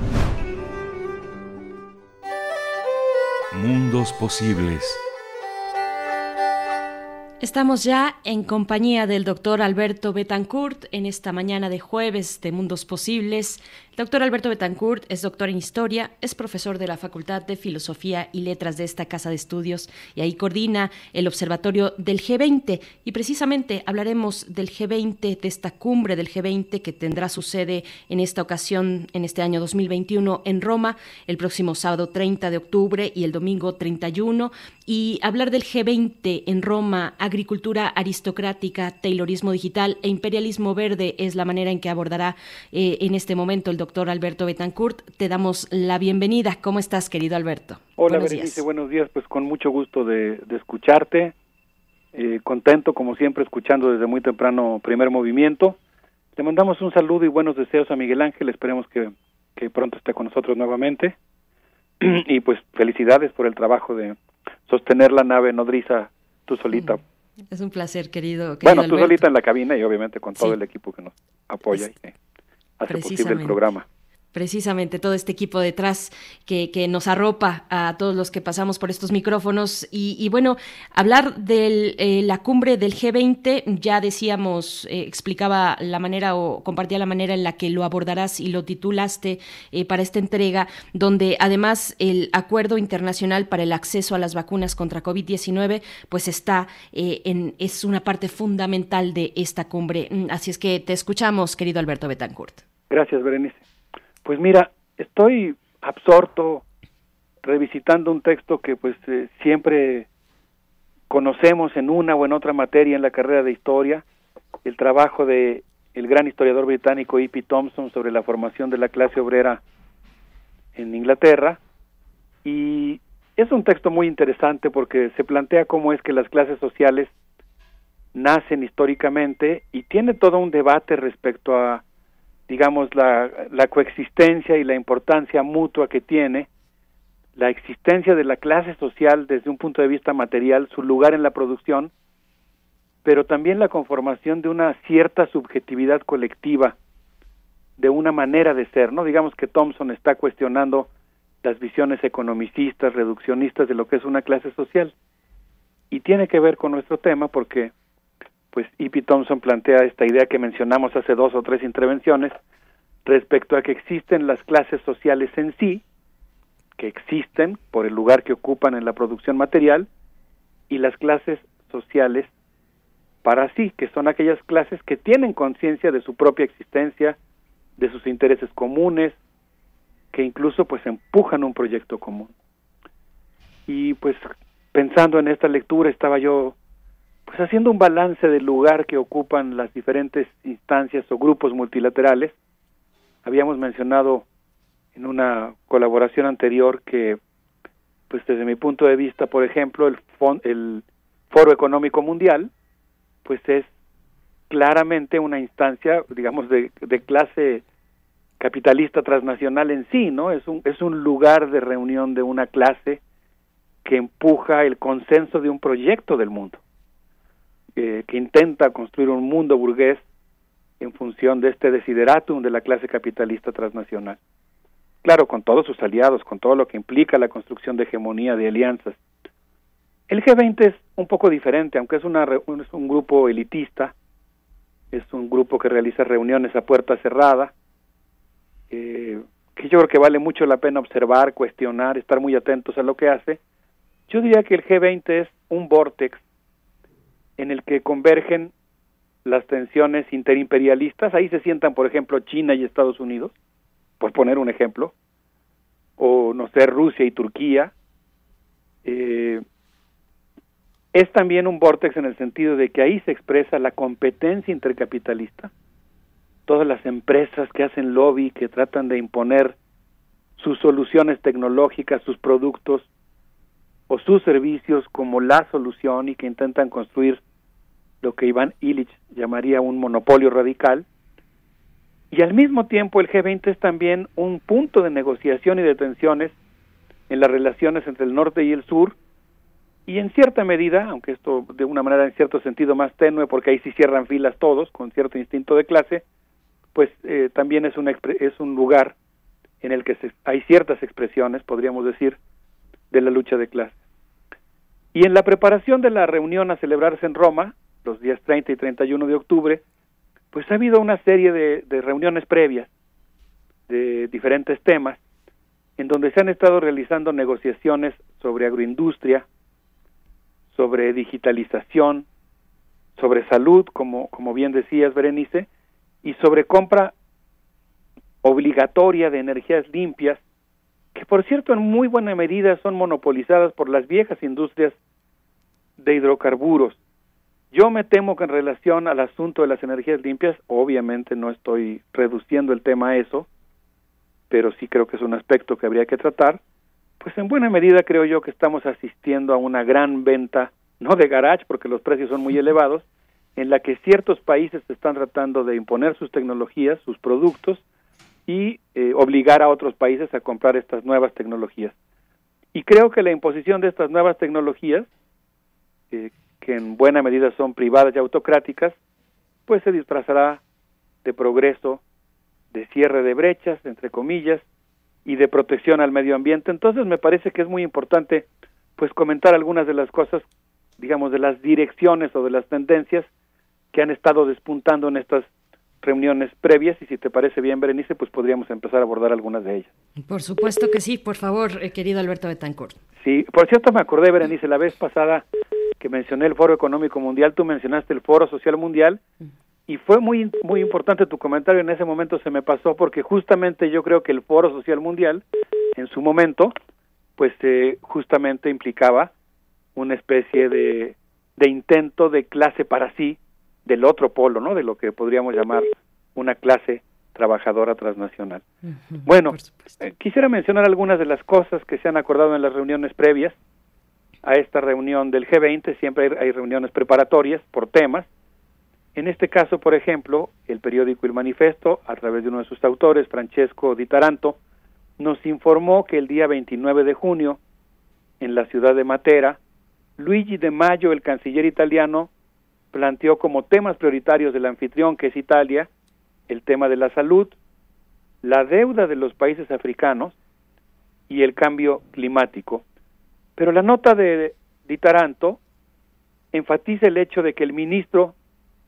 Mundos posibles. Estamos ya en compañía del doctor Alberto Betancourt en esta mañana de jueves de Mundos Posibles. Doctor Alberto Betancourt es doctor en Historia, es profesor de la Facultad de Filosofía y Letras de esta Casa de Estudios y ahí coordina el Observatorio del G20. Y precisamente hablaremos del G20, de esta cumbre del G20 que tendrá su sede en esta ocasión, en este año 2021, en Roma, el próximo sábado 30 de octubre y el domingo 31. Y hablar del G20 en Roma, agricultura aristocrática, taylorismo digital e imperialismo verde es la manera en que abordará eh, en este momento el doctor Alberto Betancourt. Te damos la bienvenida. ¿Cómo estás, querido Alberto? Hola, buenos Berenice, días. buenos días. Pues con mucho gusto de, de escucharte. Eh, contento, como siempre, escuchando desde muy temprano primer movimiento. Le mandamos un saludo y buenos deseos a Miguel Ángel. Esperemos que, que pronto esté con nosotros nuevamente. y pues felicidades por el trabajo de sostener la nave nodriza tú solita. Es un placer, querido. querido bueno, tú solita en la cabina y obviamente con todo el equipo que nos apoya y que hace posible el programa precisamente todo este equipo detrás que, que, nos arropa a todos los que pasamos por estos micrófonos. Y, bueno, hablar de eh, la cumbre del G20, ya decíamos, eh, explicaba la manera o compartía la manera en la que lo abordarás y lo titulaste eh, para esta entrega, donde además el Acuerdo Internacional para el Acceso a las Vacunas contra COVID-19, pues está en, es una parte fundamental de esta cumbre. Mm, así es que te escuchamos, querido Alberto Betancourt. Gracias, Berenice. Pues mira, estoy absorto revisitando un texto que pues eh, siempre conocemos en una o en otra materia en la carrera de historia, el trabajo de el gran historiador británico E.P. Thompson sobre la formación de la clase obrera en Inglaterra y es un texto muy interesante porque se plantea cómo es que las clases sociales nacen históricamente y tiene todo un debate respecto a digamos, la, la coexistencia y la importancia mutua que tiene la existencia de la clase social desde un punto de vista material, su lugar en la producción, pero también la conformación de una cierta subjetividad colectiva, de una manera de ser, ¿no? Digamos que Thompson está cuestionando las visiones economicistas, reduccionistas de lo que es una clase social. Y tiene que ver con nuestro tema porque pues E.P. Thompson plantea esta idea que mencionamos hace dos o tres intervenciones respecto a que existen las clases sociales en sí, que existen por el lugar que ocupan en la producción material, y las clases sociales para sí, que son aquellas clases que tienen conciencia de su propia existencia, de sus intereses comunes, que incluso pues empujan un proyecto común. Y pues pensando en esta lectura estaba yo pues haciendo un balance del lugar que ocupan las diferentes instancias o grupos multilaterales, habíamos mencionado en una colaboración anterior que, pues desde mi punto de vista, por ejemplo, el, el Foro Económico Mundial, pues es claramente una instancia, digamos, de, de clase capitalista transnacional en sí, ¿no? Es un, es un lugar de reunión de una clase que empuja el consenso de un proyecto del mundo que intenta construir un mundo burgués en función de este desideratum de la clase capitalista transnacional. Claro, con todos sus aliados, con todo lo que implica la construcción de hegemonía, de alianzas. El G20 es un poco diferente, aunque es, una, es un grupo elitista, es un grupo que realiza reuniones a puerta cerrada, eh, que yo creo que vale mucho la pena observar, cuestionar, estar muy atentos a lo que hace. Yo diría que el G20 es un vortex en el que convergen las tensiones interimperialistas. Ahí se sientan, por ejemplo, China y Estados Unidos, por poner un ejemplo, o no sé, Rusia y Turquía. Eh, es también un vortex en el sentido de que ahí se expresa la competencia intercapitalista. Todas las empresas que hacen lobby, que tratan de imponer sus soluciones tecnológicas, sus productos o sus servicios como la solución y que intentan construir lo que Iván Illich llamaría un monopolio radical, y al mismo tiempo el G20 es también un punto de negociación y de tensiones en las relaciones entre el norte y el sur, y en cierta medida, aunque esto de una manera en cierto sentido más tenue, porque ahí sí cierran filas todos con cierto instinto de clase, pues eh, también es un, es un lugar en el que hay ciertas expresiones, podríamos decir, de la lucha de clase. Y en la preparación de la reunión a celebrarse en Roma, los días 30 y 31 de octubre, pues ha habido una serie de, reuniones previas de diferentes temas, en donde se han estado realizando negociaciones sobre agroindustria, sobre digitalización, sobre salud, como, como bien decías, Berenice, y sobre compra obligatoria de energías limpias, que por cierto en muy buena medida son monopolizadas por las viejas industrias de hidrocarburos. Yo me temo que en relación al asunto de las energías limpias, obviamente no estoy reduciendo el tema a eso, pero sí creo que es un aspecto que habría que tratar, pues en buena medida creo yo que estamos asistiendo a una gran venta, no de garage, porque los precios son muy elevados, en la que ciertos países están tratando de imponer sus tecnologías, sus productos, y eh, obligar a otros países a comprar estas nuevas tecnologías. Y creo que la imposición de estas nuevas tecnologías, eh, que en buena medida son privadas y autocráticas, pues se disfrazará de progreso de cierre de brechas, entre comillas, y de protección al medio ambiente. Entonces me parece que es muy importante pues comentar algunas de las cosas, digamos, de las direcciones o de las tendencias que han estado despuntando en estas reuniones previas y si te parece bien, Berenice, pues podríamos empezar a abordar algunas de ellas. Por supuesto que sí, por favor, eh, querido Alberto Betancourt. Sí, por cierto me acordé, Berenice, la vez pasada que mencioné el Foro Económico Mundial, tú mencionaste el Foro Social Mundial y fue muy muy importante tu comentario en ese momento se me pasó porque justamente yo creo que el Foro Social Mundial en su momento pues eh, justamente implicaba una especie de, de intento de clase para sí del otro polo, ¿no? De lo que podríamos llamar una clase trabajadora transnacional. bueno, eh, quisiera mencionar algunas de las cosas que se han acordado en las reuniones previas a esta reunión del G20. Siempre hay, reuniones preparatorias por temas en este caso, por ejemplo, el periódico El Manifesto, a través de uno de sus autores, Francesco Di Taranto, nos informó que el día 29 de junio, en la ciudad de Matera, Luigi de Mayo, el canciller italiano, planteó como temas prioritarios del anfitrión, que es Italia, el tema de la salud, la deuda de los países africanos y el cambio climático. Pero la nota de Di Taranto enfatiza el hecho de que el ministro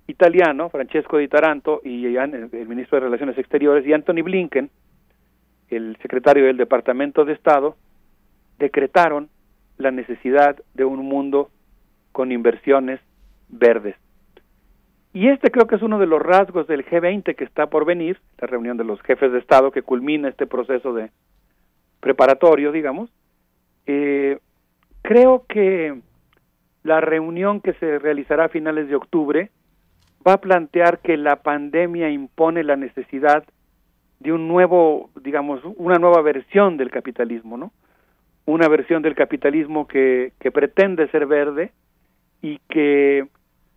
italiano, Francesco Di Taranto, y el ministro de Relaciones Exteriores, y Anthony Blinken, el secretario del Departamento de Estado, decretaron la necesidad de un mundo con inversiones verdes. Y este creo que es uno de los rasgos del G20 que está por venir, la reunión de los jefes de Estado que culmina este proceso de preparatorio, digamos. Eh, creo que la reunión que se realizará a finales de octubre va a plantear que la pandemia impone la necesidad de un nuevo, digamos, una nueva versión del capitalismo, ¿no? Una versión del capitalismo que, que pretende ser verde y que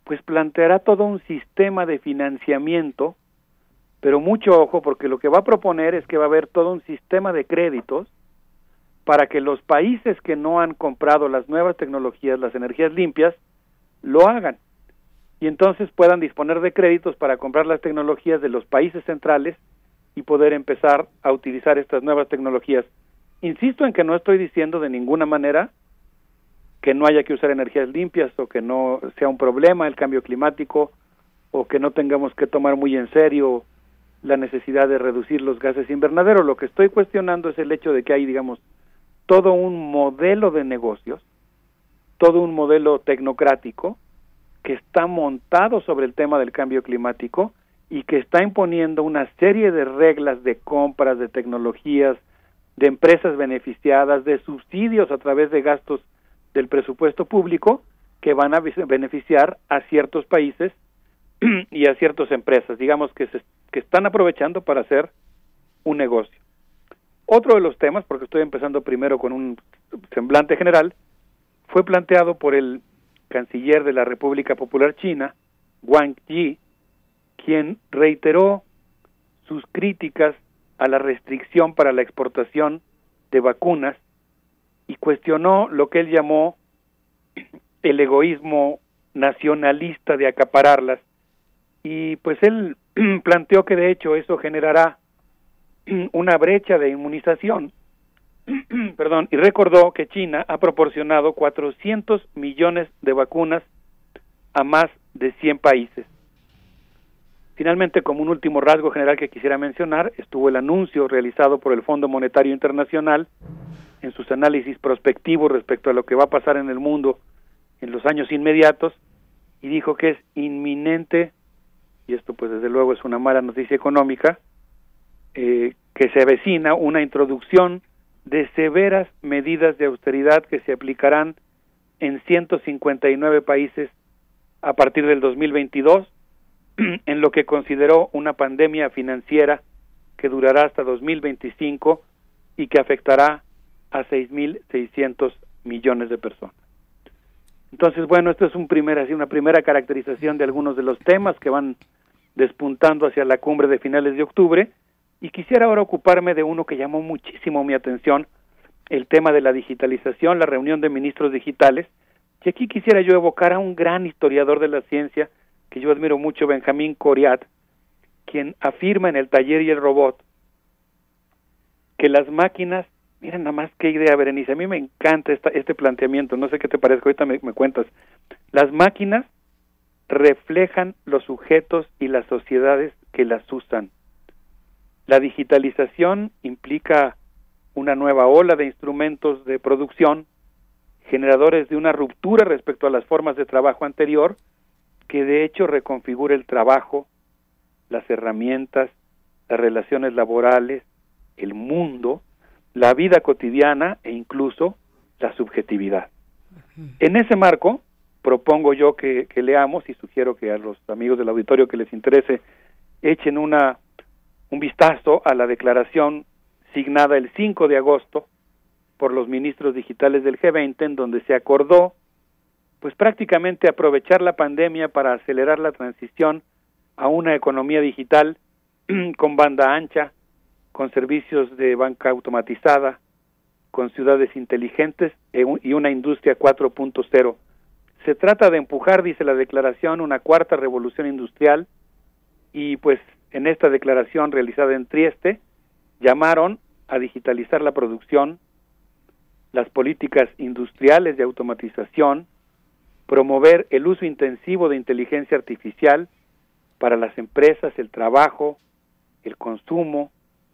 pues planteará todo un sistema de financiamiento, pero mucho ojo porque lo que va a proponer es que va a haber todo un sistema de créditos para que los países que no han comprado las nuevas tecnologías, las energías limpias, lo hagan y entonces puedan disponer de créditos para comprar las tecnologías de los países centrales y poder empezar a utilizar estas nuevas tecnologías. Insisto en que no estoy diciendo de ninguna manera que no haya que usar energías limpias o que no sea un problema el cambio climático o que no tengamos que tomar muy en serio la necesidad de reducir los gases invernaderos. Lo que estoy cuestionando es el hecho de que hay, digamos, todo un modelo de negocios, todo un modelo tecnocrático que está montado sobre el tema del cambio climático y que está imponiendo una serie de reglas de compras, de tecnologías, de empresas beneficiadas, de subsidios a través de gastos del presupuesto público que van a beneficiar a ciertos países y a ciertas empresas, digamos que, se, que están aprovechando para hacer un negocio. Otro de los temas, porque estoy empezando primero con un semblante general, fue planteado por el canciller de la República Popular China, Wang Yi, quien reiteró sus críticas a la restricción para la exportación de vacunas y cuestionó lo que él llamó el egoísmo nacionalista de acapararlas. Y pues él planteó que de hecho eso generará una brecha de inmunización, perdón, y recordó que China ha proporcionado 400 millones de vacunas a más de 100 países. Finalmente, como un último rasgo general que quisiera mencionar, estuvo el anuncio realizado por el Fondo Monetario Internacional en sus análisis prospectivos respecto a lo que va a pasar en el mundo en los años inmediatos y dijo que es inminente, y esto pues desde luego es una mala noticia económica, eh, que se avecina una introducción de severas medidas de austeridad que se aplicarán en 159 países a partir del 2022 en lo que consideró una pandemia financiera que durará hasta 2025 y que afectará a 6.600 millones de personas. Entonces, bueno, esto es un primer, así, una primera caracterización de algunos de los temas que van despuntando hacia la cumbre de finales de octubre y quisiera ahora ocuparme de uno que llamó muchísimo mi atención, el tema de la digitalización, la reunión de ministros digitales, y aquí quisiera yo evocar a un gran historiador de la ciencia que yo admiro mucho, Benjamín Coriat, quien afirma en el taller y el robot que las máquinas, miren nada más qué idea, Berenice, a mí me encanta esta, este planteamiento, no sé qué te parece, ahorita me, me cuentas, las máquinas reflejan los sujetos y las sociedades que las usan. La digitalización implica una nueva ola de instrumentos de producción, generadores de una ruptura respecto a las formas de trabajo anterior, que de hecho reconfigura el trabajo, las herramientas, las relaciones laborales, el mundo, la vida cotidiana e incluso la subjetividad. En ese marco, propongo yo que, leamos y sugiero que a los amigos del auditorio que les interese echen una, un vistazo a la declaración signada el 5 de agosto por los ministros digitales del G20 en donde se acordó pues prácticamente aprovechar la pandemia para acelerar la transición a una economía digital con banda ancha, con servicios de banca automatizada, con ciudades inteligentes e y una industria 4.0. Se trata de empujar, dice la declaración, una cuarta revolución industrial y pues en esta declaración realizada en Trieste llamaron a digitalizar la producción, las políticas industriales de automatización, promover el uso intensivo de inteligencia artificial para las empresas, el trabajo, el consumo,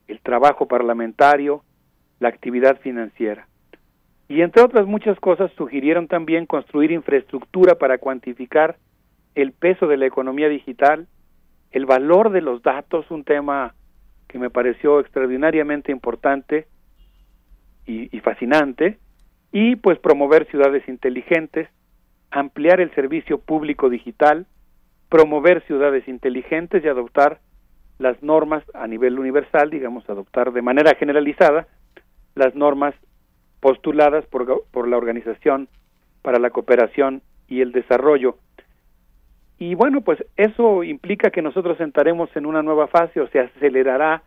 el trabajo parlamentario, la actividad financiera. Y entre otras muchas cosas sugirieron también construir infraestructura para cuantificar el peso de la economía digital, el valor de los datos, un tema que me pareció extraordinariamente importante y, fascinante, y pues promover ciudades inteligentes, ampliar el servicio público digital, promover ciudades inteligentes y adoptar las normas a nivel universal, digamos, adoptar de manera generalizada las normas postuladas por la Organización para la Cooperación y el Desarrollo. Y bueno, pues eso implica que nosotros entraremos en una nueva fase o se acelerará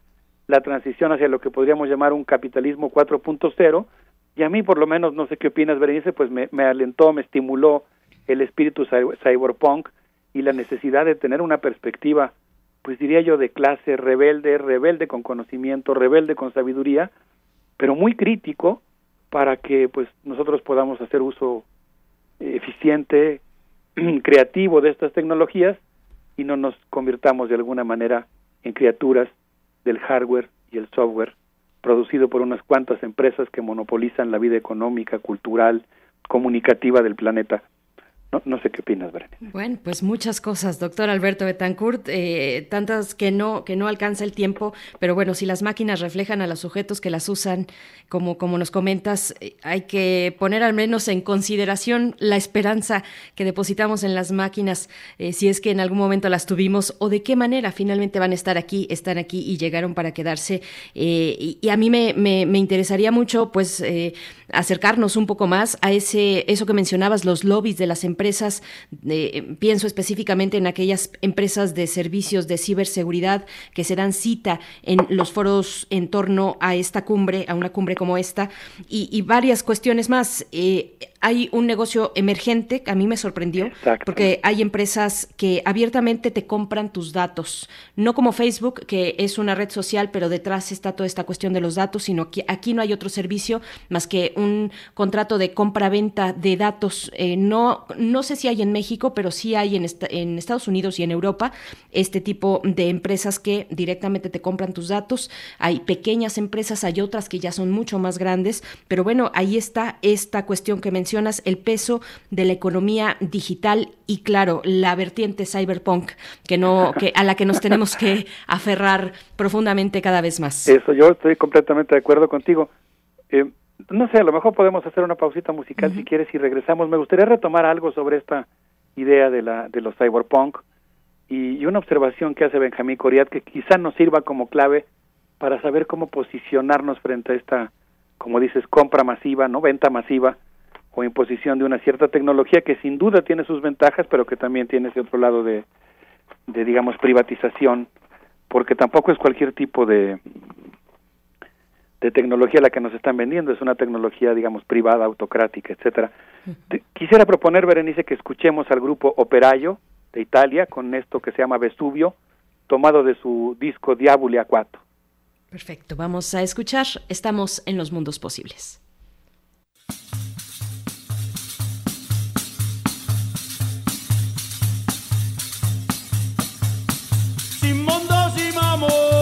la transición hacia lo que podríamos llamar un capitalismo 4.0 y a mí por lo menos, no sé qué opinas, Berenice, pues me, me alentó, me estimuló el espíritu cyberpunk y la necesidad de tener una perspectiva, pues diría yo, de clase rebelde, rebelde con conocimiento, rebelde con sabiduría, pero muy crítico para que pues nosotros podamos hacer uso eficiente, creativo de estas tecnologías y no nos convirtamos de alguna manera en criaturas del hardware y el software producido por unas cuantas empresas que monopolizan la vida económica, cultural, comunicativa del planeta. No, sé qué opinas, Berenice. Bueno, pues muchas cosas, doctor Alberto Betancourt, eh, tantas que no, que no alcanza el tiempo, pero bueno, si las máquinas reflejan a los sujetos que las usan, como, como nos comentas, eh, hay que poner al menos en consideración la esperanza que depositamos en las máquinas, eh, si es que en algún momento las tuvimos, o de qué manera finalmente van a estar aquí, están aquí y llegaron para quedarse. Y, y, a mí me, me, me interesaría mucho, pues, acercarnos un poco más a ese, eso que mencionabas, los lobbies de las empresas. Eh, pienso específicamente en aquellas empresas de servicios de ciberseguridad que se dan cita en los foros en torno a esta cumbre, a una cumbre como esta, y, varias cuestiones más. Eh, hay un negocio emergente que a mí me sorprendió, porque hay empresas que abiertamente te compran tus datos, no como Facebook, que es una red social, pero detrás está toda esta cuestión de los datos, sino que aquí no hay otro servicio más que un contrato de compra-venta de datos. Eh, no, no sé si hay en México, pero sí hay en, en Estados Unidos y en Europa este tipo de empresas que directamente te compran tus datos. Hay pequeñas empresas, hay otras que ya son mucho más grandes, pero bueno, ahí está esta cuestión que mencionas, el peso de la economía digital y claro, la vertiente cyberpunk que no que a la que nos tenemos que aferrar profundamente cada vez más. Eso yo estoy completamente de acuerdo contigo. Eh, no sé, a lo mejor podemos hacer una pausita musical si quieres y regresamos. Me gustaría retomar algo sobre esta idea de la de los cyberpunk y, y una observación que hace Benjamín Coriat que quizá nos sirva como clave para saber cómo posicionarnos frente a esta, como dices, compra masiva, no venta masiva o imposición de una cierta tecnología que sin duda tiene sus ventajas, pero que también tiene ese otro lado de, de digamos, privatización, porque tampoco es cualquier tipo de, de tecnología la que nos están vendiendo, es una tecnología, digamos, privada, autocrática, etcétera. Quisiera proponer, Berenice, que escuchemos al grupo Operayo de Italia con esto que se llama Vesubio, tomado de su disco Diaboli a Perfecto, vamos a escuchar. Estamos en los mundos posibles. amor.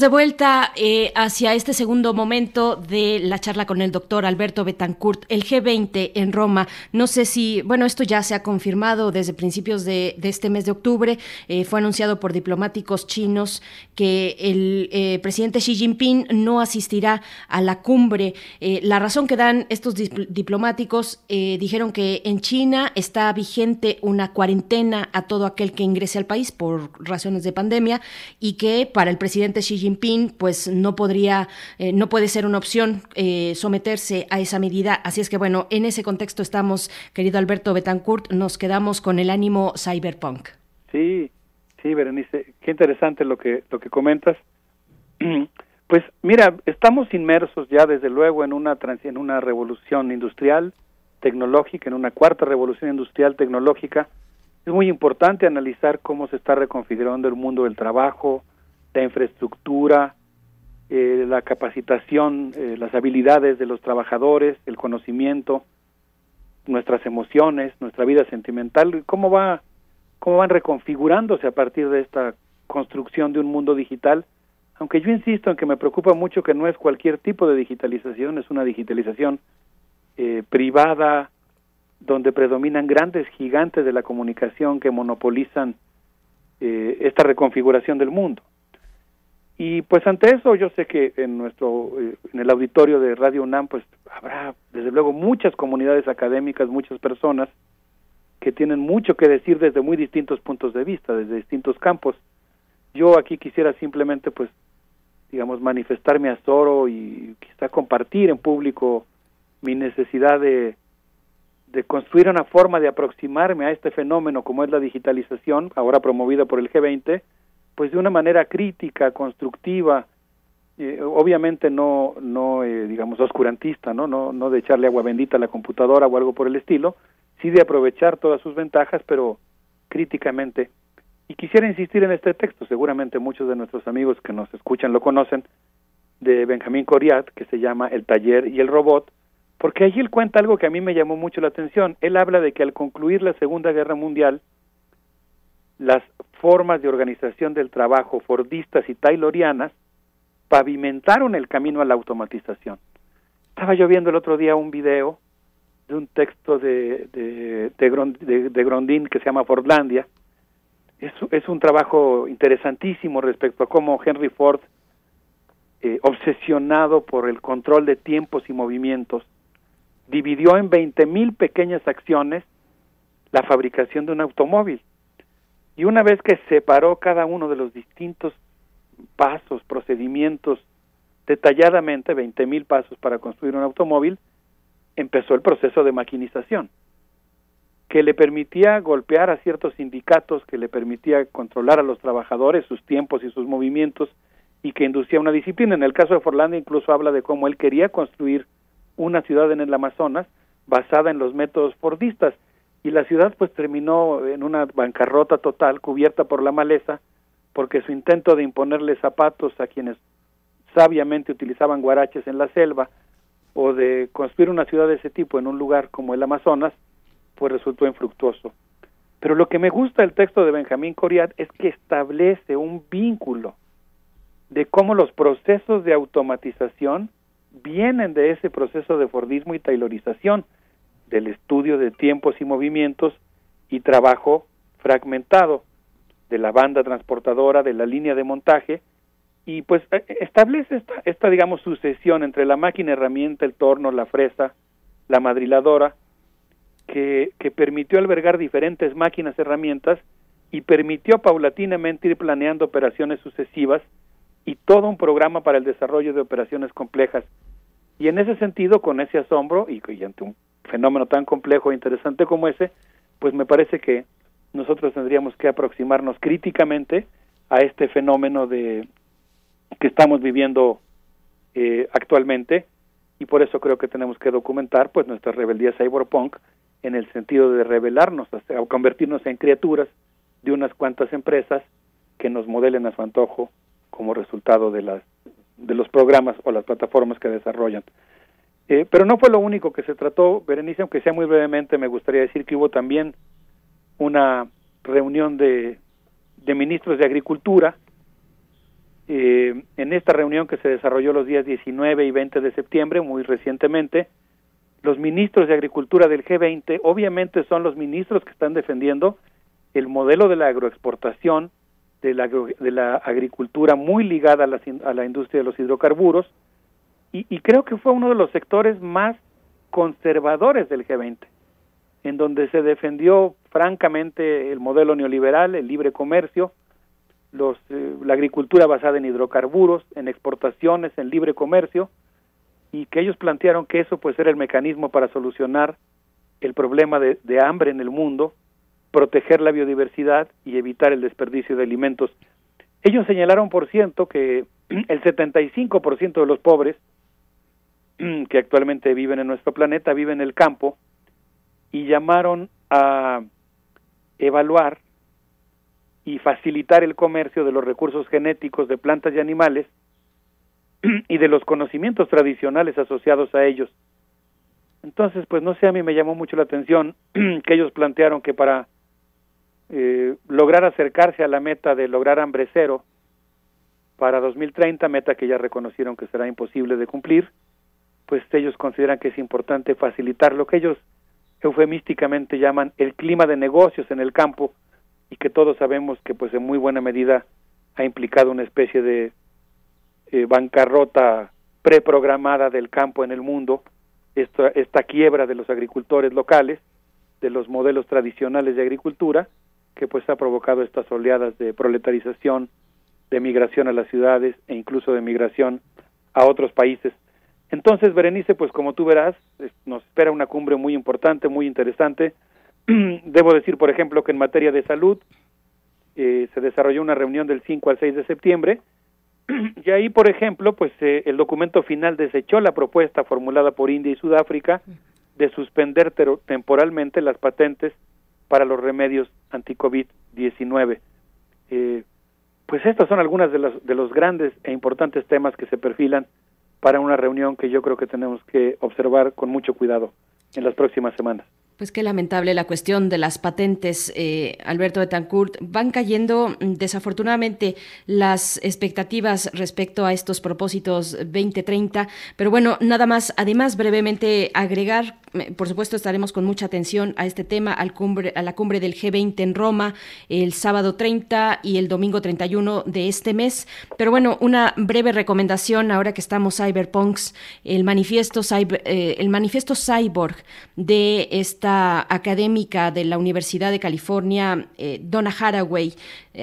De vuelta eh, hacia este segundo momento de la charla con el doctor Alberto Betancourt, el G20 en Roma. No sé si, bueno, esto ya se ha confirmado desde principios de, este mes de octubre. Eh, fue anunciado por diplomáticos chinos que el eh, presidente Xi Jinping no asistirá a la cumbre. la razón que dan estos diplomáticos dijeron que en China está vigente una cuarentena a todo aquel que ingrese al país por razones de pandemia y que para el presidente Xi Jinping Jinping pues no podría, eh, no puede ser una opción eh, someterse a esa medida. Así es que bueno, en ese contexto estamos, querido Alberto Betancourt, nos quedamos con el ánimo cyberpunk. Sí, sí, Berenice, qué interesante lo que, lo que comentas. Pues mira, estamos inmersos ya desde luego en una, en una revolución industrial, tecnológica, en una cuarta revolución industrial tecnológica. Es muy importante analizar cómo se está reconfigurando el mundo del trabajo, la infraestructura, eh, la capacitación, eh, las habilidades de los trabajadores, el conocimiento, nuestras emociones, nuestra vida sentimental, cómo va, cómo van reconfigurándose a partir de esta construcción de un mundo digital. Aunque yo insisto en que me preocupa mucho que no es cualquier tipo de digitalización, es una digitalización eh, privada, donde predominan grandes gigantes de la comunicación que monopolizan esta reconfiguración del mundo. Y pues ante eso yo sé que en nuestro eh, en el auditorio de Radio UNAM pues habrá desde luego muchas comunidades académicas, muchas personas que tienen mucho que decir desde muy distintos puntos de vista, desde distintos campos. Yo aquí quisiera simplemente pues digamos manifestar mi azoro y quizá compartir en público mi necesidad de de construir una forma de aproximarme a este fenómeno como es la digitalización, ahora promovida por el G20, pues de una manera crítica, constructiva, eh, obviamente no, no eh, digamos, oscurantista, ¿no? ¿no? No de echarle agua bendita a la computadora o algo por el estilo, sí de aprovechar todas sus ventajas, pero críticamente. Y quisiera insistir en este texto, seguramente muchos de nuestros amigos que nos escuchan lo conocen, de Benjamín Coriat, que se llama El taller y el robot, porque allí él cuenta algo que a mí me llamó mucho la atención. Él habla de que al concluir la Segunda Guerra Mundial, las formas de organización del trabajo fordistas y taylorianas pavimentaron el camino a la automatización. Estaba yo viendo el otro día un video de un texto de, de, de, Grondin que se llama Fordlandia. Es, un trabajo interesantísimo respecto a cómo Henry Ford, eh, obsesionado por el control de tiempos y movimientos, dividió en 20 mil pequeñas acciones la fabricación de un automóvil. Y una vez que separó cada uno de los distintos pasos, procedimientos, detalladamente 20 mil pasos para construir un automóvil, empezó el proceso de maquinización, que le permitía golpear a ciertos sindicatos, que le permitía controlar a los trabajadores, sus tiempos y sus movimientos, y que inducía una disciplina. En el caso de Forlanda incluso habla de cómo él quería construir una ciudad en el Amazonas basada en los métodos fordistas y la ciudad pues terminó en una bancarrota total cubierta por la maleza porque su intento de imponerle zapatos a quienes sabiamente utilizaban guaraches en la selva o de construir una ciudad de ese tipo en un lugar como el Amazonas pues resultó infructuoso. Pero lo que me gusta del texto de Benjamín Coriat es que establece un vínculo de cómo los procesos de automatización vienen de ese proceso de Fordismo y taylorización, del estudio de tiempos y movimientos y trabajo fragmentado de la banda transportadora, de la línea de montaje, y pues e, e, establece esta, esta digamos, sucesión entre la máquina herramienta, el torno, la fresa, la madriladora, que, que permitió albergar diferentes máquinas herramientas y permitió paulatinamente ir planeando operaciones sucesivas y todo un programa para el desarrollo de operaciones complejas. Y en ese sentido, con ese asombro y, ante un fenómeno tan complejo e interesante como ese, pues me parece que nosotros tendríamos que aproximarnos críticamente a este fenómeno de que estamos viviendo eh, actualmente y por eso creo que tenemos que documentar pues nuestra rebeldía cyberpunk en el sentido de rebelarnos o convertirnos en criaturas de unas cuantas empresas que nos modelen a su antojo como resultado de las de los programas o las plataformas que desarrollan. Eh, pero no fue lo único que se trató, Berenice, aunque sea muy brevemente, me gustaría decir que hubo también una reunión de, ministros de Agricultura. Eh, en esta reunión que se desarrolló los días 19 y 20 de septiembre, muy recientemente, los ministros de Agricultura del G20 obviamente son los ministros que están defendiendo el modelo de la agroexportación de la, de la agricultura muy ligada a a la industria de los hidrocarburos y, y, creo que fue uno de los sectores más conservadores del G20, en donde se defendió francamente el modelo neoliberal, el libre comercio, los, eh, la agricultura basada en hidrocarburos, en exportaciones, en libre comercio, y que ellos plantearon que eso pues era el mecanismo para solucionar el problema de, de hambre en el mundo proteger la biodiversidad y evitar el desperdicio de alimentos. Ellos señalaron, por ciento, que el 75% de los pobres que actualmente viven en nuestro planeta viven en el campo y llamaron a evaluar y facilitar el comercio de los recursos genéticos de plantas y animales y de los conocimientos tradicionales asociados a ellos. Entonces, pues no sé, a mí me llamó mucho la atención que ellos plantearon que para eh, lograr acercarse a la meta de lograr hambre cero para 2030, meta que ya reconocieron que será imposible de cumplir, pues ellos consideran que es importante facilitar lo que ellos eufemísticamente llaman el clima de negocios en el campo y que todos sabemos que pues en muy buena medida ha implicado una especie de eh, bancarrota preprogramada del campo en el mundo, esta, esta quiebra de los agricultores locales, de los modelos tradicionales de agricultura, que pues ha provocado estas oleadas de proletarización, de migración a las ciudades e incluso de migración a otros países. Entonces, Berenice, pues como tú verás, nos espera una cumbre muy importante, muy interesante. Debo decir, por ejemplo, que en materia de salud eh, se desarrolló una reunión del 5 al 6 de septiembre y ahí, por ejemplo, pues eh, el documento final desechó la propuesta formulada por India y Sudáfrica de suspender temporalmente las patentes para los remedios anti-COVID-19. Eh, pues estas son algunas de los, de los grandes e importantes temas que se perfilan para una reunión que yo creo que tenemos que observar con mucho cuidado en las próximas semanas. Pues qué lamentable la cuestión de las patentes, eh, Alberto Betancourt. Van cayendo mm, desafortunadamente las expectativas respecto a estos propósitos 2030. Pero bueno, nada más, además brevemente agregar por supuesto estaremos con mucha atención a este tema, al cumbre, a la cumbre del G20 en Roma el sábado 30 y el domingo 31 de este mes. Pero bueno, una breve recomendación ahora que estamos cyberpunks, el manifiesto, eh, el manifiesto cyborg de esta académica de la Universidad de California, eh, Donna Haraway,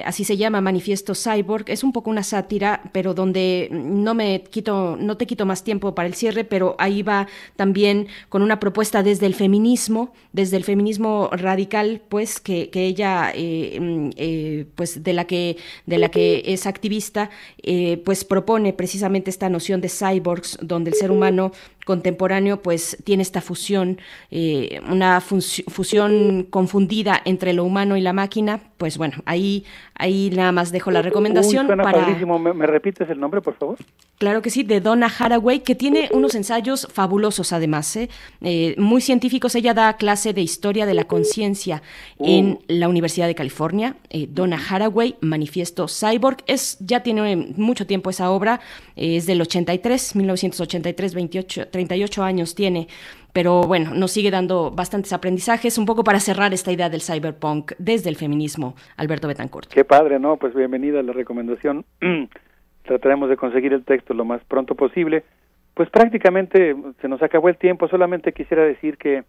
así se llama Manifiesto Cyborg, es un poco una sátira, pero donde no me quito, no te quito más tiempo para el cierre, pero ahí va también con una propuesta desde el feminismo, desde el feminismo radical, pues que, ella, eh, mm, eh, pues de la que de la que es activista, pues propone precisamente esta noción de cyborgs, donde el ser humano contemporáneo pues tiene esta fusión, eh, una fusión confundida entre lo humano y la máquina, pues bueno, ahí, ahí nada más dejo la recomendación. para... ¿Me, repites el nombre, por favor? Claro que sí, de Donna Haraway, que tiene unos ensayos fabulosos además, ¿eh? Eh, muy científicos. Ella da clase de historia de la conciencia en uh. la Universidad de California. Donna Haraway, Manifiesto Cyborg, es, ya tiene mucho tiempo esa obra, es del 83, 1983, 28 38 años tiene, pero bueno, nos sigue dando bastantes aprendizajes, un poco para cerrar esta idea del cyberpunk desde el feminismo, Alberto Betancourt. Qué padre, ¿no? Pues bienvenida a la recomendación. Trataremos de conseguir el texto lo más pronto posible. Pues prácticamente se nos acabó el tiempo, solamente quisiera decir que,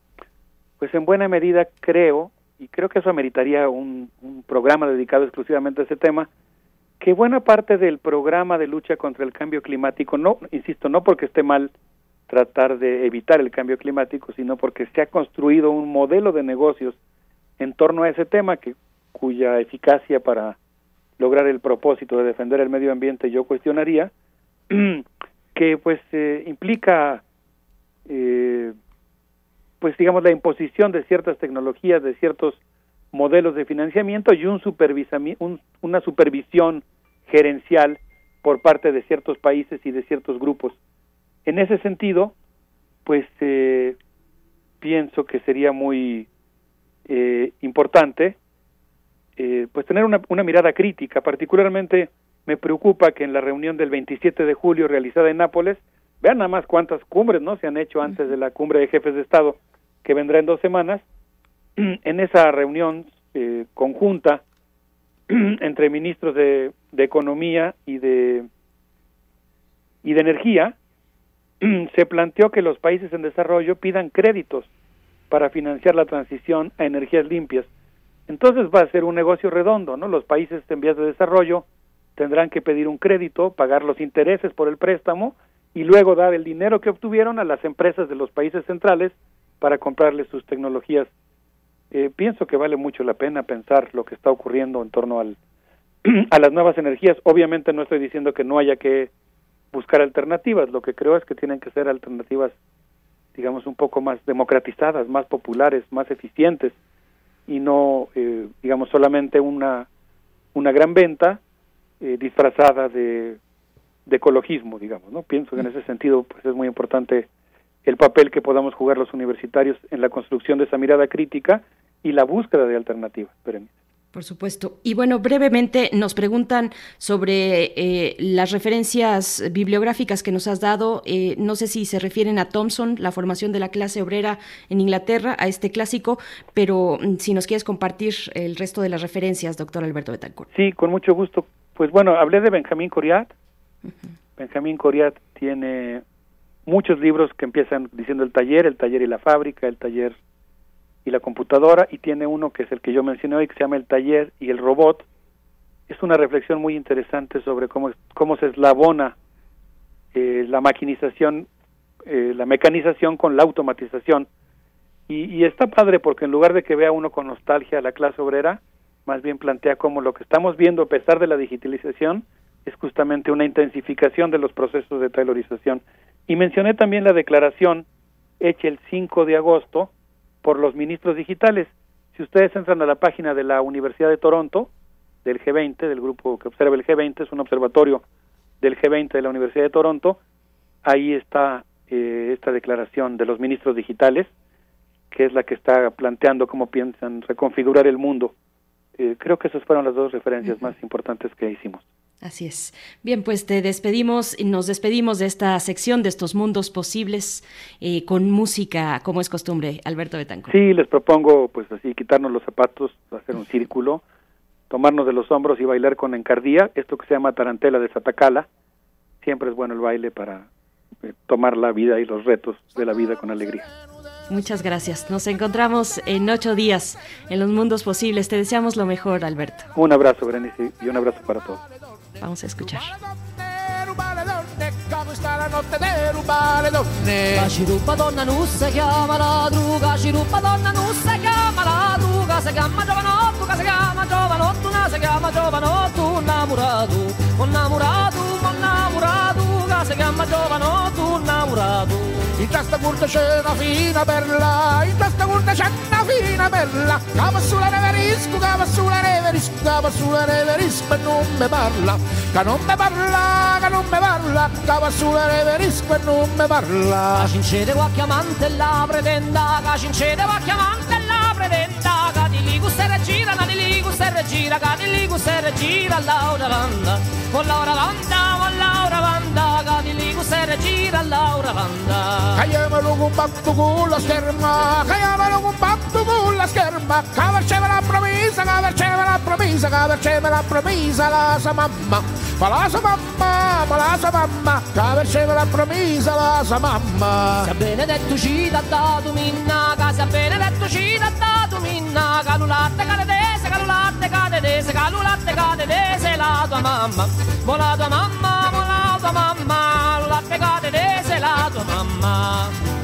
pues en buena medida creo, y creo que eso ameritaría un, un programa dedicado exclusivamente a ese tema, que buena parte del programa de lucha contra el cambio climático, no, insisto, no porque esté mal tratar de evitar el cambio climático, sino porque se ha construido un modelo de negocios en torno a ese tema que cuya eficacia para lograr el propósito de defender el medio ambiente yo cuestionaría, que pues eh, implica eh, pues digamos la imposición de ciertas tecnologías, de ciertos modelos de financiamiento y un, un una supervisión gerencial por parte de ciertos países y de ciertos grupos en ese sentido, pues eh, pienso que sería muy eh, importante eh, pues tener una, una, mirada crítica. Particularmente me preocupa que en la reunión del 27 de julio realizada en Nápoles, vean nada más cuántas cumbres no se han hecho antes de la cumbre de jefes de Estado que vendrá en dos semanas. En esa reunión conjunta entre ministros de, de Economía y de y de Energía, se planteó que los países en desarrollo pidan créditos para financiar la transición a energías limpias. Entonces va a ser un negocio redondo, ¿no? Los países en vías de desarrollo tendrán que pedir un crédito, pagar los intereses por el préstamo y luego dar el dinero que obtuvieron a las empresas de los países centrales para comprarles sus tecnologías. Eh, pienso que vale mucho la pena pensar lo que está ocurriendo en torno al, a las nuevas energías. Obviamente no estoy diciendo que no haya que buscar alternativas. Lo que creo es que tienen que ser alternativas, digamos, un poco más democratizadas, más populares, más eficientes y no, eh, digamos, solamente una, una gran venta eh, disfrazada de, de ecologismo, digamos, ¿no? Pienso que en ese sentido pues es muy importante el papel que podamos jugar los universitarios en la construcción de esa mirada crítica y la búsqueda de alternativas. Por supuesto. Y bueno, brevemente nos preguntan sobre eh, las referencias bibliográficas que nos has dado. Eh, no sé si se refieren a Thompson, la formación de la clase obrera en Inglaterra, a este clásico, pero mm, si nos quieres compartir el resto de las referencias, doctor Alberto Betancourt. Sí, con mucho gusto. Pues bueno, hablé de Benjamín Coriat, Benjamín Coriat tiene muchos libros que empiezan diciendo el taller, el taller y la fábrica, el taller y la computadora, y tiene uno que es el que yo mencioné hoy, que se llama El taller y el robot. Es una reflexión muy interesante sobre cómo, cómo se eslabona eh, la maquinización, eh, la mecanización con la automatización. Y, y está padre porque en lugar de que vea uno con nostalgia a la clase obrera, más bien plantea cómo lo que estamos viendo a pesar de la digitalización es justamente una intensificación de los procesos de taylorización. Y mencioné también la declaración hecha el 5 de agosto por los ministros digitales. Si ustedes entran a la página de la Universidad de Toronto, del G20, del grupo que observa el G20, es un observatorio del G20 de la Universidad de Toronto, ahí está eh, esta declaración de los ministros digitales, que es la que está planteando cómo piensan reconfigurar el mundo. Eh, creo que esas fueron las dos referencias más importantes que hicimos. Así es. Bien, pues te despedimos y nos despedimos de esta sección de estos mundos posibles eh, con música, como es costumbre, Alberto Betanco. Sí, les propongo, pues así, quitarnos los zapatos, hacer un círculo, tomarnos de los hombros y bailar con encardía, esto que se llama tarantela de Satacala. Siempre es bueno el baile para eh, tomar la vida y los retos de la vida con alegría. Muchas gracias. Nos encontramos en ocho días en los mundos posibles. Te deseamos lo mejor, Alberto. Un abrazo, Berenice, y un abrazo para todos. Vamos a escuchar. sta la notte de rubare donne La ci ruba donna nussa chiama ladruga Ci ruba donna nussa chiama ladruga Si chiama giovanotto, che si chiama giovanotto Una si chiama giovanotto, un innamorato Un innamorato, innamorato Che giovanotto, un innamorato in testa curta c'è una fina bella, in testa curta c'è una fina bella. Cava sulla reverisco, cava sulla reverisco, cava sulla reverisco e non me parla. Che non me parla, che non me parla, cava sulla reverisco e non me parla. Che cincede qualche amante la pretenda, che cincede qualche amante la pretenda. Che di ligu se regira, che di ligu se regira, che di ligu se regira Laura Vanda. Con Laura Vanda, con Laura Vanda, di ligu se regira Laura Vanda. Caiamolo con patto con la scherma, caiamolo con patto con la scherma, che faceva la promessa, che faceva la promessa, che faceva la promessa la sua mamma, ma la sua mamma, ma la sua mamma, che faceva la promessa la sua mamma. Sia benedetto ci da dato minna, sia benedetto ci da dato minna, calulatte cadedese, calulatte cadedese, calulatte cadedese la tua mamma, mo la tua mamma, mo tua mamma, latte cadedese la tua mamma.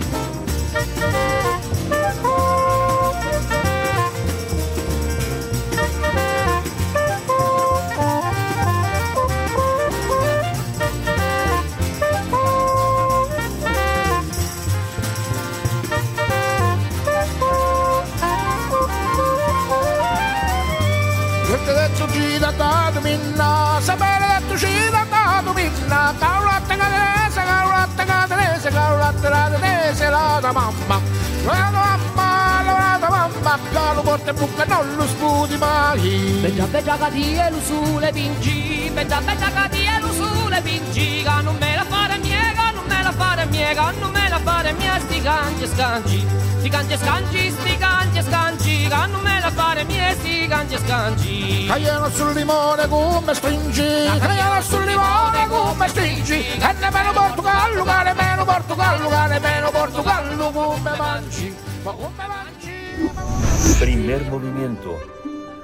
Minna, sapere detto ci da dato minna, caulatte cadenese, caulatte cadenese, caulatte cadenese, la da mamma, la mamma, la da mamma, che lo porta in buca non lo sputi mai. Bella bella catia lo pingi, bella bella catia lo sulle pingi, che non me fare che non me la fare mia, sti canci e scanci, sti canci e scanci, sti e scanci, che non me la fare mia, sti canci e scanci. Cagliano sul limone come stringi, cagliano sul limone come stringi, e nemmeno Portogallo, che nemmeno Portogallo, che nemmeno Portogallo come mangi, ma come mangi. Primer movimiento.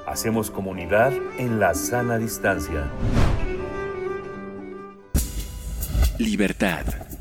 Hacemos comunidad en la sana distancia. Libertad.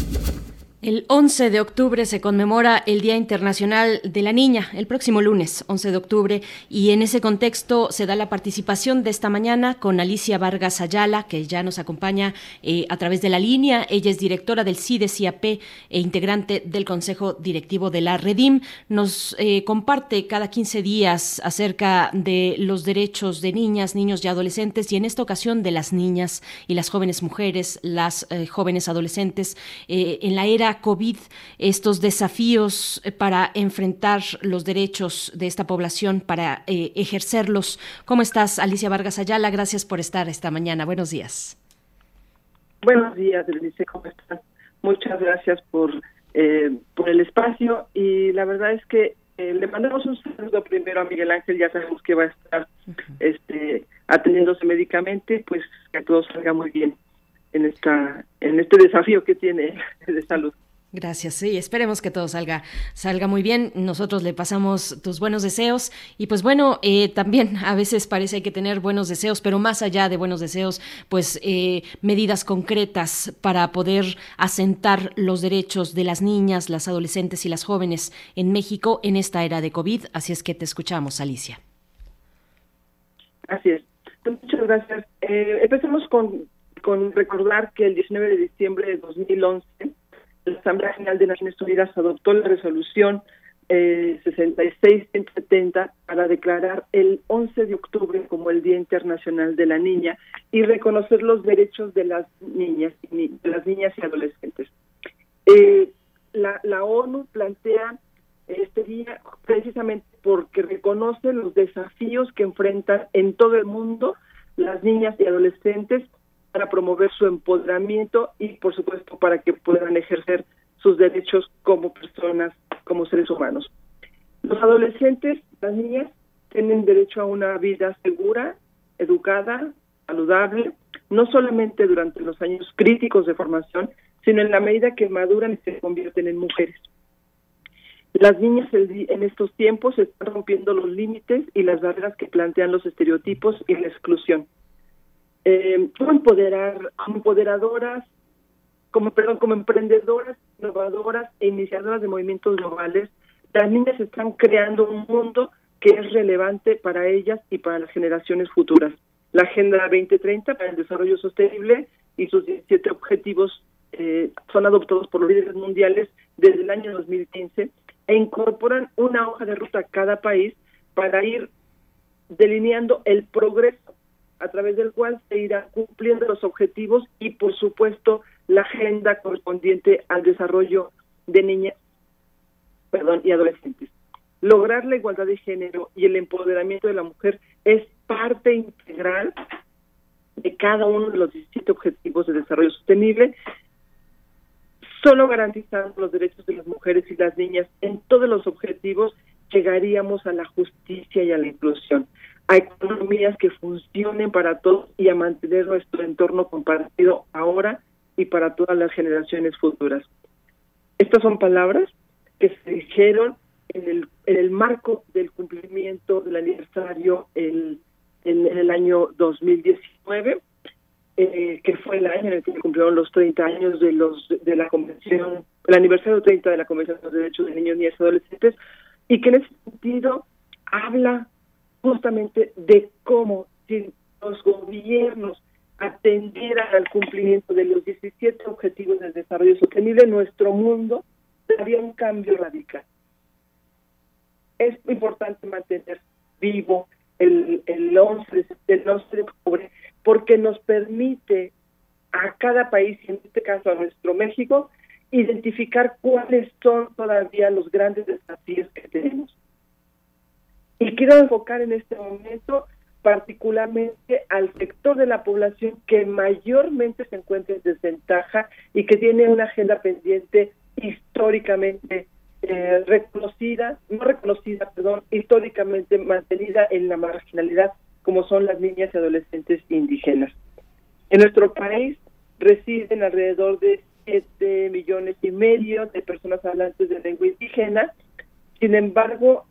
El 11 de octubre se conmemora el Día Internacional de la Niña, el próximo lunes, 11 de octubre, y en ese contexto se da la participación de esta mañana con Alicia Vargas Ayala, que ya nos acompaña eh, a través de la línea. Ella es directora del CIDE-CIAP e integrante del Consejo Directivo de la Redim. Nos eh, comparte cada 15 días acerca de los derechos de niñas, niños y adolescentes, y en esta ocasión de las niñas y las jóvenes mujeres, las eh, jóvenes adolescentes, en la era COVID, estos desafíos eh, para enfrentar los derechos de esta población, para eh, ejercerlos. ¿Cómo estás, Alicia Vargas Ayala? Gracias por estar esta mañana. Buenos días. Buenos días, Denise, ¿cómo estás? Muchas gracias por eh, por el espacio y la verdad es que eh, le mandamos un saludo primero a Miguel Ángel, ya sabemos que va a estar este, atendiéndose médicamente, pues que todo salga muy bien en esta en este desafío que tiene de salud. Gracias, sí, esperemos que todo salga, salga muy bien. Nosotros le pasamos tus buenos deseos y pues bueno, eh, también a veces parece que tener buenos deseos, pero más allá de buenos deseos, pues eh, medidas concretas para poder asentar los derechos de las niñas, las adolescentes y las jóvenes en México en esta era de COVID. Así es que te escuchamos, Alicia. Así es. Muchas gracias. Eh, empecemos con, con recordar que el 19 de diciembre de 2011 la Asamblea General de Naciones Unidas adoptó la resolución eh, 66-170 para declarar el 11 de octubre como el Día Internacional de la Niña y reconocer los derechos de las niñas, de las niñas y adolescentes. Eh, la ONU plantea este día precisamente porque reconoce los desafíos que enfrentan en todo el mundo las niñas y adolescentes para promover su empoderamiento y, por supuesto, para que puedan ejercer sus derechos como personas, como seres humanos. Los adolescentes, las niñas, tienen derecho a una vida segura, educada, saludable, no solamente durante los años críticos de formación, sino en la medida que maduran y se convierten en mujeres. Las niñas en estos tiempos están rompiendo los límites y las barreras que plantean los estereotipos y la exclusión eh, como empoderar, como empoderadoras, como perdón, como emprendedoras, innovadoras e iniciadoras de movimientos globales, las niñas están creando un mundo que es relevante para ellas y para las generaciones futuras. La Agenda 2030 para el Desarrollo Sostenible y sus 17 objetivos eh, son adoptados por los líderes mundiales desde el año 2015 e incorporan una hoja de ruta a cada país para ir delineando el progreso a través del cual se irá cumpliendo los objetivos y, por supuesto, la agenda correspondiente al desarrollo de niñas perdón, y adolescentes. Lograr la igualdad de género y el empoderamiento de la mujer es parte integral de cada uno de los 17 objetivos de desarrollo sostenible, solo garantizando los derechos de las mujeres y las niñas en todos los objetivos llegaríamos a la justicia y a la inclusión a economías que funcionen para todos y a mantener nuestro entorno compartido ahora y para todas las generaciones futuras. Estas son palabras que se dijeron en el, en el marco del cumplimiento del aniversario el, en, el año 2019, eh, que fue el año en el que cumplieron los 30 años de los de la convención, el aniversario 30 de la Convención de los Derechos de Niños, Niñas y Adolescentes, y que en ese sentido habla justamente de cómo si los gobiernos atendieran al cumplimiento de los 17 objetivos de desarrollo sostenible, nuestro mundo daría un cambio radical. Es importante mantener vivo el, el, 11, el 11 de octubre porque nos permite a cada país, y en este caso a nuestro México, identificar cuáles son todavía los grandes desafíos que tenemos. Y quiero enfocar en este momento particularmente al sector de la población que mayormente se encuentra en desventaja y que tiene una agenda pendiente históricamente eh, reconocida, no reconocida, perdón, históricamente mantenida en la marginalidad, como son las niñas y adolescentes indígenas. En nuestro país residen alrededor de 7 millones y medio de personas hablantes de lengua indígena. Sin embargo,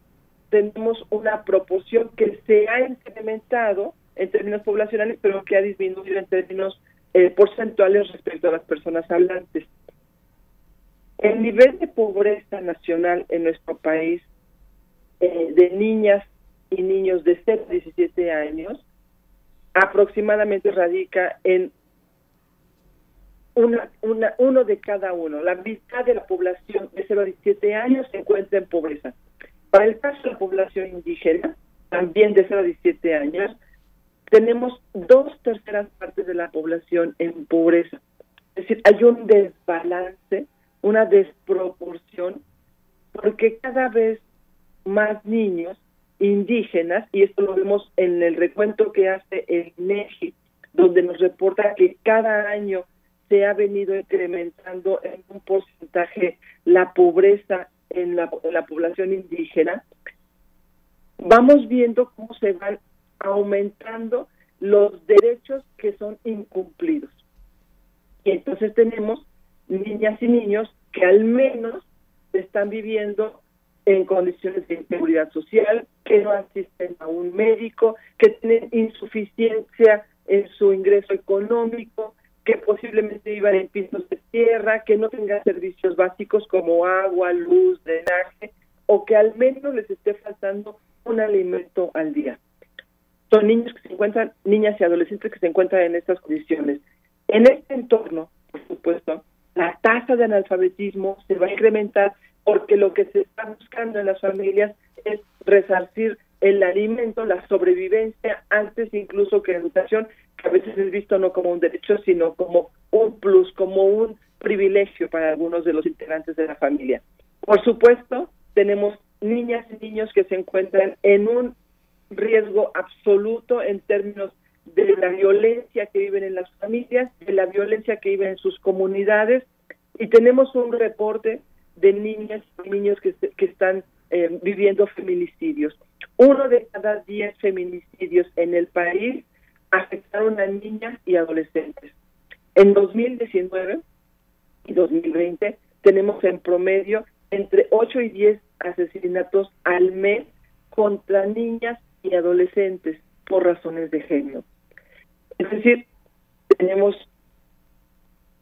tenemos una proporción que se ha incrementado en términos poblacionales, pero que ha disminuido en términos eh, porcentuales respecto a las personas hablantes. El nivel de pobreza nacional en nuestro país eh, de niñas y niños de 0 a 17 años aproximadamente radica en una, una, uno de cada uno. La mitad de la población de 0 a 17 años se encuentra en pobreza. Para el caso de la población indígena, también de 0 a 17 años, tenemos dos terceras partes de la población en pobreza. Es decir, hay un desbalance, una desproporción, porque cada vez más niños indígenas, y esto lo vemos en el recuento que hace el MEGI, donde nos reporta que cada año se ha venido incrementando en un porcentaje la pobreza en la, en la población indígena, vamos viendo cómo se van aumentando los derechos que son incumplidos. Y entonces tenemos niñas y niños que al menos están viviendo en condiciones de inseguridad social, que no asisten a un médico, que tienen insuficiencia en su ingreso económico, que posiblemente vivan en pisos de tierra, que no tengan servicios básicos como agua, luz, drenaje, o que al menos les esté faltando un alimento al día. Son niños que se encuentran, niñas y adolescentes que se encuentran en estas condiciones. En este entorno, por supuesto, la tasa de analfabetismo se va a incrementar porque lo que se está buscando en las familias es resarcir el alimento, la sobrevivencia, antes incluso que la educación, a veces es visto no como un derecho, sino como un plus, como un privilegio para algunos de los integrantes de la familia. Por supuesto, tenemos niñas y niños que se encuentran en un riesgo absoluto en términos de la violencia que viven en las familias, de la violencia que viven en sus comunidades, y tenemos un reporte de niñas y niños que, que están eh, viviendo feminicidios. Uno de cada diez feminicidios en el país afectaron a niñas y adolescentes. En 2019 y 2020 tenemos en promedio entre 8 y 10 asesinatos al mes contra niñas y adolescentes por razones de género. Es decir, tenemos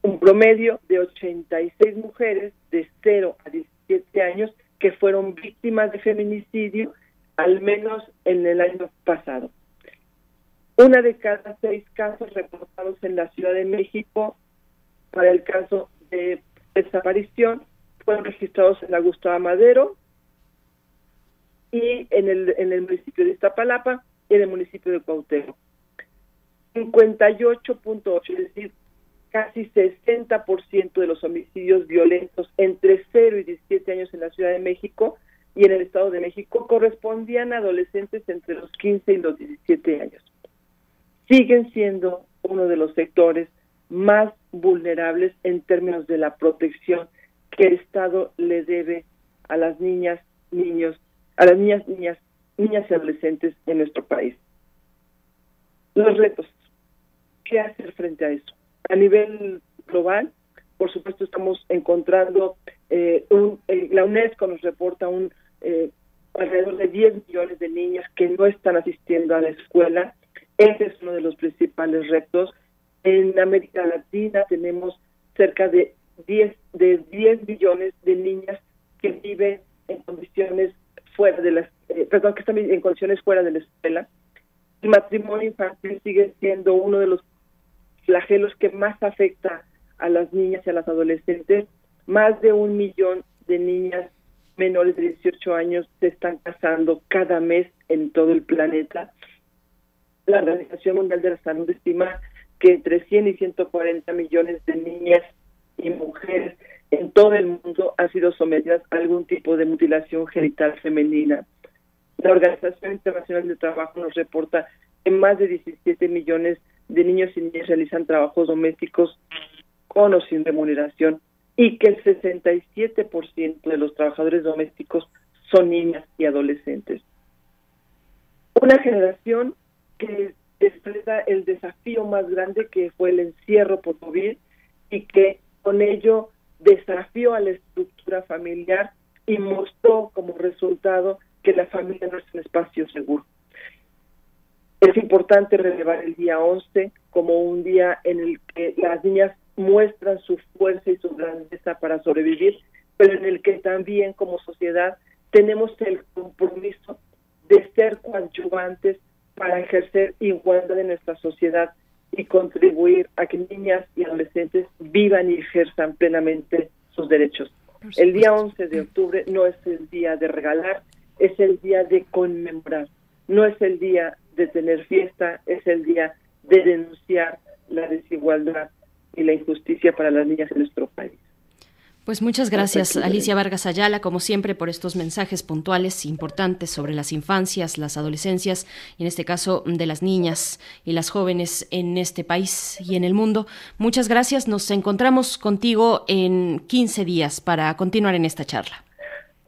un promedio de 86 mujeres de 0 a 17 años que fueron víctimas de feminicidio, al menos en el año pasado. Una de cada seis casos reportados en la Ciudad de México para el caso de desaparición fueron registrados en la Gustavo Madero y en el, en el municipio de Iztapalapa y en el municipio de Cuauhtémoc. 58.8, es decir, casi 60% de los homicidios violentos entre 0 y 17 años en la Ciudad de México y en el Estado de México correspondían a adolescentes entre los 15 y los 17 años. Siguen siendo uno de los sectores más vulnerables en términos de la protección que el Estado le debe a las niñas, niños, a las niñas, niñas, niñas y adolescentes en nuestro país. Los retos. ¿Qué hacer frente a eso? A nivel global, por supuesto, estamos encontrando, eh, un, la UNESCO nos reporta un eh, alrededor de 10 millones de niñas que no están asistiendo a la escuela. Ese es uno de los principales retos. En América Latina tenemos cerca de 10, de 10 millones de niñas que viven en condiciones fuera de las, perdón, que están en condiciones fuera de la escuela. El matrimonio infantil sigue siendo uno de los flagelos que más afecta a las niñas y a las adolescentes. Más de un millón de niñas menores de 18 años se están casando cada mes en todo el planeta. La Organización Mundial de la Salud estima que entre 100 y 140 millones de niñas y mujeres en todo el mundo han sido sometidas a algún tipo de mutilación genital femenina. La Organización Internacional del Trabajo nos reporta que más de 17 millones de niños y niñas realizan trabajos domésticos con o sin remuneración y que el 67% de los trabajadores domésticos son niñas y adolescentes. Una generación que expresa el desafío más grande que fue el encierro por COVID y que con ello desafió a la estructura familiar y mostró como resultado que la familia no es un espacio seguro. Es importante relevar el día 11 como un día en el que las niñas muestran su fuerza y su grandeza para sobrevivir, pero en el que también como sociedad tenemos el compromiso de ser coadyuvantes para ejercer igualdad en nuestra sociedad y contribuir a que niñas y adolescentes vivan y ejerzan plenamente sus derechos. El día 11 de octubre no es el día de regalar, es el día de conmemorar, no es el día de tener fiesta, es el día de denunciar la desigualdad y la injusticia para las niñas en nuestro país. Pues muchas gracias, Alicia Vargas Ayala, como siempre, por estos mensajes puntuales importantes sobre las infancias, las adolescencias y en este caso de las niñas y las jóvenes en este país y en el mundo. Muchas gracias. Nos encontramos contigo en 15 días para continuar en esta charla.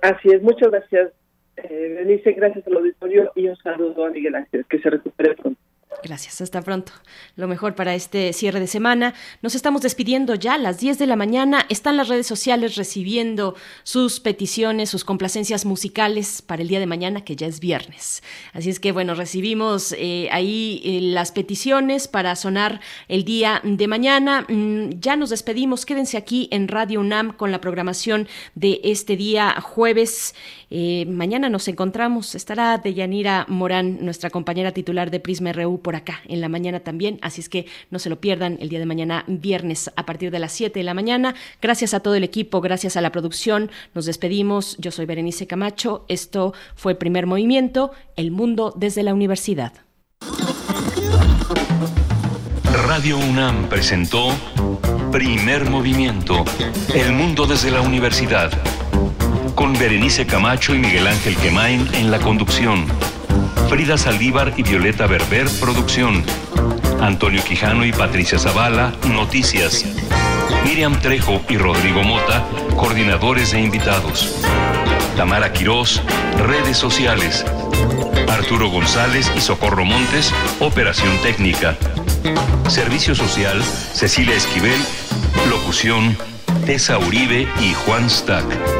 Así es, muchas gracias, eh, Gracias al auditorio y un saludo a Miguel Ángel. Que se recupere pronto. Gracias, hasta pronto. Lo mejor para este cierre de semana. Nos estamos despidiendo ya a las 10 de la mañana. Están las redes sociales recibiendo sus peticiones, sus complacencias musicales para el día de mañana, que ya es viernes. Así es que, bueno, recibimos eh, ahí eh, las peticiones para sonar el día de mañana. Mm, ya nos despedimos. Quédense aquí en Radio UNAM con la programación de este día jueves. Eh, mañana nos encontramos. Estará Deyanira Morán, nuestra compañera titular de Prisma RU por acá en la mañana también, así es que no se lo pierdan el día de mañana, viernes, a partir de las 7 de la mañana. Gracias a todo el equipo, gracias a la producción, nos despedimos. Yo soy Berenice Camacho, esto fue Primer Movimiento, El Mundo desde la Universidad. Radio UNAM presentó Primer Movimiento, El Mundo desde la Universidad, con Berenice Camacho y Miguel Ángel Quemain en la conducción. Frida Saldívar y Violeta Berber, producción. Antonio Quijano y Patricia Zavala, noticias. Miriam Trejo y Rodrigo Mota, coordinadores e invitados. Tamara Quirós, redes sociales. Arturo González y Socorro Montes, operación técnica. Servicio social, Cecilia Esquivel, locución, Tessa Uribe y Juan Stack.